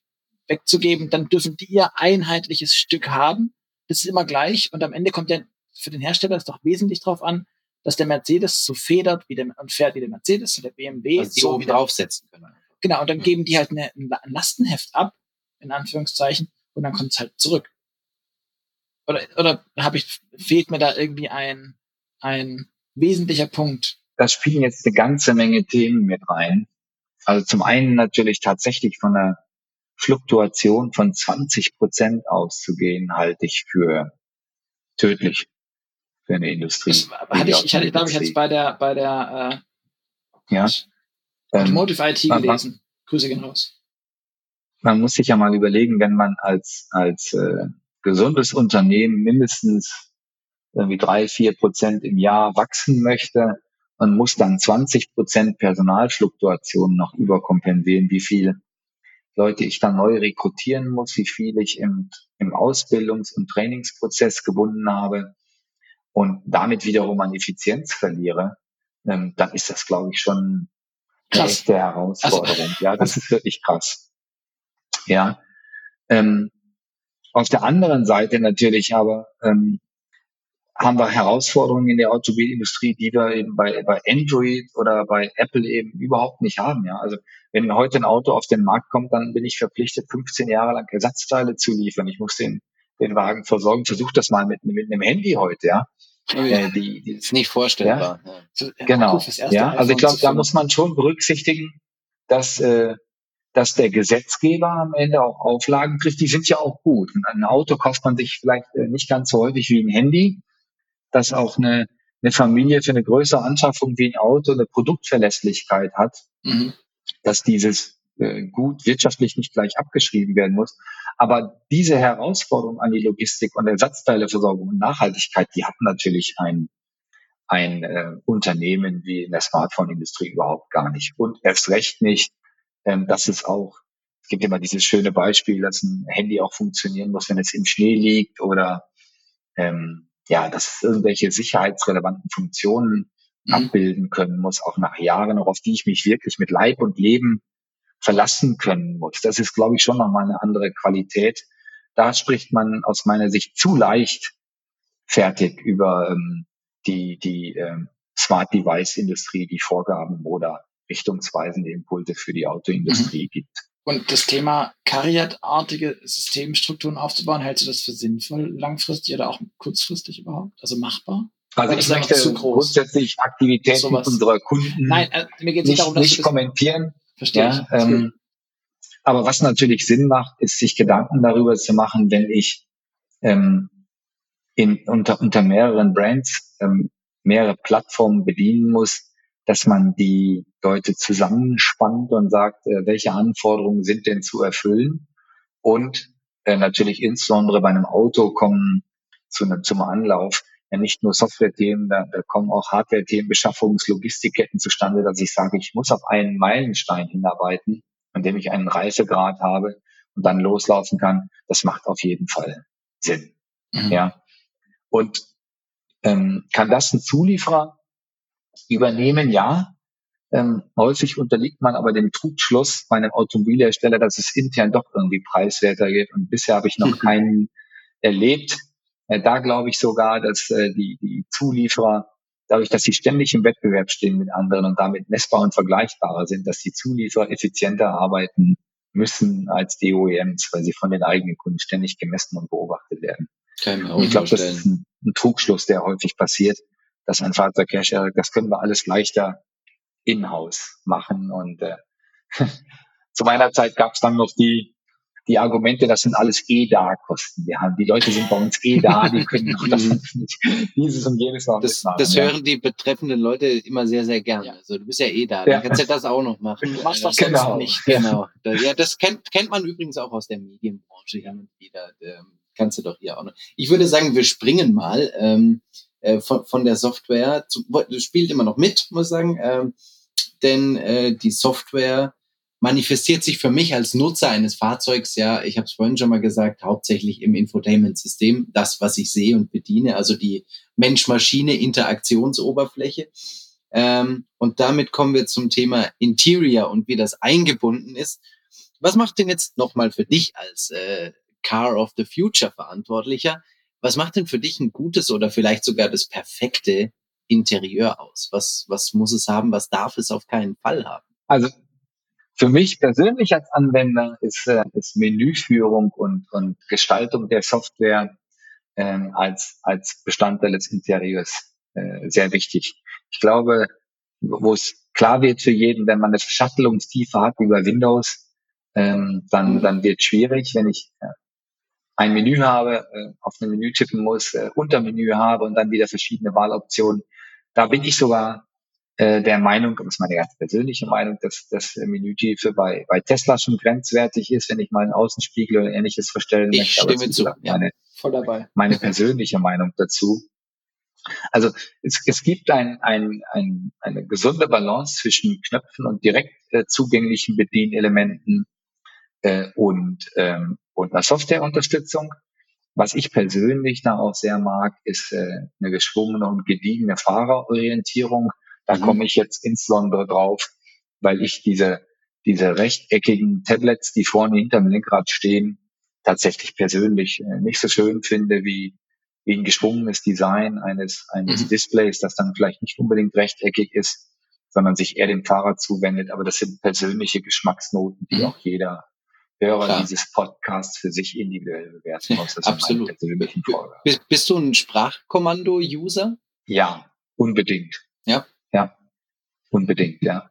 [SPEAKER 1] wegzugeben, dann dürfen die ihr einheitliches Stück haben. Das ist immer gleich und am Ende kommt ja für den Hersteller ist doch wesentlich drauf an, dass der Mercedes so federt wie der, und fährt wie der Mercedes und der BMW.
[SPEAKER 2] Also die so oben draufsetzen können.
[SPEAKER 1] Genau, und dann geben die halt eine, ein Lastenheft ab, in Anführungszeichen, und dann kommt es halt zurück. Oder, oder habe ich, fehlt mir da irgendwie ein, ein wesentlicher Punkt?
[SPEAKER 3] Da spielen jetzt eine ganze Menge Themen mit rein. Also zum einen natürlich tatsächlich von einer Fluktuation von 20 Prozent auszugehen, halte ich für tödlich für eine Industrie. Das
[SPEAKER 1] hatte ich, ich hatte, glaube ich, jetzt bei der, bei der
[SPEAKER 3] äh, ja.
[SPEAKER 1] Automotive IT ähm, gelesen. Man, Grüße gehen raus.
[SPEAKER 3] Man muss sich ja mal überlegen, wenn man als, als äh, gesundes Unternehmen mindestens irgendwie drei, vier Prozent im Jahr wachsen möchte, man muss dann 20 Prozent Personalfluktuation noch überkompensieren, wie viel Leute ich dann neu rekrutieren muss, wie viel ich im, im Ausbildungs- und Trainingsprozess gebunden habe und damit wiederum an Effizienz verliere, ähm, dann ist das, glaube ich, schon eine echte Herausforderung. Also, ja, das ist wirklich krass. Ja. Ähm, auf der anderen Seite natürlich aber ähm, haben wir Herausforderungen in der Automobilindustrie, die wir eben bei, bei Android oder bei Apple eben überhaupt nicht haben. Ja, also wenn heute ein Auto auf den Markt kommt, dann bin ich verpflichtet, 15 Jahre lang Ersatzteile zu liefern. Ich muss den, den Wagen versorgen. Versuch das mal mit, mit einem Handy heute, ja.
[SPEAKER 2] Oh ja. Äh, die, die, ist nicht vorstellbar. Ja?
[SPEAKER 3] Ja. Genau. Ja, also ich glaube, da muss man schon berücksichtigen, dass, äh, dass der Gesetzgeber am Ende auch Auflagen trifft. Die sind ja auch gut. Ein Auto kauft man sich vielleicht äh, nicht ganz so häufig wie ein Handy, dass auch eine, eine Familie für eine größere Anschaffung wie ein Auto eine Produktverlässlichkeit hat, mhm. dass dieses äh, gut wirtschaftlich nicht gleich abgeschrieben werden muss. Aber diese Herausforderung an die Logistik und Ersatzteileversorgung und Nachhaltigkeit, die hat natürlich ein, ein äh, Unternehmen wie in der Smartphone-Industrie überhaupt gar nicht. Und erst recht nicht, ähm, dass es auch, es gibt immer dieses schöne Beispiel, dass ein Handy auch funktionieren muss, wenn es im Schnee liegt oder ähm, ja, dass es irgendwelche sicherheitsrelevanten Funktionen mhm. abbilden können muss, auch nach Jahren, auch auf die ich mich wirklich mit Leib und Leben verlassen können muss. Das ist, glaube ich, schon nochmal eine andere Qualität. Da spricht man aus meiner Sicht zu leicht fertig über ähm, die, die ähm, Smart Device Industrie, die Vorgaben oder richtungsweisende Impulse für die Autoindustrie mhm. gibt.
[SPEAKER 1] Und das Thema Cariat-artige Systemstrukturen aufzubauen, hältst du das für sinnvoll langfristig oder auch kurzfristig überhaupt? Also machbar?
[SPEAKER 3] Also ich möchte grundsätzlich Aktivitäten Sowas. unserer Kunden
[SPEAKER 1] Nein, geht's
[SPEAKER 3] nicht, darum, nicht kommentieren. Verstehe ja, ich. Ähm, aber was natürlich Sinn macht, ist sich Gedanken darüber zu machen, wenn ich ähm, in, unter, unter mehreren Brands ähm, mehrere Plattformen bedienen muss, dass man die Leute zusammenspannt und sagt, äh, welche Anforderungen sind denn zu erfüllen. Und äh, natürlich insbesondere bei einem Auto kommen zu einem, zum Anlauf. Ja, nicht nur Software-Themen, da, da kommen auch Hardware-Themen, Beschaffungs-, Logistikketten zustande, dass ich sage, ich muss auf einen Meilenstein hinarbeiten, an dem ich einen Reifegrad habe und dann loslaufen kann. Das macht auf jeden Fall Sinn. Mhm. Ja. Und ähm, kann das ein Zulieferer übernehmen? Ja. Ähm, häufig unterliegt man aber dem Trugschluss bei einem Automobilhersteller, dass es intern doch irgendwie preiswerter geht. Und bisher habe ich noch keinen erlebt. Äh, da glaube ich sogar, dass äh, die, die Zulieferer, dadurch, dass sie ständig im Wettbewerb stehen mit anderen und damit messbar und vergleichbarer sind, dass die Zulieferer effizienter arbeiten müssen als die OEMs, weil sie von den eigenen Kunden ständig gemessen und beobachtet werden.
[SPEAKER 2] Kann ich,
[SPEAKER 3] ich glaube, das ist ein, ein Trugschluss, der häufig passiert, dass ein Fahrzeughersteller, das können wir alles leichter in-house machen. Und äh, zu meiner Zeit gab es dann noch die, die Argumente, das sind alles eh da Kosten. Wir haben, die Leute sind bei uns eh da, die können auch das, dieses und jenes
[SPEAKER 2] noch Das, machen, das hören die betreffenden Leute immer sehr, sehr gerne. Ja. Also du bist ja eh da, dann ja. kannst du das auch noch machen.
[SPEAKER 1] Du machst das genau. nicht.
[SPEAKER 2] Genau. Ja, das kennt, kennt man übrigens auch aus der Medienbranche hin und wieder. Ähm, kannst du doch hier auch noch. Ich würde sagen, wir springen mal ähm, äh, von, von der Software. Zu, spielt immer noch mit, muss ich sagen. Ähm, denn äh, die Software manifestiert sich für mich als Nutzer eines Fahrzeugs, ja, ich habe es vorhin schon mal gesagt, hauptsächlich im Infotainment-System, das, was ich sehe und bediene, also die Mensch-Maschine-Interaktionsoberfläche. Ähm, und damit kommen wir zum Thema Interior und wie das eingebunden ist. Was macht denn jetzt nochmal für dich als äh, Car of the Future Verantwortlicher? Was macht denn für dich ein gutes oder vielleicht sogar das perfekte Interieur aus? Was, was muss es haben? Was darf es auf keinen Fall haben?
[SPEAKER 3] Also für mich persönlich als Anwender ist, äh, ist Menüführung und, und Gestaltung der Software äh, als, als Bestandteil des Interieurs äh, sehr wichtig. Ich glaube, wo es klar wird für jeden, wenn man eine Verschattelungstiefe hat bei Windows, ähm, dann, mhm. dann wird schwierig, wenn ich ein Menü habe, äh, auf ein Menü tippen muss, äh, Untermenü habe und dann wieder verschiedene Wahloptionen. Da bin ich sogar äh, der Meinung, das ist meine ganz persönliche Meinung, dass das Menütiefe bei, bei Tesla schon grenzwertig ist, wenn ich mal einen Außenspiegel oder ähnliches verstellen
[SPEAKER 2] ich möchte. Stimme zu.
[SPEAKER 3] Meine, voll dabei. meine persönliche Meinung dazu. Also es, es gibt ein, ein, ein, eine gesunde Balance zwischen Knöpfen und direkt äh, zugänglichen Bedienelementen äh, und, ähm, und einer Softwareunterstützung. Was ich persönlich da auch sehr mag, ist äh, eine geschwungene und gediegene Fahrerorientierung. Da mhm. komme ich jetzt insbesondere drauf, weil ich diese, diese rechteckigen Tablets, die vorne hinterm Lenkrad stehen, tatsächlich persönlich äh, nicht so schön finde wie, wie ein geschwungenes Design eines, eines mhm. Displays, das dann vielleicht nicht unbedingt rechteckig ist, sondern sich eher dem Fahrer zuwendet. Aber das sind persönliche Geschmacksnoten, die mhm. auch jeder Hörer Klar. dieses Podcasts für sich individuell bewerten muss.
[SPEAKER 2] Das Absolut. Bist, bist du ein Sprachkommando-User?
[SPEAKER 3] Ja, unbedingt.
[SPEAKER 2] Ja.
[SPEAKER 3] Ja, unbedingt, ja.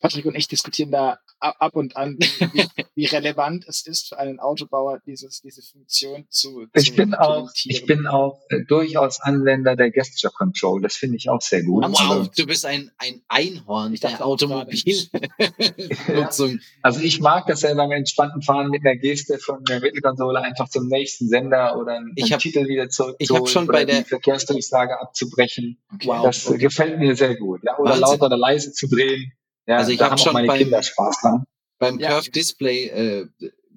[SPEAKER 1] Patrick und ich diskutieren da ab und an, wie, wie relevant es ist für einen Autobauer, dieses, diese Funktion zu,
[SPEAKER 3] ich zu bin auch, Ich bin auch äh, durchaus Anwender der Gesture Control. Das finde ich auch sehr gut.
[SPEAKER 2] Wow, also, du bist ein, ein Einhorn ich der Automobilnutzung.
[SPEAKER 3] Also ich mag das selber im entspannten Fahren mit einer Geste von der Mittelkonsole einfach zum nächsten Sender oder einen,
[SPEAKER 2] ich hab,
[SPEAKER 3] Titel wieder zurück
[SPEAKER 2] ich hab schon bei der
[SPEAKER 3] Verkehrsdurchsage abzubrechen. Wow, das okay. gefällt mir sehr gut. Ja? Oder Wahnsinn. lauter oder leise zu drehen.
[SPEAKER 2] Ja, also ich habe schon beim, Kinder Spaß dran. beim ja. Curve Display äh,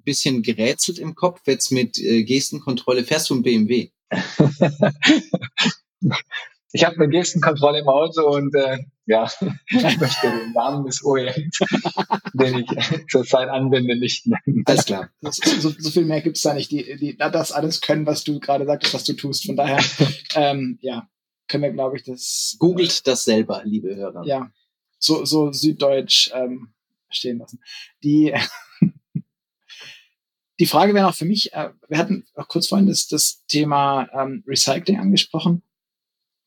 [SPEAKER 2] bisschen gerätselt im Kopf. Jetzt mit äh, Gestenkontrolle fährst du ein BMW.
[SPEAKER 3] ich habe eine Gestenkontrolle im Auto und äh, ja, ich möchte den Namen des OEMs, den ich zurzeit anwende, nicht nennen.
[SPEAKER 1] Alles klar. So, so viel mehr gibt's da nicht. Die, die, das alles können, was du gerade sagtest, was du tust. Von daher, ähm, ja, können wir, glaube ich, das.
[SPEAKER 2] Googelt das selber, liebe Hörer.
[SPEAKER 1] Ja so, so süddeutsch ähm, stehen lassen. Die, die Frage wäre auch für mich, äh, wir hatten auch kurz vorhin das, das Thema ähm, Recycling angesprochen.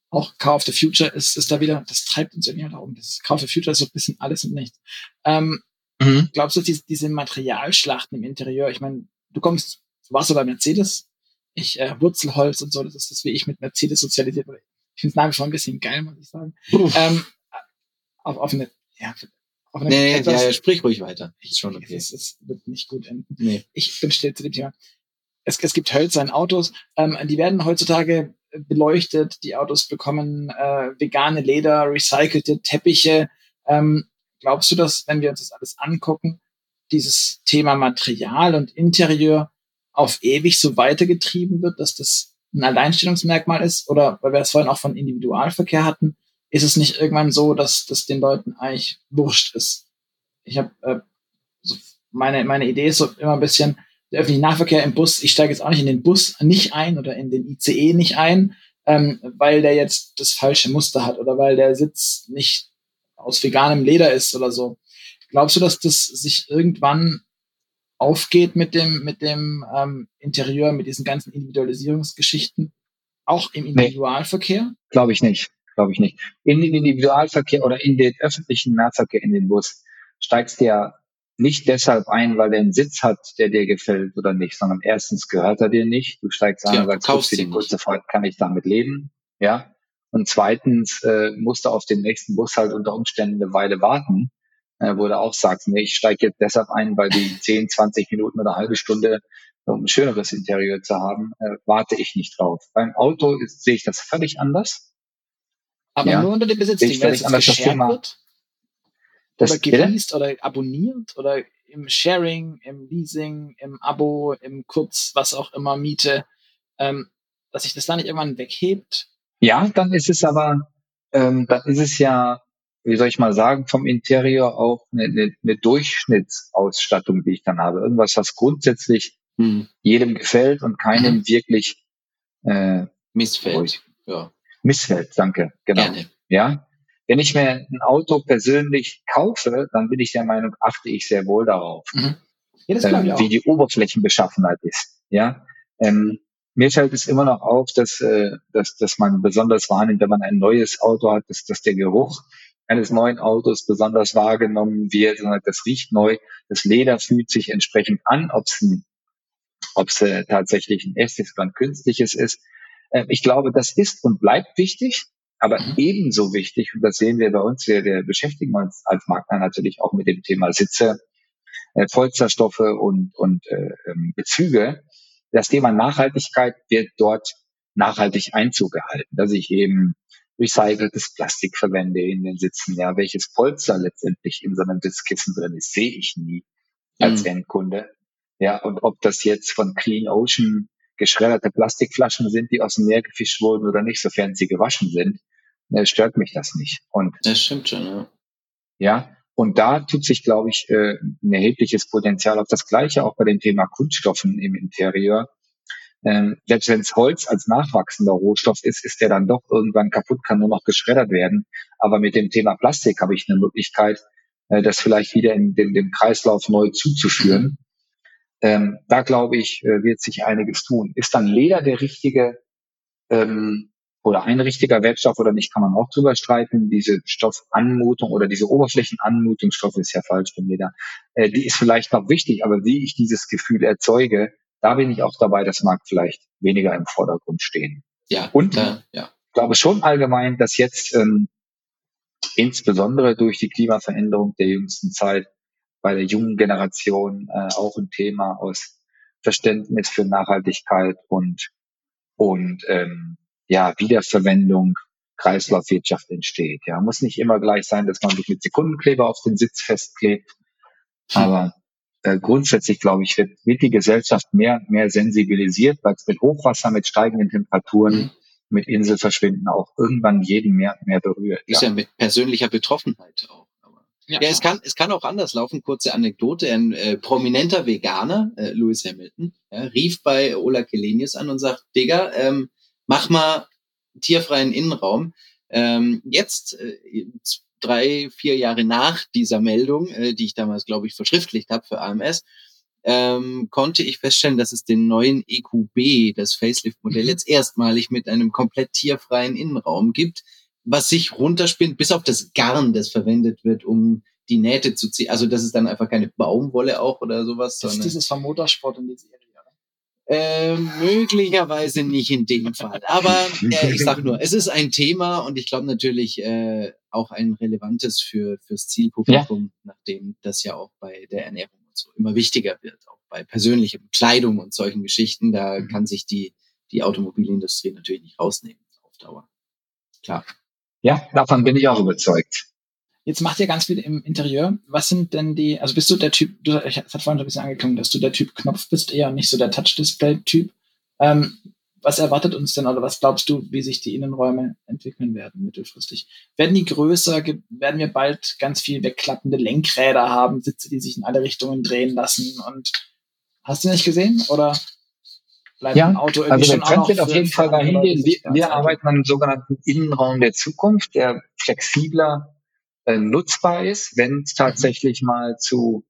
[SPEAKER 1] Auch Car of the Future ist, ist da wieder, das treibt uns irgendwie da um. Das Car of the Future ist so ein bisschen alles und nichts. Ähm, mhm. Glaubst du, diese, diese Materialschlachten im Interieur, ich meine, du kommst, du warst so bei Mercedes, ich äh, Wurzelholz und so, das ist das, wie ich mit Mercedes sozialisiert wurde. Ich finde es nach wie vor ein bisschen geil, muss ich sagen. Ähm, auf, auf eine, ja,
[SPEAKER 2] auf eine nee, etwas, ja, sprich ruhig weiter.
[SPEAKER 1] Ich schon okay. Es, es wird nicht gut enden. Nee. Ich bin still zu dem Thema. es, es gibt Hölzer in Autos, ähm, die werden heutzutage beleuchtet, die Autos bekommen äh, vegane Leder, recycelte Teppiche. Ähm, glaubst du, dass, wenn wir uns das alles angucken, dieses Thema Material und Interieur auf ewig so weitergetrieben wird, dass das ein Alleinstellungsmerkmal ist? Oder weil wir es vorhin auch von Individualverkehr hatten, ist es nicht irgendwann so, dass das den Leuten eigentlich wurscht ist? Ich habe äh, so meine, meine Idee ist so immer ein bisschen, der öffentliche Nahverkehr im Bus, ich steige jetzt auch nicht in den Bus nicht ein oder in den ICE nicht ein, ähm, weil der jetzt das falsche Muster hat oder weil der Sitz nicht aus veganem Leder ist oder so. Glaubst du, dass das sich irgendwann aufgeht mit dem, mit dem ähm, Interieur, mit diesen ganzen Individualisierungsgeschichten, auch im Individualverkehr? Nee,
[SPEAKER 3] Glaube ich nicht. Glaube ich nicht. In den Individualverkehr oder in den öffentlichen Nahverkehr in den Bus steigst du ja nicht deshalb ein, weil er einen Sitz hat, der dir gefällt oder nicht, sondern erstens gehört er dir nicht. Du steigst an ja, und sagst, kaufst für die kurze Fahrt kann ich damit leben. Ja. Und zweitens äh, musst du auf den nächsten Bus halt unter Umständen eine Weile warten, äh, wo du auch sagst, nee, ich steige jetzt deshalb ein, weil die 10, 20 Minuten oder eine halbe Stunde, um ein schöneres Interieur zu haben, äh, warte ich nicht drauf. Beim Auto ist, sehe ich das völlig anders.
[SPEAKER 1] Aber ja, nur unter dem Besitz, weil es geschert wird? Das oder geleast oder abonniert oder im Sharing, im Leasing, im Abo, im Kurz, was auch immer, Miete, ähm, dass sich das da nicht irgendwann weghebt?
[SPEAKER 3] Ja, dann ist es aber, ähm, dann ist es ja, wie soll ich mal sagen, vom Interieur auch eine, eine, eine Durchschnittsausstattung, die ich dann habe. Irgendwas, was grundsätzlich hm. jedem gefällt und keinem mhm. wirklich
[SPEAKER 2] äh, missfällt. Ja.
[SPEAKER 3] Missfällt, danke, genau. Gerne. Ja, wenn ich mir ein Auto persönlich kaufe, dann bin ich der Meinung, achte ich sehr wohl darauf, mhm. ja, ähm, wie die Oberflächenbeschaffenheit ist. Ja, ähm, mir fällt es immer noch auf, dass, äh, dass, dass man besonders wahrnimmt, wenn man ein neues Auto hat, dass, dass der Geruch eines neuen Autos besonders wahrgenommen wird. Das riecht neu, das Leder fühlt sich entsprechend an, ob es ein, ob's, äh, tatsächlich ein echtes oder ein künstliches ist. Äh, ich glaube, das ist und bleibt wichtig. Aber mhm. ebenso wichtig, und das sehen wir bei uns, wir, wir beschäftigen uns als Makler natürlich auch mit dem Thema Sitze, äh, Polsterstoffe und, und äh, ähm, Bezüge. Das Thema Nachhaltigkeit wird dort nachhaltig Einzug gehalten, dass ich eben recyceltes Plastik verwende in den Sitzen. Ja, welches Polster letztendlich in so einem Sitzkissen drin ist, sehe ich nie als mhm. Endkunde. Ja, und ob das jetzt von Clean Ocean geschredderte Plastikflaschen sind, die aus dem Meer gefischt wurden oder nicht, sofern sie gewaschen sind, ne, stört mich das nicht. Und
[SPEAKER 2] das stimmt schon, ja.
[SPEAKER 3] Ja, und da tut sich, glaube ich, äh, ein erhebliches Potenzial auf das Gleiche auch bei dem Thema Kunststoffen im Interieur. Ähm, selbst wenn es Holz als nachwachsender Rohstoff ist, ist der dann doch irgendwann kaputt, kann nur noch geschreddert werden. Aber mit dem Thema Plastik habe ich eine Möglichkeit, äh, das vielleicht wieder in den, den Kreislauf neu zuzuführen. Ähm, da glaube ich, äh, wird sich einiges tun. Ist dann Leder der richtige ähm, oder ein richtiger Wertstoff oder nicht, kann man auch drüber streiten. Diese Stoffanmutung oder diese Oberflächenanmutung, Stoff ist ja falsch mir da, äh, die ist vielleicht noch wichtig, aber wie ich dieses Gefühl erzeuge, da bin ich auch dabei, das mag vielleicht weniger im Vordergrund stehen.
[SPEAKER 2] Ja.
[SPEAKER 3] Und äh, ja. ich glaube schon allgemein, dass jetzt ähm, insbesondere durch die Klimaveränderung der jüngsten Zeit bei der jungen Generation äh, auch ein Thema aus Verständnis für Nachhaltigkeit und und ähm, ja, Wiederverwendung, Kreislaufwirtschaft entsteht. Ja, muss nicht immer gleich sein, dass man sich mit Sekundenkleber auf den Sitz festklebt, hm. aber äh, grundsätzlich glaube ich wird, wird die Gesellschaft mehr mehr sensibilisiert, weil es mit Hochwasser, mit steigenden Temperaturen, mhm. mit Inselverschwinden auch irgendwann jeden mehr mehr berührt.
[SPEAKER 2] Ist ja, ja mit persönlicher Betroffenheit auch. Ja, ja, es kann, es kann auch anders laufen. Kurze Anekdote. Ein äh, prominenter Veganer, äh, Lewis Hamilton, ja, rief bei Ola Kelenius an und sagt, Digga, ähm, mach mal tierfreien Innenraum. Ähm, jetzt, äh, drei, vier Jahre nach dieser Meldung, äh, die ich damals, glaube ich, verschriftlicht habe für AMS, ähm, konnte ich feststellen, dass es den neuen EQB, das Facelift-Modell, mhm. jetzt erstmalig mit einem komplett tierfreien Innenraum gibt, was sich runterspinnt, bis auf das Garn, das verwendet wird, um die Nähte zu ziehen. Also das ist dann einfach keine Baumwolle auch oder sowas.
[SPEAKER 1] Das ist dieses vom Motorsport in die Serie.
[SPEAKER 2] Äh, möglicherweise nicht in dem Fall. Aber äh, ich sag nur, es ist ein Thema und ich glaube natürlich äh, auch ein relevantes für fürs Zielpublikum, ja. nachdem das ja auch bei der Ernährung und so immer wichtiger wird, auch bei persönlicher Kleidung und solchen Geschichten. Da mhm. kann sich die, die Automobilindustrie natürlich nicht rausnehmen auf Dauer. Klar.
[SPEAKER 3] Ja, davon bin ich auch überzeugt.
[SPEAKER 1] Jetzt macht ihr ganz viel im Interieur. Was sind denn die, also bist du der Typ, du, ich hatte vorhin so ein bisschen angeklungen, dass du der Typ Knopf bist, eher nicht so der Touch-Display-Typ. Ähm, was erwartet uns denn oder was glaubst du, wie sich die Innenräume entwickeln werden mittelfristig? Werden die größer? Werden wir bald ganz viel wegklappende Lenkräder haben, Sitze, die sich in alle Richtungen drehen lassen? Und hast du nicht gesehen? Oder
[SPEAKER 3] bleibt ja, ein Auto irgendwie also der Trend wird auf jeden Fall dahin gehen. Wir, wir arbeiten an einem sogenannten Innenraum der Zukunft, der flexibler äh, nutzbar ist, wenn es tatsächlich mhm. mal zu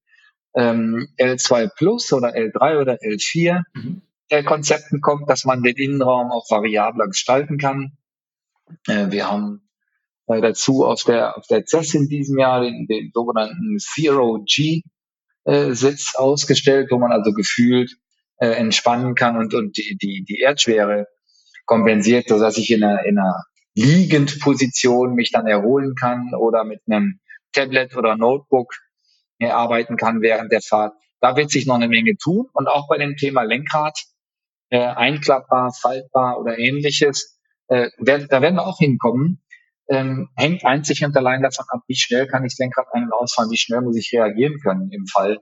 [SPEAKER 3] ähm, L2 Plus oder L3 oder L4 mhm. äh, Konzepten kommt, dass man den Innenraum auch variabler gestalten kann. Äh, wir haben äh, dazu auf der auf der CES in diesem Jahr den, den sogenannten Zero G äh, Sitz ausgestellt, wo man also gefühlt äh, entspannen kann und und die die, die Erdschwere kompensiert, so dass ich in einer, in einer Liegendposition mich dann erholen kann oder mit einem Tablet oder Notebook arbeiten kann während der Fahrt. Da wird sich noch eine Menge tun und auch bei dem Thema Lenkrad, äh, einklappbar, faltbar oder ähnliches, äh, werd, da werden wir auch hinkommen. Ähm, hängt einzig und allein davon ab, wie schnell kann ich das Lenkrad ein- und ausfahren, wie schnell muss ich reagieren können im Fall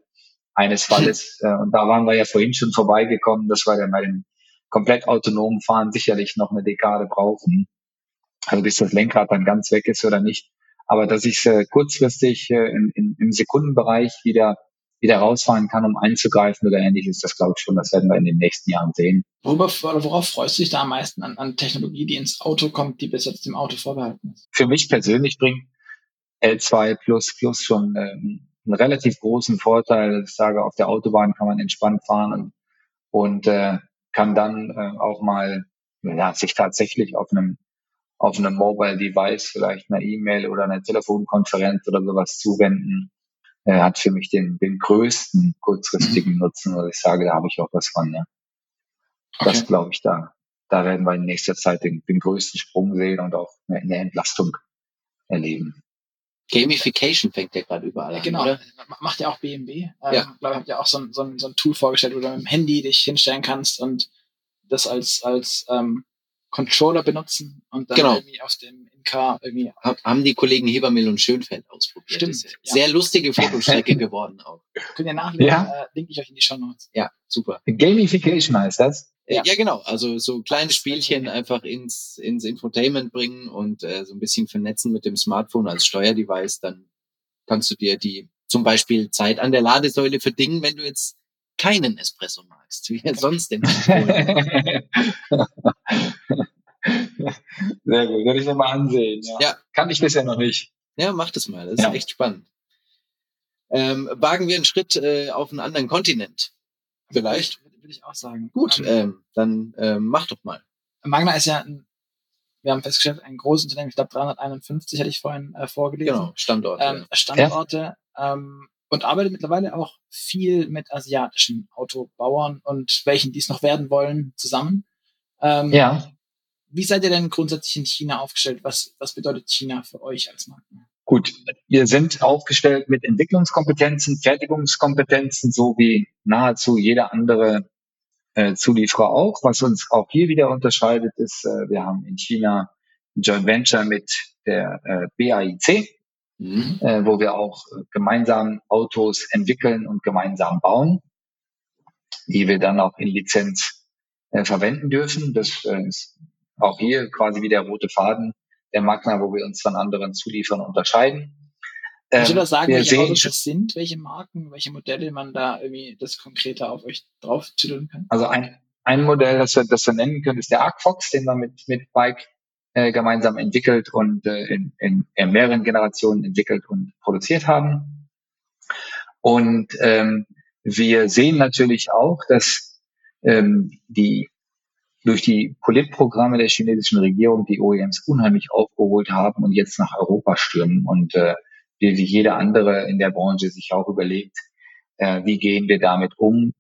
[SPEAKER 3] eines Falles. Äh, und da waren wir ja vorhin schon vorbeigekommen, dass wir dann bei dem komplett autonomen Fahren sicherlich noch eine Dekade brauchen also bis das Lenkrad dann ganz weg ist oder nicht. Aber dass ich äh, kurzfristig äh, in, in, im Sekundenbereich wieder wieder rausfahren kann, um einzugreifen oder ähnliches, das glaube ich schon, das werden wir in den nächsten Jahren sehen.
[SPEAKER 1] Worüber, worauf freust du dich da am meisten an, an Technologie, die ins Auto kommt, die bis jetzt dem Auto vorbehalten ist?
[SPEAKER 3] Für mich persönlich bringt L2 Plus Plus schon ähm, einen relativ großen Vorteil. Ich sage, auf der Autobahn kann man entspannt fahren und, und äh, kann dann äh, auch mal ja, sich tatsächlich auf einem auf einem Mobile Device vielleicht eine E-Mail oder eine Telefonkonferenz oder sowas zuwenden, äh, hat für mich den, den größten kurzfristigen Nutzen, wo ich sage, da habe ich auch was von. Ja. Okay. Das glaube ich da. Da werden wir in nächster Zeit den, den größten Sprung sehen und auch eine, eine Entlastung erleben.
[SPEAKER 2] Gamification fängt ja gerade überall an.
[SPEAKER 1] Genau, oder? macht ja auch BMW. Ähm, ja. glaube, habt ja auch so ein, so, ein, so ein Tool vorgestellt, wo du mit dem Handy dich hinstellen kannst und das als, als ähm, Controller benutzen und dann genau. irgendwie aus dem NK irgendwie.
[SPEAKER 2] Haben die Kollegen Hebermill und Schönfeld ausprobiert.
[SPEAKER 1] Stimmt.
[SPEAKER 2] Ja. Sehr lustige Fotostrecke geworden auch.
[SPEAKER 1] Könnt ihr nachlesen, ja. äh, link ich euch in die Show Notes.
[SPEAKER 2] Ja, super.
[SPEAKER 3] Gamification heißt das?
[SPEAKER 2] Ja. ja, genau. Also so kleine Spielchen einfach ins, ins Infotainment bringen und äh, so ein bisschen vernetzen mit dem Smartphone als Steuerdevice. Dann kannst du dir die zum Beispiel Zeit an der Ladesäule verdingen, wenn du jetzt keinen Espresso magst, wie er sonst denn?
[SPEAKER 3] Sehr gut, werde ich mir mal ansehen. Ja. ja. Kann ich bisher noch nicht.
[SPEAKER 2] Ja, mach das mal. Das ist ja. echt spannend. Ähm, wagen wir einen Schritt äh, auf einen anderen Kontinent. Vielleicht.
[SPEAKER 1] Würde ich auch sagen.
[SPEAKER 2] Gut, ähm, ähm, dann ähm, mach doch mal.
[SPEAKER 1] Magna ist ja, ein, wir haben festgestellt, ein großes Unternehmen, ich glaube 351 hatte ich vorhin äh, vorgelesen. Genau,
[SPEAKER 2] Standorte.
[SPEAKER 1] Ähm, Standorte. Ja. Ähm, und arbeitet mittlerweile auch viel mit asiatischen Autobauern und welchen dies noch werden wollen zusammen.
[SPEAKER 3] Ähm, ja.
[SPEAKER 1] Wie seid ihr denn grundsätzlich in China aufgestellt? Was, was bedeutet China für euch als Marke?
[SPEAKER 3] Gut, wir sind aufgestellt mit Entwicklungskompetenzen, Fertigungskompetenzen, so wie nahezu jeder andere äh, Zulieferer auch. Was uns auch hier wieder unterscheidet, ist, äh, wir haben in China ein Joint Venture mit der äh, BAIC, mhm. äh, wo wir auch äh, gemeinsam Autos entwickeln und gemeinsam bauen, die wir dann auch in Lizenz äh, verwenden dürfen. Das äh, ist auch hier quasi wie der rote Faden der Magna, wo wir uns von anderen Zuliefern unterscheiden.
[SPEAKER 1] Kannst du ähm, das sagen, welche sehen, Autos das sind, welche Marken, welche Modelle man da irgendwie das konkreter auf euch drauf kann?
[SPEAKER 3] Also ein, ein Modell, das wir, das wir nennen können, ist der Arcfox, den wir mit, mit Bike äh, gemeinsam entwickelt und äh, in, in, in mehreren Generationen entwickelt und produziert haben. Und ähm, wir sehen natürlich auch, dass ähm, die durch die Politprogramme der chinesischen Regierung die OEMs unheimlich aufgeholt haben und jetzt nach Europa stürmen und äh, wie jede andere in der Branche sich auch überlegt, äh, wie gehen wir damit um,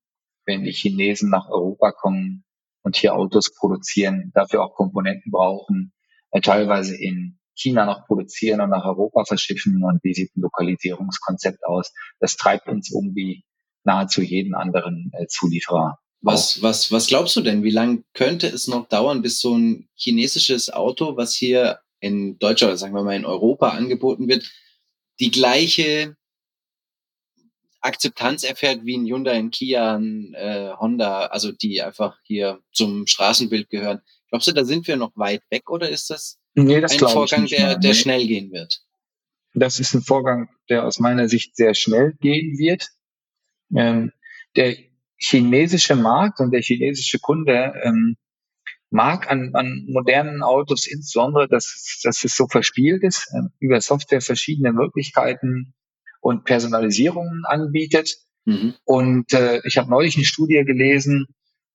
[SPEAKER 3] wenn die Chinesen nach Europa kommen und hier Autos produzieren, dafür auch Komponenten brauchen, äh, teilweise in China noch produzieren und nach Europa verschiffen und wie sieht ein Lokalisierungskonzept aus. Das treibt uns um wie, nahezu jeden anderen äh, Zulieferer.
[SPEAKER 2] Was, was, was glaubst du denn? Wie lange könnte es noch dauern, bis so ein chinesisches Auto, was hier in Deutschland sagen wir mal in Europa angeboten wird, die gleiche Akzeptanz erfährt wie ein Hyundai, ein Kia, ein äh, Honda, also die einfach hier zum Straßenbild gehören. Glaubst du, da sind wir noch weit weg oder ist das,
[SPEAKER 3] nee, das
[SPEAKER 2] ein Vorgang, der, der nee. schnell gehen wird?
[SPEAKER 3] Das ist ein Vorgang, der aus meiner Sicht sehr schnell gehen wird. Ähm, der chinesische Markt und der chinesische Kunde ähm, mag an, an modernen Autos insbesondere, dass, dass es so verspielt ist, äh, über Software verschiedene Möglichkeiten und Personalisierungen anbietet. Mhm. Und äh, ich habe neulich eine Studie gelesen,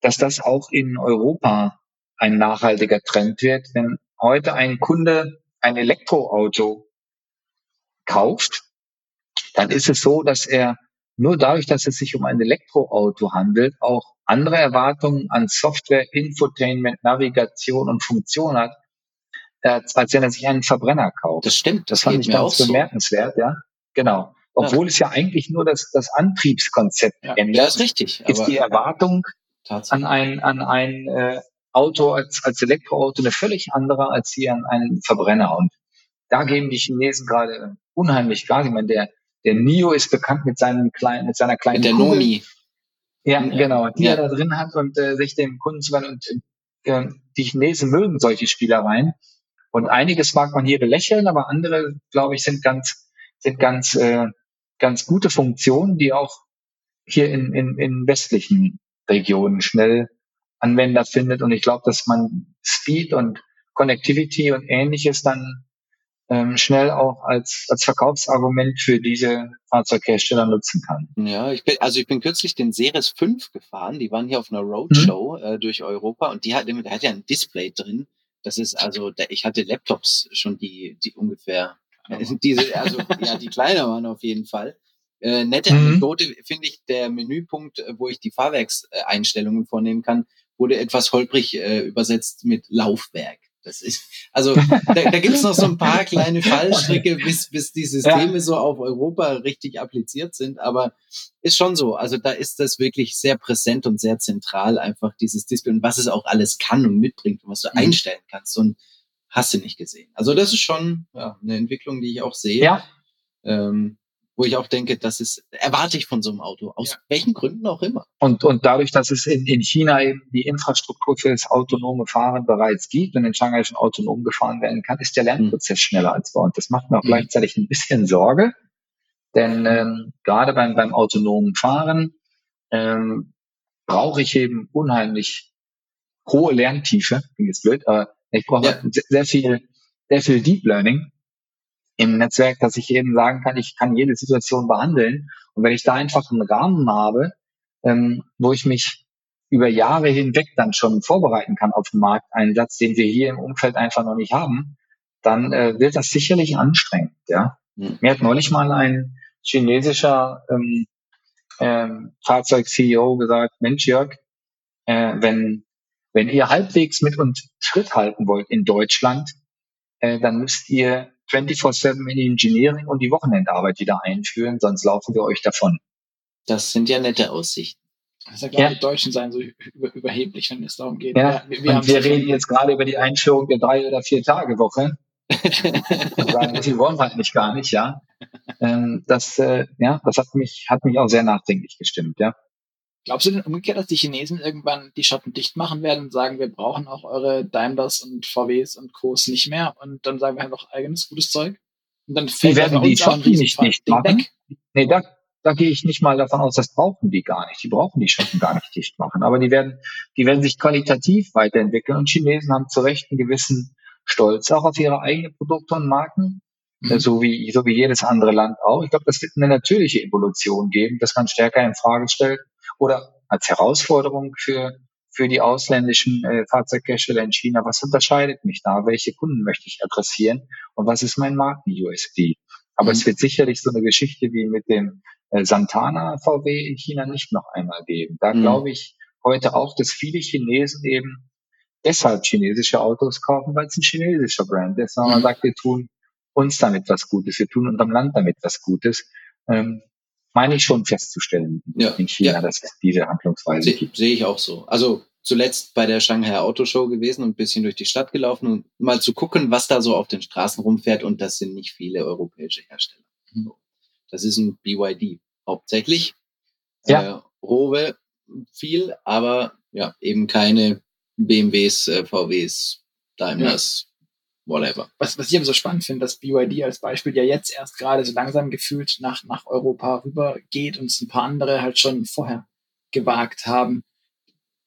[SPEAKER 3] dass das auch in Europa ein nachhaltiger Trend wird. Wenn heute ein Kunde ein Elektroauto kauft, dann ist es so, dass er nur dadurch, dass es sich um ein Elektroauto handelt, auch andere Erwartungen an Software, Infotainment, Navigation und Funktion hat, als, als wenn er sich einen Verbrenner kauft.
[SPEAKER 2] Das stimmt.
[SPEAKER 3] Das, das fand ich ganz bemerkenswert, so. ja. Genau. Obwohl ja. es ja eigentlich nur das, das Antriebskonzept
[SPEAKER 2] ja. ändert. Ja, ist richtig.
[SPEAKER 3] ist die Erwartung an ein, an ein äh, Auto als, als Elektroauto eine völlig andere als hier an einen Verbrenner. Und da geben die Chinesen gerade unheimlich Gas. Ich meine, der, der NIO ist bekannt mit seinem kleinen, mit seiner kleinen
[SPEAKER 2] mit der Kugel. Nomi.
[SPEAKER 3] Ja, genau, die ja. er da drin hat und äh, sich dem Kunden zu und äh, die Chinesen mögen solche Spielereien. Und einiges mag man hier belächeln, aber andere, glaube ich, sind ganz, sind ganz äh, ganz gute Funktionen, die auch hier in, in, in westlichen Regionen schnell Anwender findet. Und ich glaube, dass man Speed und Connectivity und ähnliches dann ähm, schnell auch als, als Verkaufsargument für diese Fahrzeughersteller nutzen kann.
[SPEAKER 2] Ja, ich bin, also ich bin kürzlich den Series 5 gefahren. Die waren hier auf einer Roadshow mhm. äh, durch Europa und die hat, der hat ja ein Display drin. Das ist also, ich hatte Laptops schon, die, die ungefähr diese, also ja, die kleiner waren auf jeden Fall. Äh, nette mhm. Anekdote finde ich, der Menüpunkt, äh, wo ich die Fahrwerkseinstellungen vornehmen kann, wurde etwas holprig äh, übersetzt mit Laufwerk. Das ist, also da, da gibt es noch so ein paar kleine Fallstricke, bis, bis die Systeme ja. so auf Europa richtig appliziert sind. Aber ist schon so. Also da ist das wirklich sehr präsent und sehr zentral, einfach dieses Display und was es auch alles kann und mitbringt und was du mhm. einstellen kannst. Und hast du nicht gesehen. Also das ist schon ja, eine Entwicklung, die ich auch sehe.
[SPEAKER 3] Ja.
[SPEAKER 2] Ähm, wo ich auch denke, das ist, erwarte ich von so einem Auto, aus ja. welchen Gründen auch immer.
[SPEAKER 3] Und, und dadurch, dass es in, in China eben die Infrastruktur für das autonome Fahren bereits gibt und in Shanghai schon autonom gefahren werden kann, ist der Lernprozess mhm. schneller als bei uns. Das macht mir auch mhm. gleichzeitig ein bisschen Sorge, denn ähm, gerade beim, beim autonomen Fahren ähm, brauche ich eben unheimlich hohe Lerntiefe, klingt jetzt blöd, aber ich brauche ja. sehr viel, sehr viel Deep Learning im Netzwerk, dass ich eben sagen kann, ich kann jede Situation behandeln. Und wenn ich da einfach einen Rahmen habe, ähm, wo ich mich über Jahre hinweg dann schon vorbereiten kann auf den Markteinsatz, den wir hier im Umfeld einfach noch nicht haben, dann äh, wird das sicherlich anstrengend. Ja, mhm. mir hat neulich mal ein chinesischer ähm, ähm, Fahrzeug-CEO gesagt: Mensch, Jörg, äh, wenn wenn ihr halbwegs mit uns Schritt halten wollt in Deutschland, äh, dann müsst ihr 24-7 in Engineering und die Wochenendarbeit wieder einführen, sonst laufen wir euch davon.
[SPEAKER 2] Das sind ja nette Aussichten.
[SPEAKER 1] Das ist ja, glaube ja. die Deutschen seien so über, überheblich, wenn es darum geht.
[SPEAKER 3] Ja, wir, wir, wir reden jetzt gerade über die Einführung der drei- oder vier-Tage-Woche. sagen, die wollen wir eigentlich gar nicht, ja. Ähm, das, äh, ja, das hat mich, hat mich auch sehr nachdenklich gestimmt, ja.
[SPEAKER 1] Glaubst du denn umgekehrt, dass die Chinesen irgendwann die Schotten dicht machen werden und sagen, wir brauchen auch eure Daimlers und VWs und Co.s nicht mehr und dann sagen wir einfach eigenes gutes Zeug? Und dann
[SPEAKER 3] fällt die werden die Schotten nicht dicht machen. Weg. Nee, da, da gehe ich nicht mal davon aus, das brauchen die gar nicht. Die brauchen die Schotten gar nicht dicht machen. Aber die werden, die werden sich qualitativ weiterentwickeln und Chinesen haben zu Recht einen gewissen Stolz auch auf ihre eigenen Produkte und Marken. Mhm. So wie, so wie jedes andere Land auch. Ich glaube, das wird eine natürliche Evolution geben, dass man stärker in Frage stellt, oder als Herausforderung für, für die ausländischen äh, Fahrzeughersteller in China, was unterscheidet mich da? Welche Kunden möchte ich adressieren? Und was ist mein Marken-USP? Aber mhm. es wird sicherlich so eine Geschichte wie mit dem äh, Santana VW in China nicht noch einmal geben. Da mhm. glaube ich heute auch, dass viele Chinesen eben deshalb chinesische Autos kaufen, weil es ein chinesischer Brand ist. Und man mhm. sagt, wir tun uns damit was Gutes, wir tun unserem Land damit was Gutes. Ähm, meine ich schon festzustellen
[SPEAKER 2] Ja.
[SPEAKER 3] in China,
[SPEAKER 2] Ja.
[SPEAKER 3] dass es diese Handlungsweise
[SPEAKER 2] Sehe
[SPEAKER 3] gibt.
[SPEAKER 2] seh ich auch so. Also zuletzt bei der Shanghai Auto Show gewesen und ein bisschen durch die Stadt gelaufen und mal zu gucken, was da so auf den Straßen rumfährt. Und das sind nicht viele europäische Hersteller. So. Das ist ein BYD hauptsächlich.
[SPEAKER 3] Ja.
[SPEAKER 2] Äh, Rowe viel, aber ja, eben keine BMWs, äh, VWs, Daimlers, whatever.
[SPEAKER 1] was, was ich aber so spannend finde, dass BYD als Beispiel ja jetzt erst gerade so langsam gefühlt nach, nach Europa rübergeht und es ein paar andere halt schon vorher gewagt haben.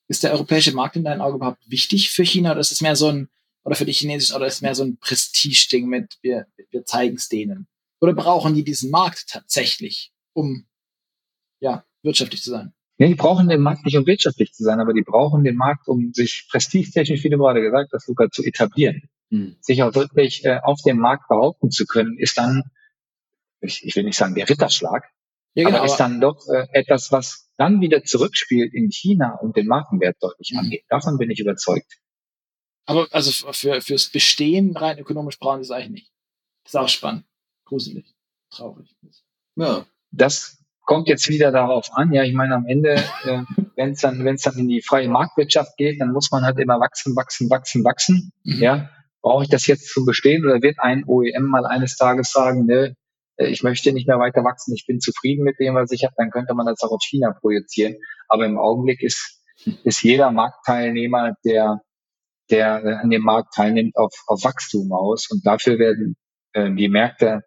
[SPEAKER 1] Ist der europäische Markt in deinen Augen überhaupt wichtig für China oder ist es mehr so ein, oder für die Chinesischen, oder ist es mehr so ein Prestige-Ding mit, wir, wir zeigen es denen? Oder brauchen die diesen Markt tatsächlich, um, ja, wirtschaftlich zu sein?
[SPEAKER 3] Nee, die brauchen den Markt nicht, um wirtschaftlich zu sein, aber die brauchen den Markt, um sich prestigetechnisch, wie du gerade gesagt hast, Luca, zu etablieren.
[SPEAKER 2] Hm.
[SPEAKER 3] Sich auch wirklich äh, auf dem Markt behaupten zu können, ist dann, ich, ich will nicht sagen der Ritterschlag,
[SPEAKER 1] Ja,
[SPEAKER 3] aber ist dann doch äh, etwas, was dann wieder zurückspielt in China und den Markenwert deutlich
[SPEAKER 1] Mhm.
[SPEAKER 3] angeht. Davon bin ich überzeugt.
[SPEAKER 1] aber also für, fürs Bestehen rein ökonomisch brauchen sie es eigentlich nicht. Das ist auch spannend. Gruselig. Traurig.
[SPEAKER 2] Ja.
[SPEAKER 3] Das kommt jetzt wieder darauf an. Ja, ich meine, am Ende, äh, wenn es dann, wenn es dann in die freie Marktwirtschaft geht, dann muss man halt immer wachsen, wachsen, wachsen, wachsen.
[SPEAKER 1] Mhm.
[SPEAKER 3] Ja, brauche ich das jetzt zu bestehen oder wird ein OEM mal eines Tages sagen, ne, äh, ich möchte nicht mehr weiter wachsen, ich bin zufrieden mit dem, was ich habe, dann könnte man das auch auf China projizieren. Aber im Augenblick ist, ist jeder Marktteilnehmer, der, der an dem Markt teilnimmt, auf, auf Wachstum aus. Und dafür werden äh, die Märkte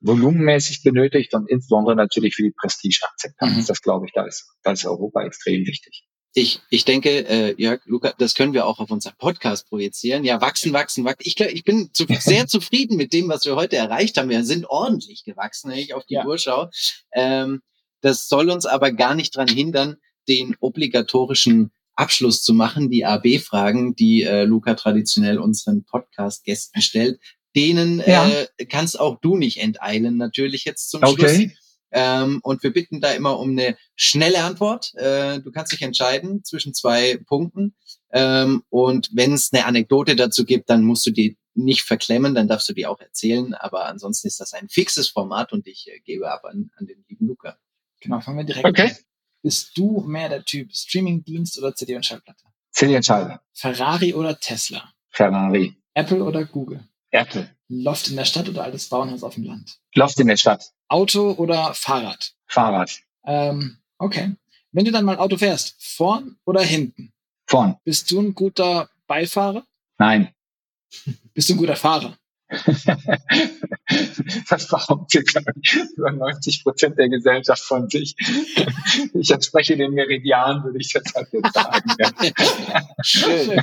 [SPEAKER 3] volumenmäßig benötigt und insbesondere natürlich für die Prestigeakzeptanz.
[SPEAKER 1] Mhm.
[SPEAKER 3] Das glaube ich, da ist, da ist Europa extrem wichtig.
[SPEAKER 2] Ich, ich denke, äh, Jörg, Luca, das können wir auch auf unseren Podcast projizieren. Ja, wachsen, wachsen, wachsen. Ich, ich bin zu, sehr zufrieden mit dem, was wir heute erreicht haben. Wir sind ordentlich gewachsen, wenn ich auf die
[SPEAKER 1] Ja.
[SPEAKER 2] Uhr schaue. Ähm, das soll uns aber gar nicht dran hindern, den obligatorischen Abschluss zu machen, die AB-Fragen, die äh, Luca traditionell unseren Podcast-Gästen stellt. Denen
[SPEAKER 3] Ja.
[SPEAKER 2] äh, kannst auch du nicht enteilen, natürlich jetzt zum Schluss. Ähm, und wir bitten da immer um eine schnelle Antwort. Äh, du kannst dich entscheiden zwischen zwei Punkten. Ähm, und wenn es eine Anekdote dazu gibt, dann musst du die nicht verklemmen, dann darfst du die auch erzählen. Aber ansonsten ist das ein fixes Format und ich äh, gebe ab an, an den lieben Luca.
[SPEAKER 1] Genau, fangen wir direkt
[SPEAKER 3] Okay.
[SPEAKER 1] an. Bist du mehr der Typ Streamingdienst oder CD und Schallplatte?
[SPEAKER 3] Zähl die Entscheidung.
[SPEAKER 1] Ferrari oder Tesla?
[SPEAKER 3] Ferrari.
[SPEAKER 1] Apple oder Google?
[SPEAKER 3] Apple.
[SPEAKER 1] Loft in der Stadt oder altes Bauernhaus auf dem Land?
[SPEAKER 3] Loft in der Stadt.
[SPEAKER 1] Auto oder Fahrrad?
[SPEAKER 3] Fahrrad.
[SPEAKER 1] Ähm, okay. Wenn du dann mal Auto fährst, vorn oder hinten?
[SPEAKER 3] Vorn.
[SPEAKER 1] Bist du ein guter Beifahrer?
[SPEAKER 3] Nein.
[SPEAKER 1] Bist du ein guter Fahrer?
[SPEAKER 3] das behauptet glaub ich, über 90 Prozent der Gesellschaft von sich. Ich entspreche den Meridian, würde ich jetzt halt jetzt sagen. Ja.
[SPEAKER 1] Schön.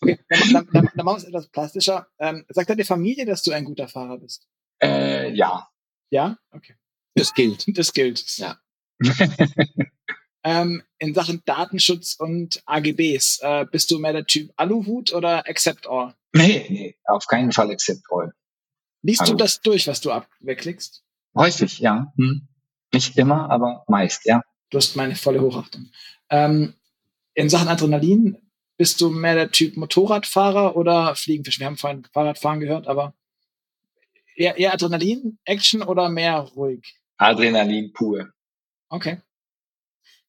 [SPEAKER 1] Okay, dann, dann machen wir es etwas plastischer. Ähm, sagt deine Familie, dass du ein guter Fahrer bist?
[SPEAKER 3] Äh, ja.
[SPEAKER 1] Ja? Okay.
[SPEAKER 2] Das gilt.
[SPEAKER 1] Das gilt.
[SPEAKER 2] Ja.
[SPEAKER 1] Ähm, in Sachen Datenschutz und AGBs, äh, bist du mehr der Typ Aluhut oder Accept All?
[SPEAKER 3] Nee, nee, auf keinen Fall Accept All.
[SPEAKER 1] Liest du
[SPEAKER 3] Alu.
[SPEAKER 1] das durch, was du ab wegklickst?
[SPEAKER 3] Häufig, ja. Hm. Nicht immer, aber meist, ja.
[SPEAKER 1] Du hast meine volle Hochachtung. Ähm, in Sachen Adrenalin, bist du mehr der Typ Motorradfahrer oder Fliegenfisch? Wir haben vorhin Fahrradfahren gehört, aber eher, eher Adrenalin, Action oder mehr ruhig?
[SPEAKER 3] Adrenalin pur.
[SPEAKER 1] Okay.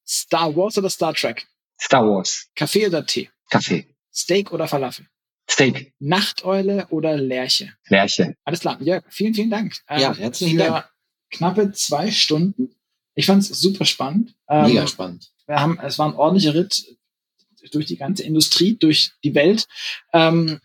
[SPEAKER 1] Star Wars oder Star Trek?
[SPEAKER 3] Star Wars.
[SPEAKER 1] Kaffee oder Tee?
[SPEAKER 3] Kaffee.
[SPEAKER 1] Steak oder Falafel?
[SPEAKER 3] Steak.
[SPEAKER 1] Nachteule oder Lerche?
[SPEAKER 3] Lerche.
[SPEAKER 1] Alles klar. Jörg, vielen, vielen Dank. Ähm,
[SPEAKER 2] Ja, herzlichen
[SPEAKER 1] für
[SPEAKER 2] Dank.
[SPEAKER 1] Knappe zwei Stunden. Ich fand es super spannend. Ähm,
[SPEAKER 2] Mega spannend.
[SPEAKER 1] wir haben, es war ein ordentlicher Ritt durch die ganze Industrie, durch die Welt. Ähm,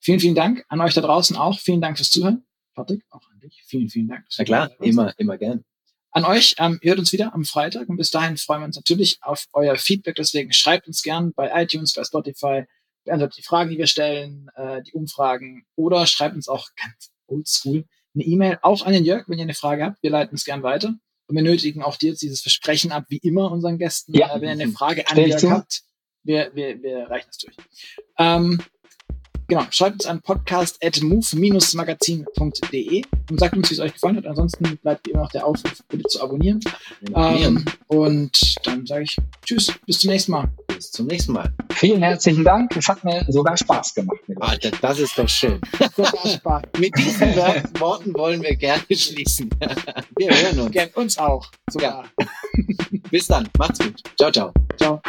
[SPEAKER 1] vielen, vielen Dank an euch da draußen auch. Vielen Dank fürs Zuhören. Patrick, auch an dich. Vielen, vielen Dank.
[SPEAKER 2] Na klar, immer, immer gern.
[SPEAKER 1] An euch, ähm, ihr hört uns wieder am Freitag und bis dahin freuen wir uns natürlich auf euer Feedback. Deswegen schreibt uns gern bei iTunes, bei Spotify, beantwortet die Fragen, die wir stellen, äh, die Umfragen oder schreibt uns auch ganz oldschool eine E-Mail, auch an den Jörg, wenn ihr eine Frage habt. Wir leiten es gern weiter. Und wir nötigen auch dir jetzt dieses Versprechen ab, wie immer unseren Gästen.
[SPEAKER 3] Ja.
[SPEAKER 1] Äh, wenn ihr eine Frage an Jörg habt, wir, wir, wir reichen es durch. Ähm, genau, schreibt uns an podcast.move-magazin.de und sagt uns, wie es euch gefallen hat. Ansonsten bleibt immer noch der Aufruf, bitte zu abonnieren. Ähm, und dann sage ich Tschüss, bis zum nächsten Mal.
[SPEAKER 2] Bis zum nächsten Mal.
[SPEAKER 3] Vielen herzlichen Dank. Es hat mir sogar Spaß gemacht.
[SPEAKER 2] Ah, das ist doch schön. Sogar Spaß. Mit diesen Worten wollen wir gerne schließen. Wir hören uns.
[SPEAKER 1] Gern uns auch.
[SPEAKER 2] Sogar. Ja. Bis dann. Macht's gut. Ciao, ciao.
[SPEAKER 1] Ciao.